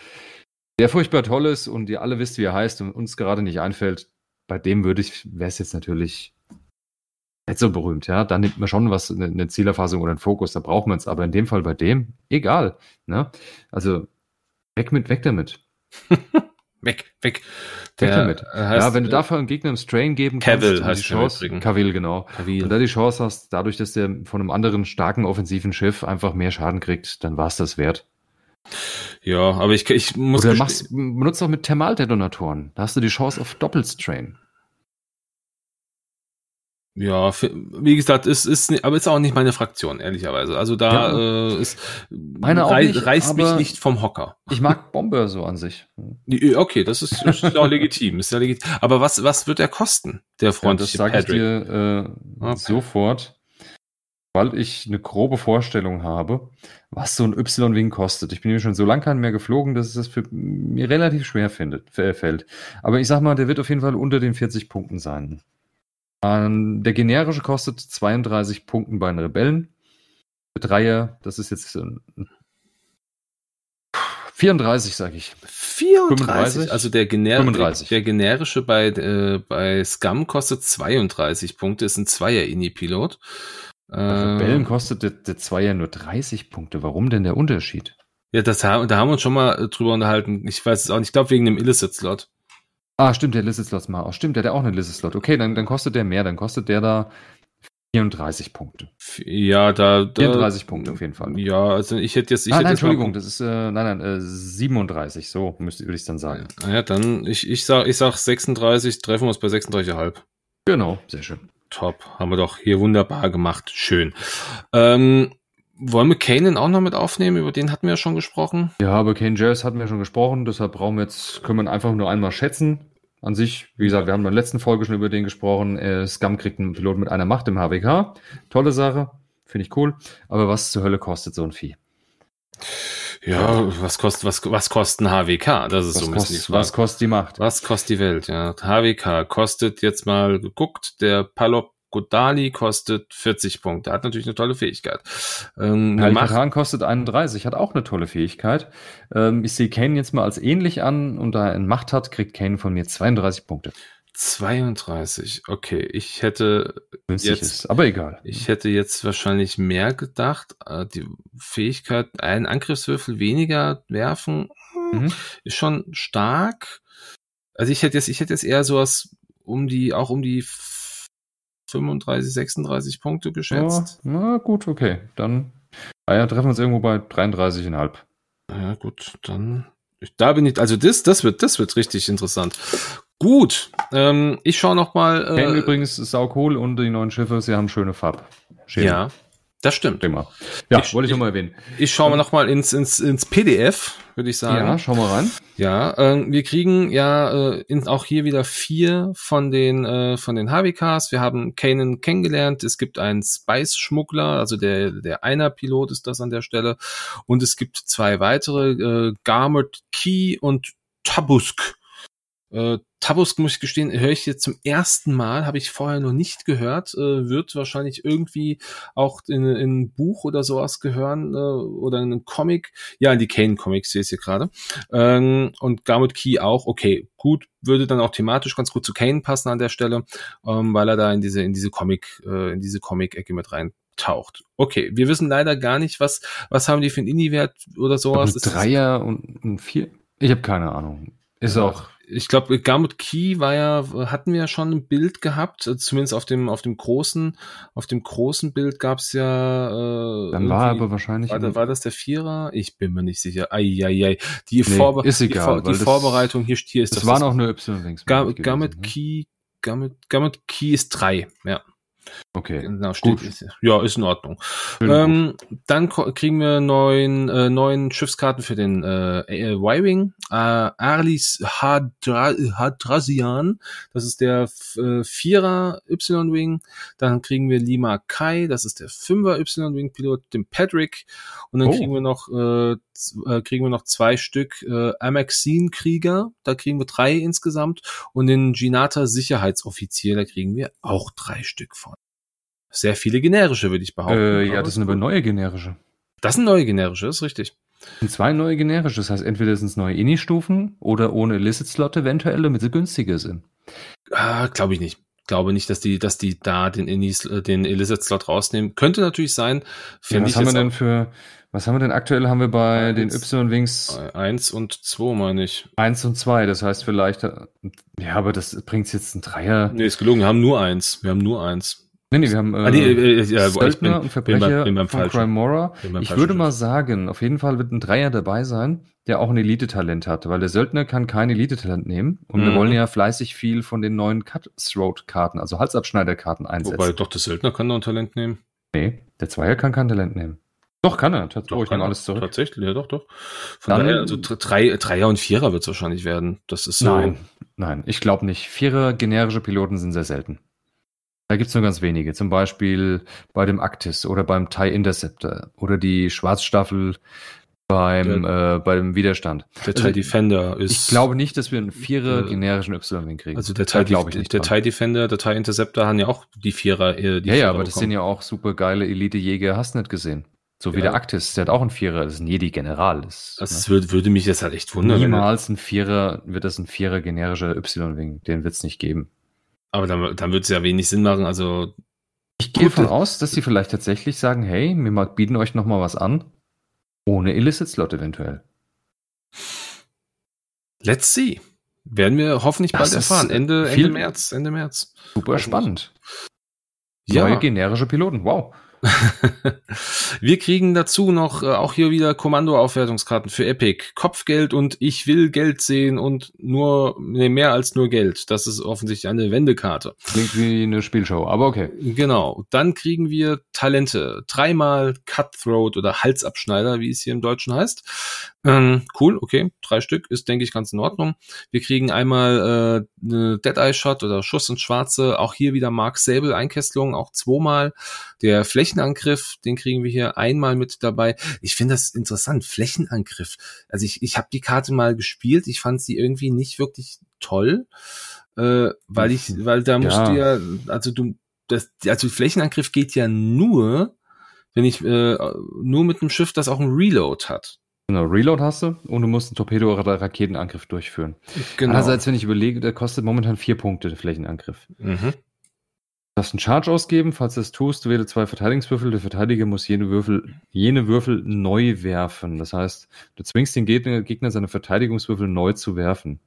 Der furchtbar toll ist und ihr alle wisst, wie er heißt und uns gerade nicht einfällt. Bei dem würde ich, wäre es jetzt natürlich nicht so berühmt, ja. Da nimmt man schon was, eine, Zielerfassung oder einen Fokus, da braucht man es. Aber in dem Fall bei dem, egal. Ne? Also weg mit, weg damit. weg, weg. Der, weg damit. Ja, wenn du dafür einen Gegner im Strain geben kannst, Cavill heißt die Chance, Cavill, genau. Cavill. Und da die Chance hast, dadurch, dass der von einem anderen starken offensiven Schiff einfach mehr Schaden kriegt, dann war es das wert. Ja, aber ich, ich muss. Oder machst, benutzt auch mit Thermaldetonatoren. Da hast du die Chance auf Doppelstrain. Ja, wie gesagt, ist, ist, aber ist auch nicht meine Fraktion, ehrlicherweise. Also da ja. äh, ist, meine rei nicht, reißt mich nicht vom Hocker. Ich mag Bomber so an sich. Okay, das ist, ist auch legitim, ist ja legitim. Aber was, was wird er kosten, der freundliche ja, das sage ich dir äh, okay. sofort, weil ich eine grobe Vorstellung habe, was so ein Y-Wing kostet. Ich bin nämlich schon so lange keinen mehr geflogen, dass es für mir relativ schwer findet, fällt. Aber ich sag mal, der wird auf jeden Fall unter den 40 Punkten sein. Ähm, der generische kostet 32 Punkten bei den Rebellen. Der Dreier, das ist jetzt äh, 34, sage ich. 34? 35? Also der, Gener 35. der generische bei, äh, bei Scum kostet 32 Punkte, ist ein Zweier-Ini-Pilot. Bei Rebellen äh, kostet der, der Zweier nur 30 Punkte. Warum denn der Unterschied? Ja, das, da haben wir uns schon mal äh, drüber unterhalten. Ich weiß es auch nicht. Ich glaube, wegen dem Illicit-Slot. Ah, stimmt, der Lizard Slot mal aus. Stimmt, der hat auch einen Lizard Slot. Okay, dann, dann kostet der mehr. Dann kostet der da 34 Punkte. Ja, da, da 34 Punkte auf jeden Fall. Ja, also ich hätte jetzt. Ich ah, hätte nein, jetzt Entschuldigung, das ist äh, nein, nein, äh, 37. So müsste würde ich dann sagen. Ja, ja, dann ich ich sag ich sag 36. Treffen wir uns bei 36,5. Genau, sehr schön. Top, haben wir doch hier wunderbar gemacht. Schön. Ähm, wollen wir Kanan auch noch mit aufnehmen? Über den hatten wir ja schon gesprochen. Ja, über Kane Jazz hatten wir schon gesprochen, deshalb brauchen wir jetzt, können wir einfach nur einmal schätzen. An sich, wie gesagt, wir haben in der letzten Folge schon über den gesprochen. Äh, Scum kriegt einen Pilot mit einer Macht im HWK. Tolle Sache, finde ich cool. Aber was zur Hölle kostet so ein Vieh? Ja, was kostet, was, was kostet ein HWK? Das ist was so ein bisschen kost, Was kostet die Macht? Was kostet die Welt? Ja, HWK kostet jetzt mal geguckt, der Palop Godali kostet 40 Punkte, hat natürlich eine tolle Fähigkeit. Ähm, Alcaran kostet 31, hat auch eine tolle Fähigkeit. Ähm, ich sehe Kane jetzt mal als ähnlich an und da er Macht hat, kriegt Kane von mir 32 Punkte. 32, okay. Ich hätte Günstig jetzt, ist, aber egal. Ich hätte jetzt wahrscheinlich mehr gedacht. Äh, die Fähigkeit, einen Angriffswürfel weniger werfen, mhm. ist schon stark. Also ich hätte jetzt, ich hätte jetzt eher sowas um die, auch um die 35, 36 Punkte geschätzt. Ja, na gut, okay. Dann ah ja, treffen wir uns irgendwo bei 33,5. Ja, gut, dann. Da bin ich, also das, das wird, das wird richtig interessant. Gut, ähm, ich schaue noch mal. Äh, übrigens sau cool und die neuen Schiffe, sie haben schöne Farb. Ja, Das stimmt. Prima. Ja, ich, wollte ich nochmal erwähnen. Ich schaue mal nochmal ins, ins, ins PDF, würde ich sagen. Ja, schau mal rein. Ja, äh, wir kriegen ja äh, in, auch hier wieder vier von den äh, von den HWKs. Wir haben Kanan kennengelernt. Es gibt einen Spice-Schmuggler, also der der einer Pilot ist das an der Stelle. Und es gibt zwei weitere, äh, Garmet Key und Tabusk. Äh, Tabusk, muss ich gestehen, höre ich jetzt zum ersten Mal, habe ich vorher noch nicht gehört, äh, wird wahrscheinlich irgendwie auch in, in ein Buch oder sowas gehören äh, oder in einen Comic. Ja, in die Kane-Comics sehe ich hier gerade. Ähm, und Garmut Key auch, okay, gut, würde dann auch thematisch ganz gut zu Kane passen an der Stelle, ähm, weil er da in diese, in diese Comic, äh, in diese Comic-Ecke mit rein taucht. Okay, wir wissen leider gar nicht, was, was haben die für einen Indie-Wert oder sowas. Ein Dreier und ein Vier? Ich habe keine Ahnung. Ist ja. auch ich glaube, Garmut Key war ja, hatten wir ja schon ein Bild gehabt, äh, zumindest auf dem, auf dem großen, auf dem großen Bild gab's ja. Äh, Dann war aber wahrscheinlich. War, war, das der Vierer? Ich bin mir nicht sicher. Eieiei. Die, nee, Vorbe ist egal, die, die Vorbereitung hier, hier ist das. Das waren auch nur Y-Links. Garmut Key, Garmut, Garmut Key ist drei, ja. Okay. Genau, steht, Gut. ja, ist in Ordnung. Ähm, dann kriegen wir neun, äh, neun Schiffskarten für den äh, äh Y-Wing. Äh, Arlis Hadra Hadrasian, das ist der äh, Vierer Y-Wing. Dann kriegen wir Lima Kai, das ist der Fünfer Y-Wing-Pilot, den Patrick. Und dann oh. kriegen wir noch äh, äh, kriegen wir noch zwei Stück äh, Amaxin-Krieger, da kriegen wir drei insgesamt. Und den Ginata Sicherheitsoffizier, da kriegen wir auch drei Stück von. Sehr viele generische, würde ich behaupten. Äh, ja, das sind aber neue generische. Das sind neue generische, ist richtig. Das sind zwei neue generische, das heißt entweder sind es neue Ini-Stufen oder ohne Illicit-Slot eventuell, damit sie günstiger sind. Ah, Glaube ich nicht glaube nicht, dass die, dass die da den Inis, äh, den Illicit Slot rausnehmen. Könnte natürlich sein. Ja, was haben wir denn für, was haben wir denn aktuell? Haben wir bei eins, den Y-Wings? Eins und zwei, meine ich. Eins und zwei, das heißt vielleicht, äh, ja, aber das bringt jetzt ein Dreier. Nee, ist gelogen, wir haben nur eins. Wir haben nur eins. Nee, nee, wir haben äh, ah, nee, äh, ja, Söldner bin, und Verbrecher bin beim, bin beim von Crime Mora. Ich würde mal sagen, auf jeden Fall wird ein Dreier dabei sein, der auch ein Elite-Talent hat, weil der Söldner kann kein Elite-Talent nehmen und mhm. wir wollen ja fleißig viel von den neuen Cutthroat-Karten, also Halsabschneider-Karten einsetzen. Wobei doch der Söldner kann noch ein Talent nehmen. Nee, der Zweier kann kein Talent nehmen. Doch, kann er. Doch, ich kann alles zurück. Tatsächlich, ja, doch, doch. Von Dann, daher, also drei, Dreier und Vierer wird es wahrscheinlich werden. Das ist so. Nein, nein, ich glaube nicht. Vierer generische Piloten sind sehr selten. Da gibt's nur ganz wenige, zum Beispiel bei dem Actis oder beim TIE Interceptor oder die Schwarzstaffel beim, der, äh, bei dem Widerstand. Der TIE also, Defender ist. Ich glaube nicht, dass wir einen Vierer äh, generischen Y-Wing kriegen. Also der TIE, glaube ich nicht. Der TIE Defender, der TIE Interceptor haben ja auch die Vierer. Äh, die ja, ja, aber das sind ja auch super geile Elite-Jäger, hast du nicht gesehen. So wie ja. der Actis, der hat auch einen Vierer, das ist ein Jedi-General. Das, das ne? würde, würde mich jetzt halt echt wundern. Niemals ein Vierer, wird das ein Vierer generischer Y-Wing, den wird's nicht geben. Aber dann, dann wird es ja wenig Sinn machen. Also ich gehe davon aus, dass sie vielleicht tatsächlich sagen, hey, wir bieten euch noch mal was an, ohne Illicit Slot eventuell. Let's see. Werden wir hoffentlich bald erfahren. Ende, Ende März. Ende März. Super spannend. Ja. Neue generische Piloten. Wow. Wir kriegen dazu noch äh, auch hier wieder Kommandoaufwertungskarten für Epic. Kopfgeld und ich will Geld sehen und nur, nee, mehr als nur Geld. Das ist offensichtlich eine Wendekarte. Klingt wie eine Spielshow, aber okay. Genau. Dann kriegen wir Talente. Dreimal Cutthroat oder Halsabschneider, wie es hier im Deutschen heißt. Ähm, cool, okay. Drei Stück ist, denke ich, ganz in Ordnung. Wir kriegen einmal äh, eine Dead-Eye-Shot oder Schuss ins Schwarze. Auch hier wieder Mark Sable Einkesselung, auch zweimal. Der Flächenangriff, den kriegen wir hier einmal mit dabei. Ich finde das interessant. Flächenangriff. Also ich, ich habe die Karte mal gespielt. Ich fand sie irgendwie nicht wirklich toll. Äh, weil ich, weil da musst ja. du ja, also du, das, also Flächenangriff geht ja nur, wenn ich äh, nur mit einem Schiff, das auch ein Reload hat. Genau, Reload hast du und du musst einen Torpedo- oder Raketenangriff durchführen. Genau. Andererseits, wenn ich überlege, der kostet momentan vier Punkte, der Flächenangriff. Mhm. Du darfst einen Charge ausgeben, falls du es tust, du wähle zwei Verteidigungswürfel, der Verteidiger muss jene Würfel, jene Würfel neu werfen. Das heißt, du zwingst den Gegner, Gegner seine Verteidigungswürfel neu zu werfen.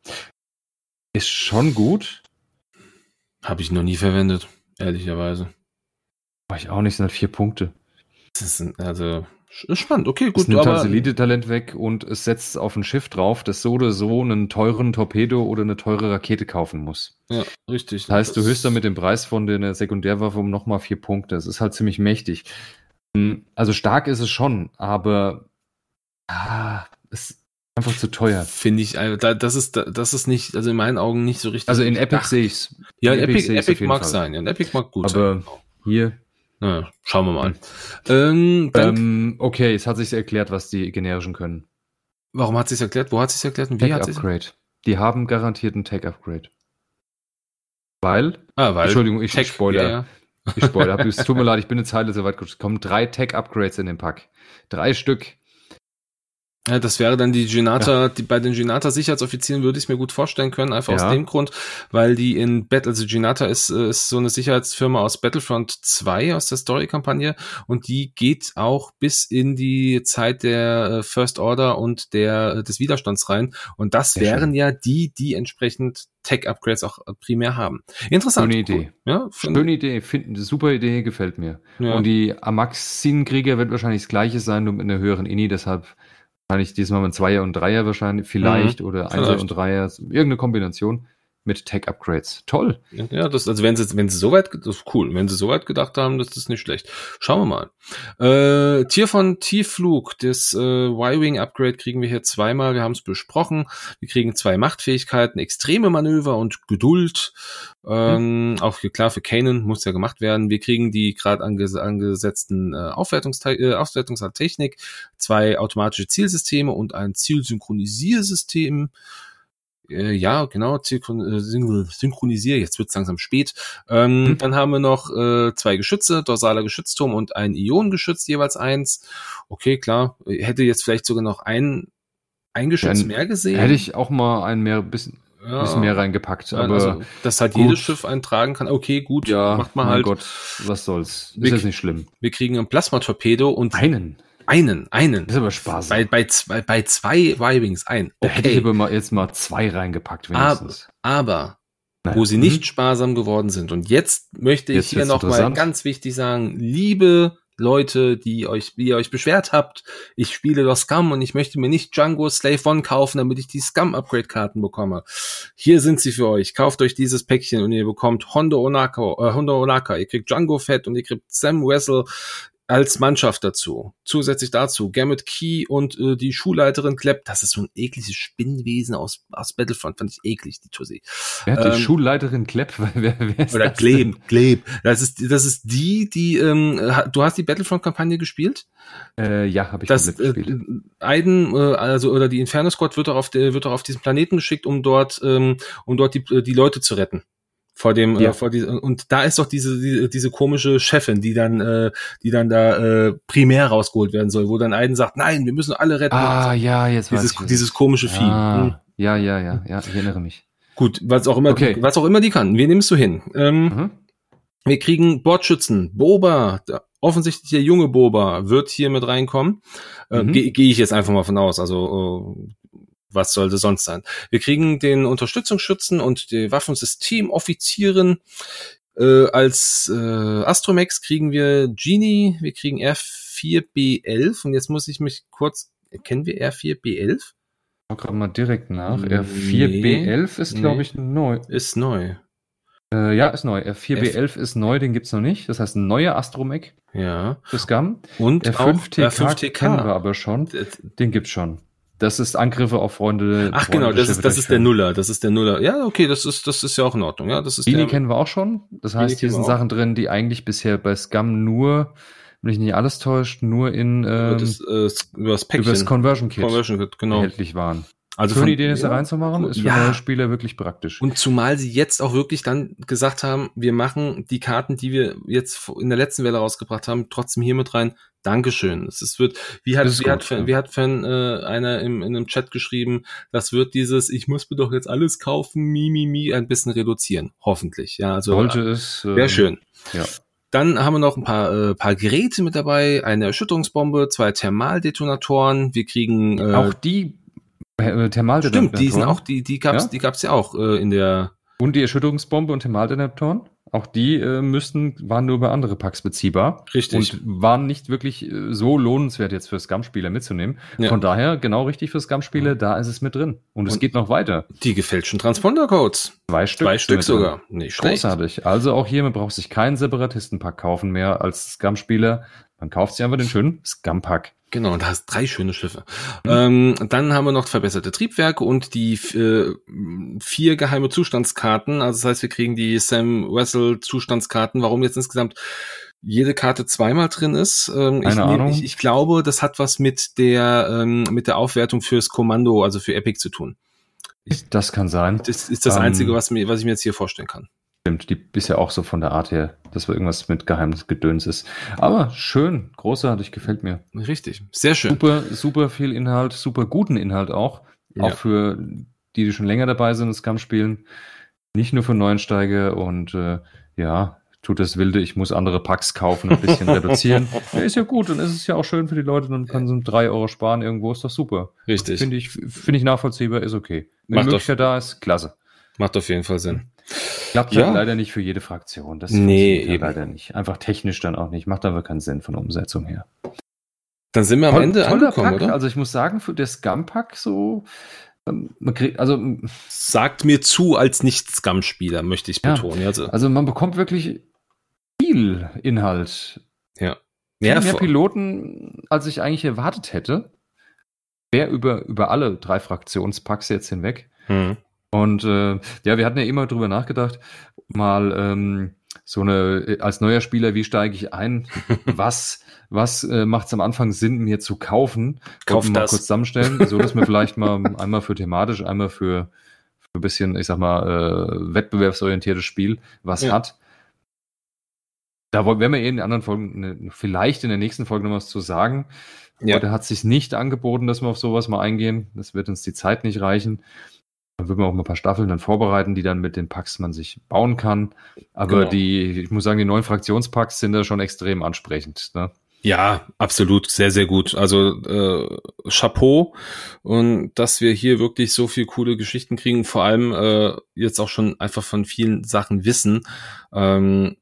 Ist schon gut. Habe ich noch nie verwendet, ehrlicherweise. War ich auch nicht, sind halt vier Punkte. Das sind, also, Spannend, okay, gut. Es nimmt aber das Elite-Talent weg und es setzt auf ein Schiff drauf, das so oder so einen teuren Torpedo oder eine teure Rakete kaufen muss. Ja, richtig. Das heißt, du höchst dann mit dem Preis von der Sekundärwaffe um nochmal vier Punkte. Das ist halt ziemlich mächtig. Hm, also stark ist es schon, aber ah, es ist einfach zu teuer. Finde ich, also das ist, das ist nicht, also in meinen Augen nicht so richtig. Also in Epic sehe ich es. Ja, in Epic, Epic, Epic mag sein. Ja, in Epic mag gut aber sein. Aber hier. Na, schauen wir mal. Ähm, ähm, okay, es hat sich erklärt, was die generischen können. Warum hat sich erklärt? Wo hat sich erklärt? Und wie Tech hat Upgrade. Die haben garantiert ein Tech Upgrade. Weil, ah, weil Entschuldigung, ich Tech, spoiler. Ja, ja. Ich spoiler. es tut mir leid, ich bin eine Zeile so weit gekommen. Drei Tech Upgrades in den Pack. Drei Stück. Ja, das wäre dann die Genata, ja. die, bei den Genata Sicherheitsoffizieren würde ich es mir gut vorstellen können, einfach ja. aus dem Grund, weil die in Battle, also Genata ist, ist so eine Sicherheitsfirma aus Battlefront 2, aus der Story-Kampagne und die geht auch bis in die Zeit der äh, First Order und der, äh, des Widerstands rein und das Sehr wären schön. ja die, die entsprechend Tech-Upgrades auch primär haben. Interessant. Schöne Idee. Ja, Schöne Idee, finden, super Idee, gefällt mir. Ja. Und die Amaxin-Krieger wird wahrscheinlich das gleiche sein, nur mit einer höheren Ini, deshalb Wahrscheinlich diesmal mit Zweier und Dreier wahrscheinlich, vielleicht, mhm, oder Einser und Dreier, irgendeine Kombination mit Tech-Upgrades. Toll. Ja, das, also wenn sie, wenn sie soweit, das ist cool. Wenn sie soweit gedacht haben, das ist nicht schlecht. Schauen wir mal. Äh, Tier von Tiefflug, das äh, Y-Wing-Upgrade kriegen wir hier zweimal. Wir haben es besprochen. Wir kriegen zwei Machtfähigkeiten, extreme Manöver und Geduld. Ähm, mhm. Auch klar, für Kanan muss ja gemacht werden. Wir kriegen die gerade anges angesetzten äh, Aufwertungste äh, Aufwertungstechnik, zwei automatische Zielsysteme und ein Zielsynchronisiersystem äh, ja, genau, äh, synchronisiere, jetzt wird's langsam spät. Ähm, mhm. Dann haben wir noch äh, zwei Geschütze, dorsaler Geschützturm und ein Ionengeschütz, jeweils eins. Okay, klar, hätte jetzt vielleicht sogar noch ein, ein Geschütz Dann mehr gesehen. Hätte ich auch mal ein mehr, bisschen, ja. bisschen mehr reingepackt. Aber also, dass halt gut. jedes Schiff eintragen kann. Okay, gut, ja, macht man halt. Gott, was soll's. Ist wir, jetzt nicht schlimm. Wir kriegen ein Plasmatorpedo und einen. Einen, einen. Das ist aber Spaß. Bei, bei, zwei, bei zwei Y-Wings ein. Okay. Da hätte ich aber mal jetzt mal zwei reingepackt, wenigstens. Aber, aber Nein. wo sie nicht hm. sparsam geworden sind. Und jetzt möchte ich jetzt hier nochmal ganz wichtig sagen, liebe Leute, die euch, wie ihr euch beschwert habt, ich spiele doch Scum und ich möchte mir nicht Django Slave One kaufen, damit ich die Scum Upgrade Karten bekomme. Hier sind sie für euch. Kauft euch dieses Päckchen und ihr bekommt Hondo Onaka, äh, Hondo Onaka. Ihr kriegt Django Fett und ihr kriegt Sam Wessel, als Mannschaft dazu. Zusätzlich dazu Gamut Key und äh, die Schulleiterin Klepp. Das ist so ein ekliges Spinnwesen aus, aus Battlefront. Fand ich eklig, die Tussi. Wer hat ähm, die Schulleiterin Klepp? wer, wer ist oder Gleb, Gleb. Das ist, das ist die, die, ähm, du hast die Battlefront-Kampagne gespielt? Äh, ja, habe ich das, gespielt. Äh, Aiden, äh, also oder die Inferno Squad wird doch auf, wird doch auf diesen Planeten geschickt, um dort, ähm, um dort die, die Leute zu retten vor dem äh, ja. äh, vor die, und da ist doch diese die, diese komische Chefin, die dann äh, die dann da äh, primär rausgeholt werden soll, wo dann Aiden sagt, nein, wir müssen alle retten. Ah ja, jetzt dieses weiß ich, dieses komische Vieh. Ah, hm. Ja, ja, ja, ja, ich erinnere mich. Gut, was auch immer, okay. was auch immer die kann. Wir nimmst du hin. Ähm, mhm. Wir kriegen Bordschützen. Boba, offensichtlich der junge Boba wird hier mit reinkommen. Äh, mhm. Gehe geh ich jetzt einfach mal von aus. Also äh, was sollte sonst sein? Wir kriegen den Unterstützungsschützen und die Waffensystemoffizieren. Äh, als äh, Astromex kriegen wir Genie, wir kriegen R4B11 und jetzt muss ich mich kurz, kennen wir R4B11? Ich schau gerade mal direkt nach. R4B11 ist, glaube ich, neu. Ist neu. Äh, ja, ist neu. R4B11 F ist neu, den gibt's noch nicht. Das heißt, ein neuer Astromech. Ja. Für Scum. Und R5TK, R5TK kennen wir aber schon. Den gibt's schon. Das ist Angriffe auf Freunde. Ach Freunde genau, das ist, das ist der Nuller. Das ist der Nuller. Ja, okay, das ist, das ist ja auch in Ordnung. Ja, das ist Bini kennen wir auch schon. Das heißt, hier sind Sachen drin, die eigentlich bisher bei Scum nur, wenn mich nicht alles täuscht, nur in ähm, das, äh, über das Päckchen. Über das Conversion Kit, Conversion Kit genau. erhältlich waren. Also Schöne Idee, das ja, da reinzumachen, ist für ja. neue Spieler wirklich praktisch. Und zumal sie jetzt auch wirklich dann gesagt haben, wir machen die Karten, die wir jetzt in der letzten Welle rausgebracht haben, trotzdem hier mit rein. Dankeschön. Es ist, wird, wie hat, wie, gut, hat ja. wie hat Fan äh, einer im, in einem Chat geschrieben, das wird dieses, ich muss mir doch jetzt alles kaufen, mi, mi, mi, ein bisschen reduzieren. Hoffentlich. Ja, also. Sollte es. Äh, Wäre schön. Ja. Dann haben wir noch ein paar, äh, paar Geräte mit dabei, eine Erschütterungsbombe, zwei Thermaldetonatoren. Wir kriegen äh, auch die äh, Thermaldetonatoren. Stimmt, die sind auch, die, die gab's, ja? die gab's ja auch äh, in der. Und die Erschütterungsbombe und Thermaldetonatoren? Auch die äh, müssten, waren nur bei andere Packs beziehbar. Richtig. Und waren nicht wirklich äh, so lohnenswert jetzt für Scum-Spieler mitzunehmen. Ja. Von daher, genau richtig für Scum-Spieler, da ist es mit drin. Und es und geht noch weiter. Die gefälschten Transponder-Codes. Zwei Stück. Zwei Stück sogar. Nicht schlecht. Großartig. Also auch hier, man braucht sich keinen Separatistenpack kaufen mehr als Scum-Spieler. Man kauft sich einfach den schönen Scum-Pack. Genau, und da hast drei schöne Schiffe. Mhm. Ähm, dann haben wir noch verbesserte Triebwerke und die äh, vier geheime Zustandskarten. Also das heißt, wir kriegen die Sam Wessel Zustandskarten. Warum jetzt insgesamt jede Karte zweimal drin ist. Ähm, Keine ich, Ahnung. Ich, ich, glaube, das hat was mit der ähm, mit der Aufwertung fürs Kommando, also für Epic zu tun. Ich, das kann sein. Das ist das ähm, Einzige, was, mir, was ich mir jetzt hier vorstellen kann. Stimmt, die ist ja auch so von der Art her, dass wir irgendwas mit Geheimnisgedöns ist. Aber schön, großartig, gefällt mir. Richtig, sehr schön. Super, super viel Inhalt, super guten Inhalt auch. Ja. Auch für die, die schon länger dabei sind, das Scum spielen. Nicht nur für Neuensteiger und äh, ja, tut das Wilde, ich muss andere Packs kaufen, ein bisschen reduzieren. Ja, ist ja gut, dann ist es ja auch schön für die Leute, dann kann sie drei Euro sparen irgendwo, ist doch super. Richtig. Finde ich, finde ich nachvollziehbar, ist okay. Wenn Macht die Möglichkeit da ist, klasse. Macht auf jeden Fall Sinn. Klappt ja. halt leider nicht für jede Fraktion. Das nee, halt leider nicht. Einfach technisch dann auch nicht. Macht aber keinen Sinn von der Umsetzung her. Dann sind wir am Toll, Ende angekommen, Pack. oder? Also ich muss sagen, für das Scum-Pack so, ähm, man kriegt, also sagt mir zu als Nicht-Scum-Spieler, möchte ich betonen. Ja, also. also man bekommt wirklich viel Inhalt. Ja. ja mehr Piloten, als ich eigentlich erwartet hätte. Wer über, über alle drei Fraktionspacks jetzt hinweg. Hm. Und äh, ja, wir hatten ja immer drüber nachgedacht, mal ähm, so eine, als neuer Spieler, wie steige ich ein? Was, was äh, macht es am Anfang Sinn, mir zu kaufen? Kauf mal kurz zusammenstellen, so dass wir vielleicht mal einmal für thematisch, einmal für, für ein bisschen, ich sag mal, äh, wettbewerbsorientiertes Spiel was ja. hat. Da werden wir eh in den anderen Folgen, ne, vielleicht in der nächsten Folge noch was zu sagen. Ja. Heute hat sich nicht angeboten, dass wir auf sowas mal eingehen. Das wird uns die Zeit nicht reichen. Dann würden wir auch mal ein paar Staffeln dann vorbereiten, die dann mit den Packs man sich bauen kann. Aber genau. die, ich muss sagen, die neuen Fraktionspacks sind da schon extrem ansprechend. Ne? Ja, absolut, sehr, sehr gut. Also äh, Chapeau und dass wir hier wirklich so viel coole Geschichten kriegen, vor allem äh, jetzt auch schon einfach von vielen Sachen wissen. Ähm,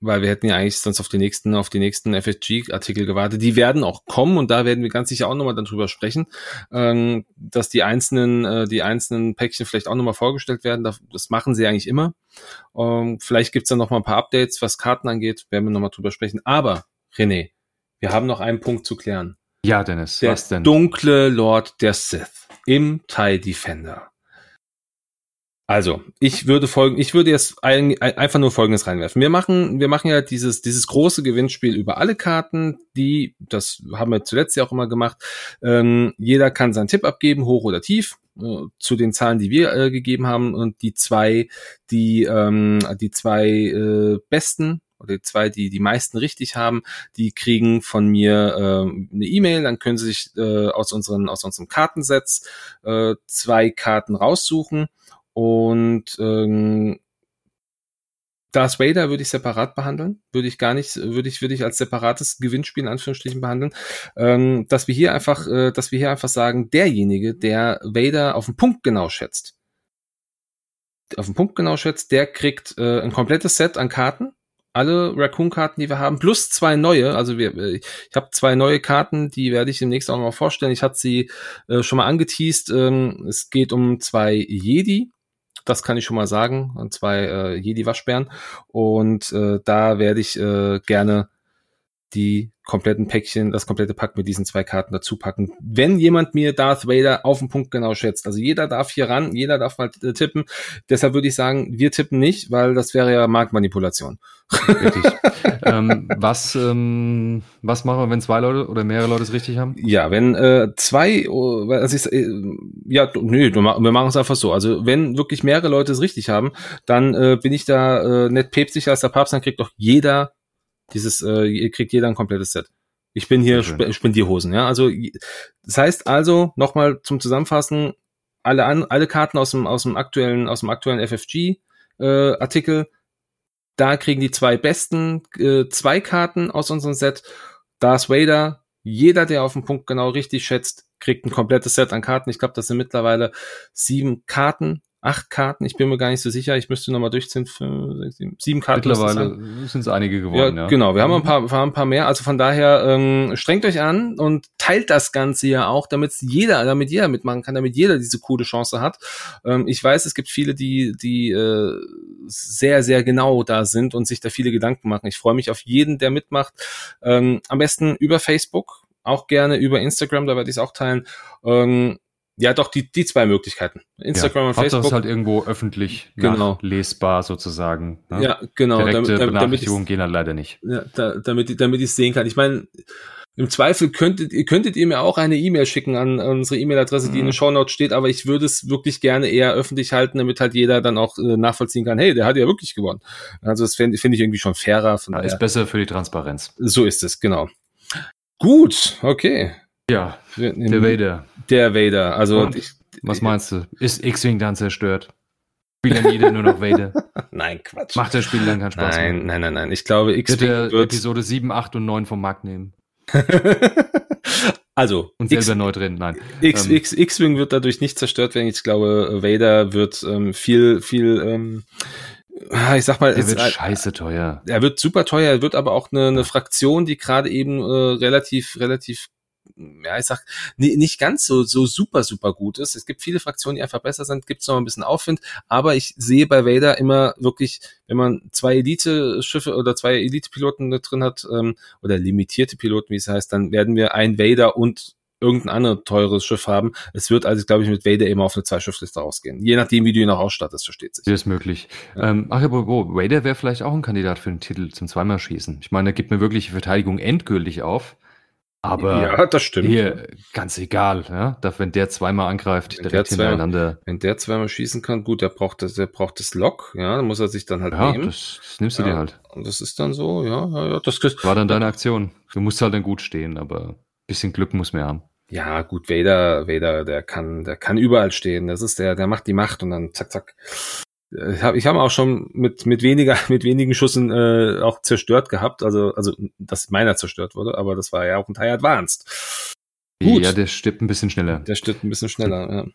weil wir hätten ja eigentlich sonst auf die nächsten, auf die nächsten FSG-Artikel gewartet. Die werden auch kommen und da werden wir ganz sicher auch nochmal dann drüber sprechen, ähm, dass die einzelnen, äh, die einzelnen Päckchen vielleicht auch nochmal vorgestellt werden. Das machen sie eigentlich immer. Ähm, vielleicht gibt's dann noch mal ein paar Updates, was Karten angeht, werden wir nochmal drüber sprechen. Aber, René, wir haben noch einen Punkt zu klären. Ja, Dennis, der was denn? dunkle Lord der Sith im TIE Defender. Also, ich würde folgen, ich würde jetzt ein, einfach nur Folgendes reinwerfen. Wir machen, wir machen ja dieses, dieses große Gewinnspiel über alle Karten, die, das haben wir zuletzt ja auch immer gemacht. Ähm, jeder kann seinen Tipp abgeben, hoch oder tief, äh, zu den Zahlen, die wir äh, gegeben haben. Und die zwei, die, ähm, die zwei äh, besten oder die zwei, die die meisten richtig haben, die kriegen von mir äh, eine E-Mail, dann können sie sich äh, aus unseren aus unserem Kartensatz äh, zwei Karten raussuchen und ähm, Darth Vader würde ich separat behandeln, würde ich gar nicht, würde ich, würde ich als separates Gewinnspiel in Anführungsstrichen behandeln, ähm, dass wir hier einfach, äh, dass wir hier einfach sagen, derjenige, der Vader auf den Punkt genau schätzt, auf den Punkt genau schätzt, der kriegt äh, ein komplettes Set an Karten, alle Raccoon-Karten, die wir haben, plus zwei neue. Also wir, äh, ich habe zwei neue Karten, die werde ich demnächst auch noch mal vorstellen. Ich hatte sie äh, schon mal angeteased. Ähm, es geht um zwei Jedi, das kann ich schon mal sagen. Und zwei äh, Jedi-Waschbären. Und äh, da werde ich äh, gerne die kompletten Päckchen, das komplette Pack mit diesen zwei Karten dazu packen. Wenn jemand mir Darth Vader auf den Punkt genau schätzt, also jeder darf hier ran, jeder darf mal äh, tippen. Deshalb würde ich sagen, wir tippen nicht, weil das wäre ja Marktmanipulation. Richtig. ähm, was, ähm, was machen wir, wenn zwei Leute oder mehrere Leute es richtig haben? Ja, wenn äh, zwei, oh, also ich, äh, ja, nö, wir machen es einfach so. Also wenn wirklich mehrere Leute es richtig haben, dann äh, bin ich da äh, nicht päpstlicher als der Papst, dann kriegt doch jeder dieses, äh, ihr kriegt jeder ein komplettes Set. Ich bin hier sp Spendierhosen, ja. Also das heißt also nochmal zum Zusammenfassen: alle an, alle Karten aus dem aus dem aktuellen aus dem aktuellen FFG äh, Artikel. Da kriegen die zwei besten äh, zwei Karten aus unserem Set. Darth Vader. Jeder, der auf den Punkt genau richtig schätzt, kriegt ein komplettes Set an Karten. Ich glaube, das sind mittlerweile sieben Karten acht Karten, ich bin mir gar nicht so sicher, ich müsste nochmal durchziehen, fünf, sechs, sieben, sieben Karten. Mittlerweile sind es einige geworden, ja, ja. Genau, wir haben ein paar, wir haben ein paar mehr, also von daher ähm, strengt euch an und teilt das Ganze ja auch, damit jeder, damit jeder mitmachen kann, damit jeder diese coole Chance hat. Ähm, ich weiß, es gibt viele, die, die äh, sehr, sehr genau da sind und sich da viele Gedanken machen. Ich freue mich auf jeden, der mitmacht. Ähm, am besten über Facebook, auch gerne über Instagram, da werde ich es auch teilen. Ähm, ja, doch, die, die zwei Möglichkeiten. Instagram ja, und Facebook. Das ist halt irgendwo öffentlich genau. lesbar sozusagen. Ne? Ja, genau. Direkte damit, Benachrichtigungen gehen halt leider nicht. Ja, da, damit, damit ich es sehen kann. Ich meine, im Zweifel könntet, könntet ihr mir auch eine E-Mail schicken an unsere E-Mail-Adresse, die mhm. in den Shownotes steht, aber ich würde es wirklich gerne eher öffentlich halten, damit halt jeder dann auch äh, nachvollziehen kann, hey, der hat ja wirklich gewonnen. Also das finde find ich irgendwie schon fairer. Von ja, ist besser für die Transparenz. So ist es, genau. Gut, okay. Ja, der Vader. Der Vader. Also ich, was meinst du? Ist X-Wing dann zerstört? Spielt dann jeder nur noch Vader? nein, Quatsch. Macht das Spiel dann keinen Spaß nein, mehr? Nein, nein, nein. Ich glaube, X-Wing wird Episode 7, 8 und 9 vom Markt nehmen. also und selber X, neu drin, nein. X, ähm, X, X-Wing wird dadurch nicht zerstört werden. Ich glaube, Vader wird ähm, viel, viel ähm, Ah, ich sag mal, er wird scheiße teuer. Er wird super teuer, er wird aber auch eine, eine Fraktion, die gerade eben äh, relativ, relativ ja, ich sag, nicht ganz so, so super, super gut ist. Es gibt viele Fraktionen, die einfach besser sind, gibt es noch ein bisschen Aufwind, aber ich sehe bei Vader immer wirklich, wenn man zwei Elite-Schiffe oder zwei Elite-Piloten drin hat, ähm, oder limitierte Piloten, wie es heißt, dann werden wir ein Vader und irgendein anderes teures Schiff haben. Es wird also, glaube ich, mit Vader immer auf eine Zwei-Schiff-Liste rausgehen. Je nachdem, wie du ihn auch ausstattest, versteht sich. Das ist möglich. Ja. Ähm, ach, aber wo, Vader wäre vielleicht auch ein Kandidat für den Titel zum zweimal schießen. Ich meine, er gibt mir wirklich die Verteidigung endgültig auf. Aber ja, das stimmt. Hier, ganz egal, ja. Da, wenn der zweimal angreift, wenn direkt der hintereinander. Wenn der zweimal schießen kann, gut, der braucht das, der braucht das Lock, ja, dann muss er sich dann halt ja, nehmen. Das, das nimmst du ja, dir halt. Und das ist dann so, ja, ja, ja. Das war dann deine Aktion. Du musst halt dann gut stehen, aber bisschen Glück muss man haben. Ja, gut, Vader, Vader, der kann, der kann überall stehen. Das ist der, der macht die Macht und dann zack, zack. Ich habe ich hab auch schon mit mit weniger mit wenigen Schüssen äh, auch zerstört gehabt, also also dass meiner zerstört wurde, aber das war ja auch ein Teil Advanced. Gut. Ja, der stirbt ein bisschen schneller. Der stirbt ein bisschen schneller. Ja.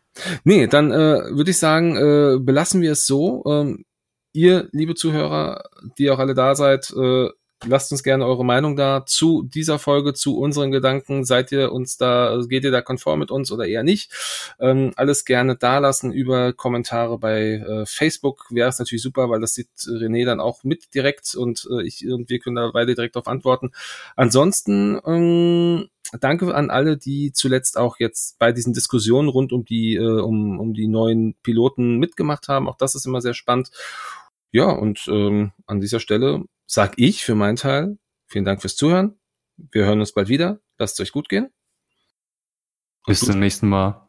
Nee, dann äh, würde ich sagen, äh, belassen wir es so. Ähm, ihr, liebe Zuhörer, die auch alle da seid, äh, lasst uns gerne eure Meinung da zu dieser Folge, zu unseren Gedanken. Seid ihr uns da, geht ihr da konform mit uns oder eher nicht? Ähm, alles gerne da lassen über Kommentare bei äh, Facebook. Wäre es natürlich super, weil das sieht René dann auch mit direkt und äh, ich und wir können da beide direkt darauf antworten. Ansonsten ähm, danke an alle, die zuletzt auch jetzt bei diesen Diskussionen rund um die äh, um, um die neuen Piloten mitgemacht haben. Auch das ist immer sehr spannend. Ja, und ähm, an dieser Stelle sag ich für meinen Teil vielen Dank fürs Zuhören. Wir hören uns bald wieder. Lasst es euch gut gehen. Bis zum nächsten Mal.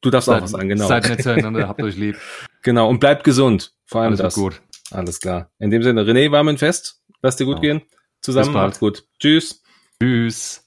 Du darfst seid, auch was sagen, genau. Seid nett zueinander, habt euch lieb. Genau, und bleibt gesund. Vor allem Alles das. gut. Alles klar. In dem Sinne, René, warmen fest. Lass dir gut genau. gehen. Zusammen, macht's gut. Tschüss. Tschüss.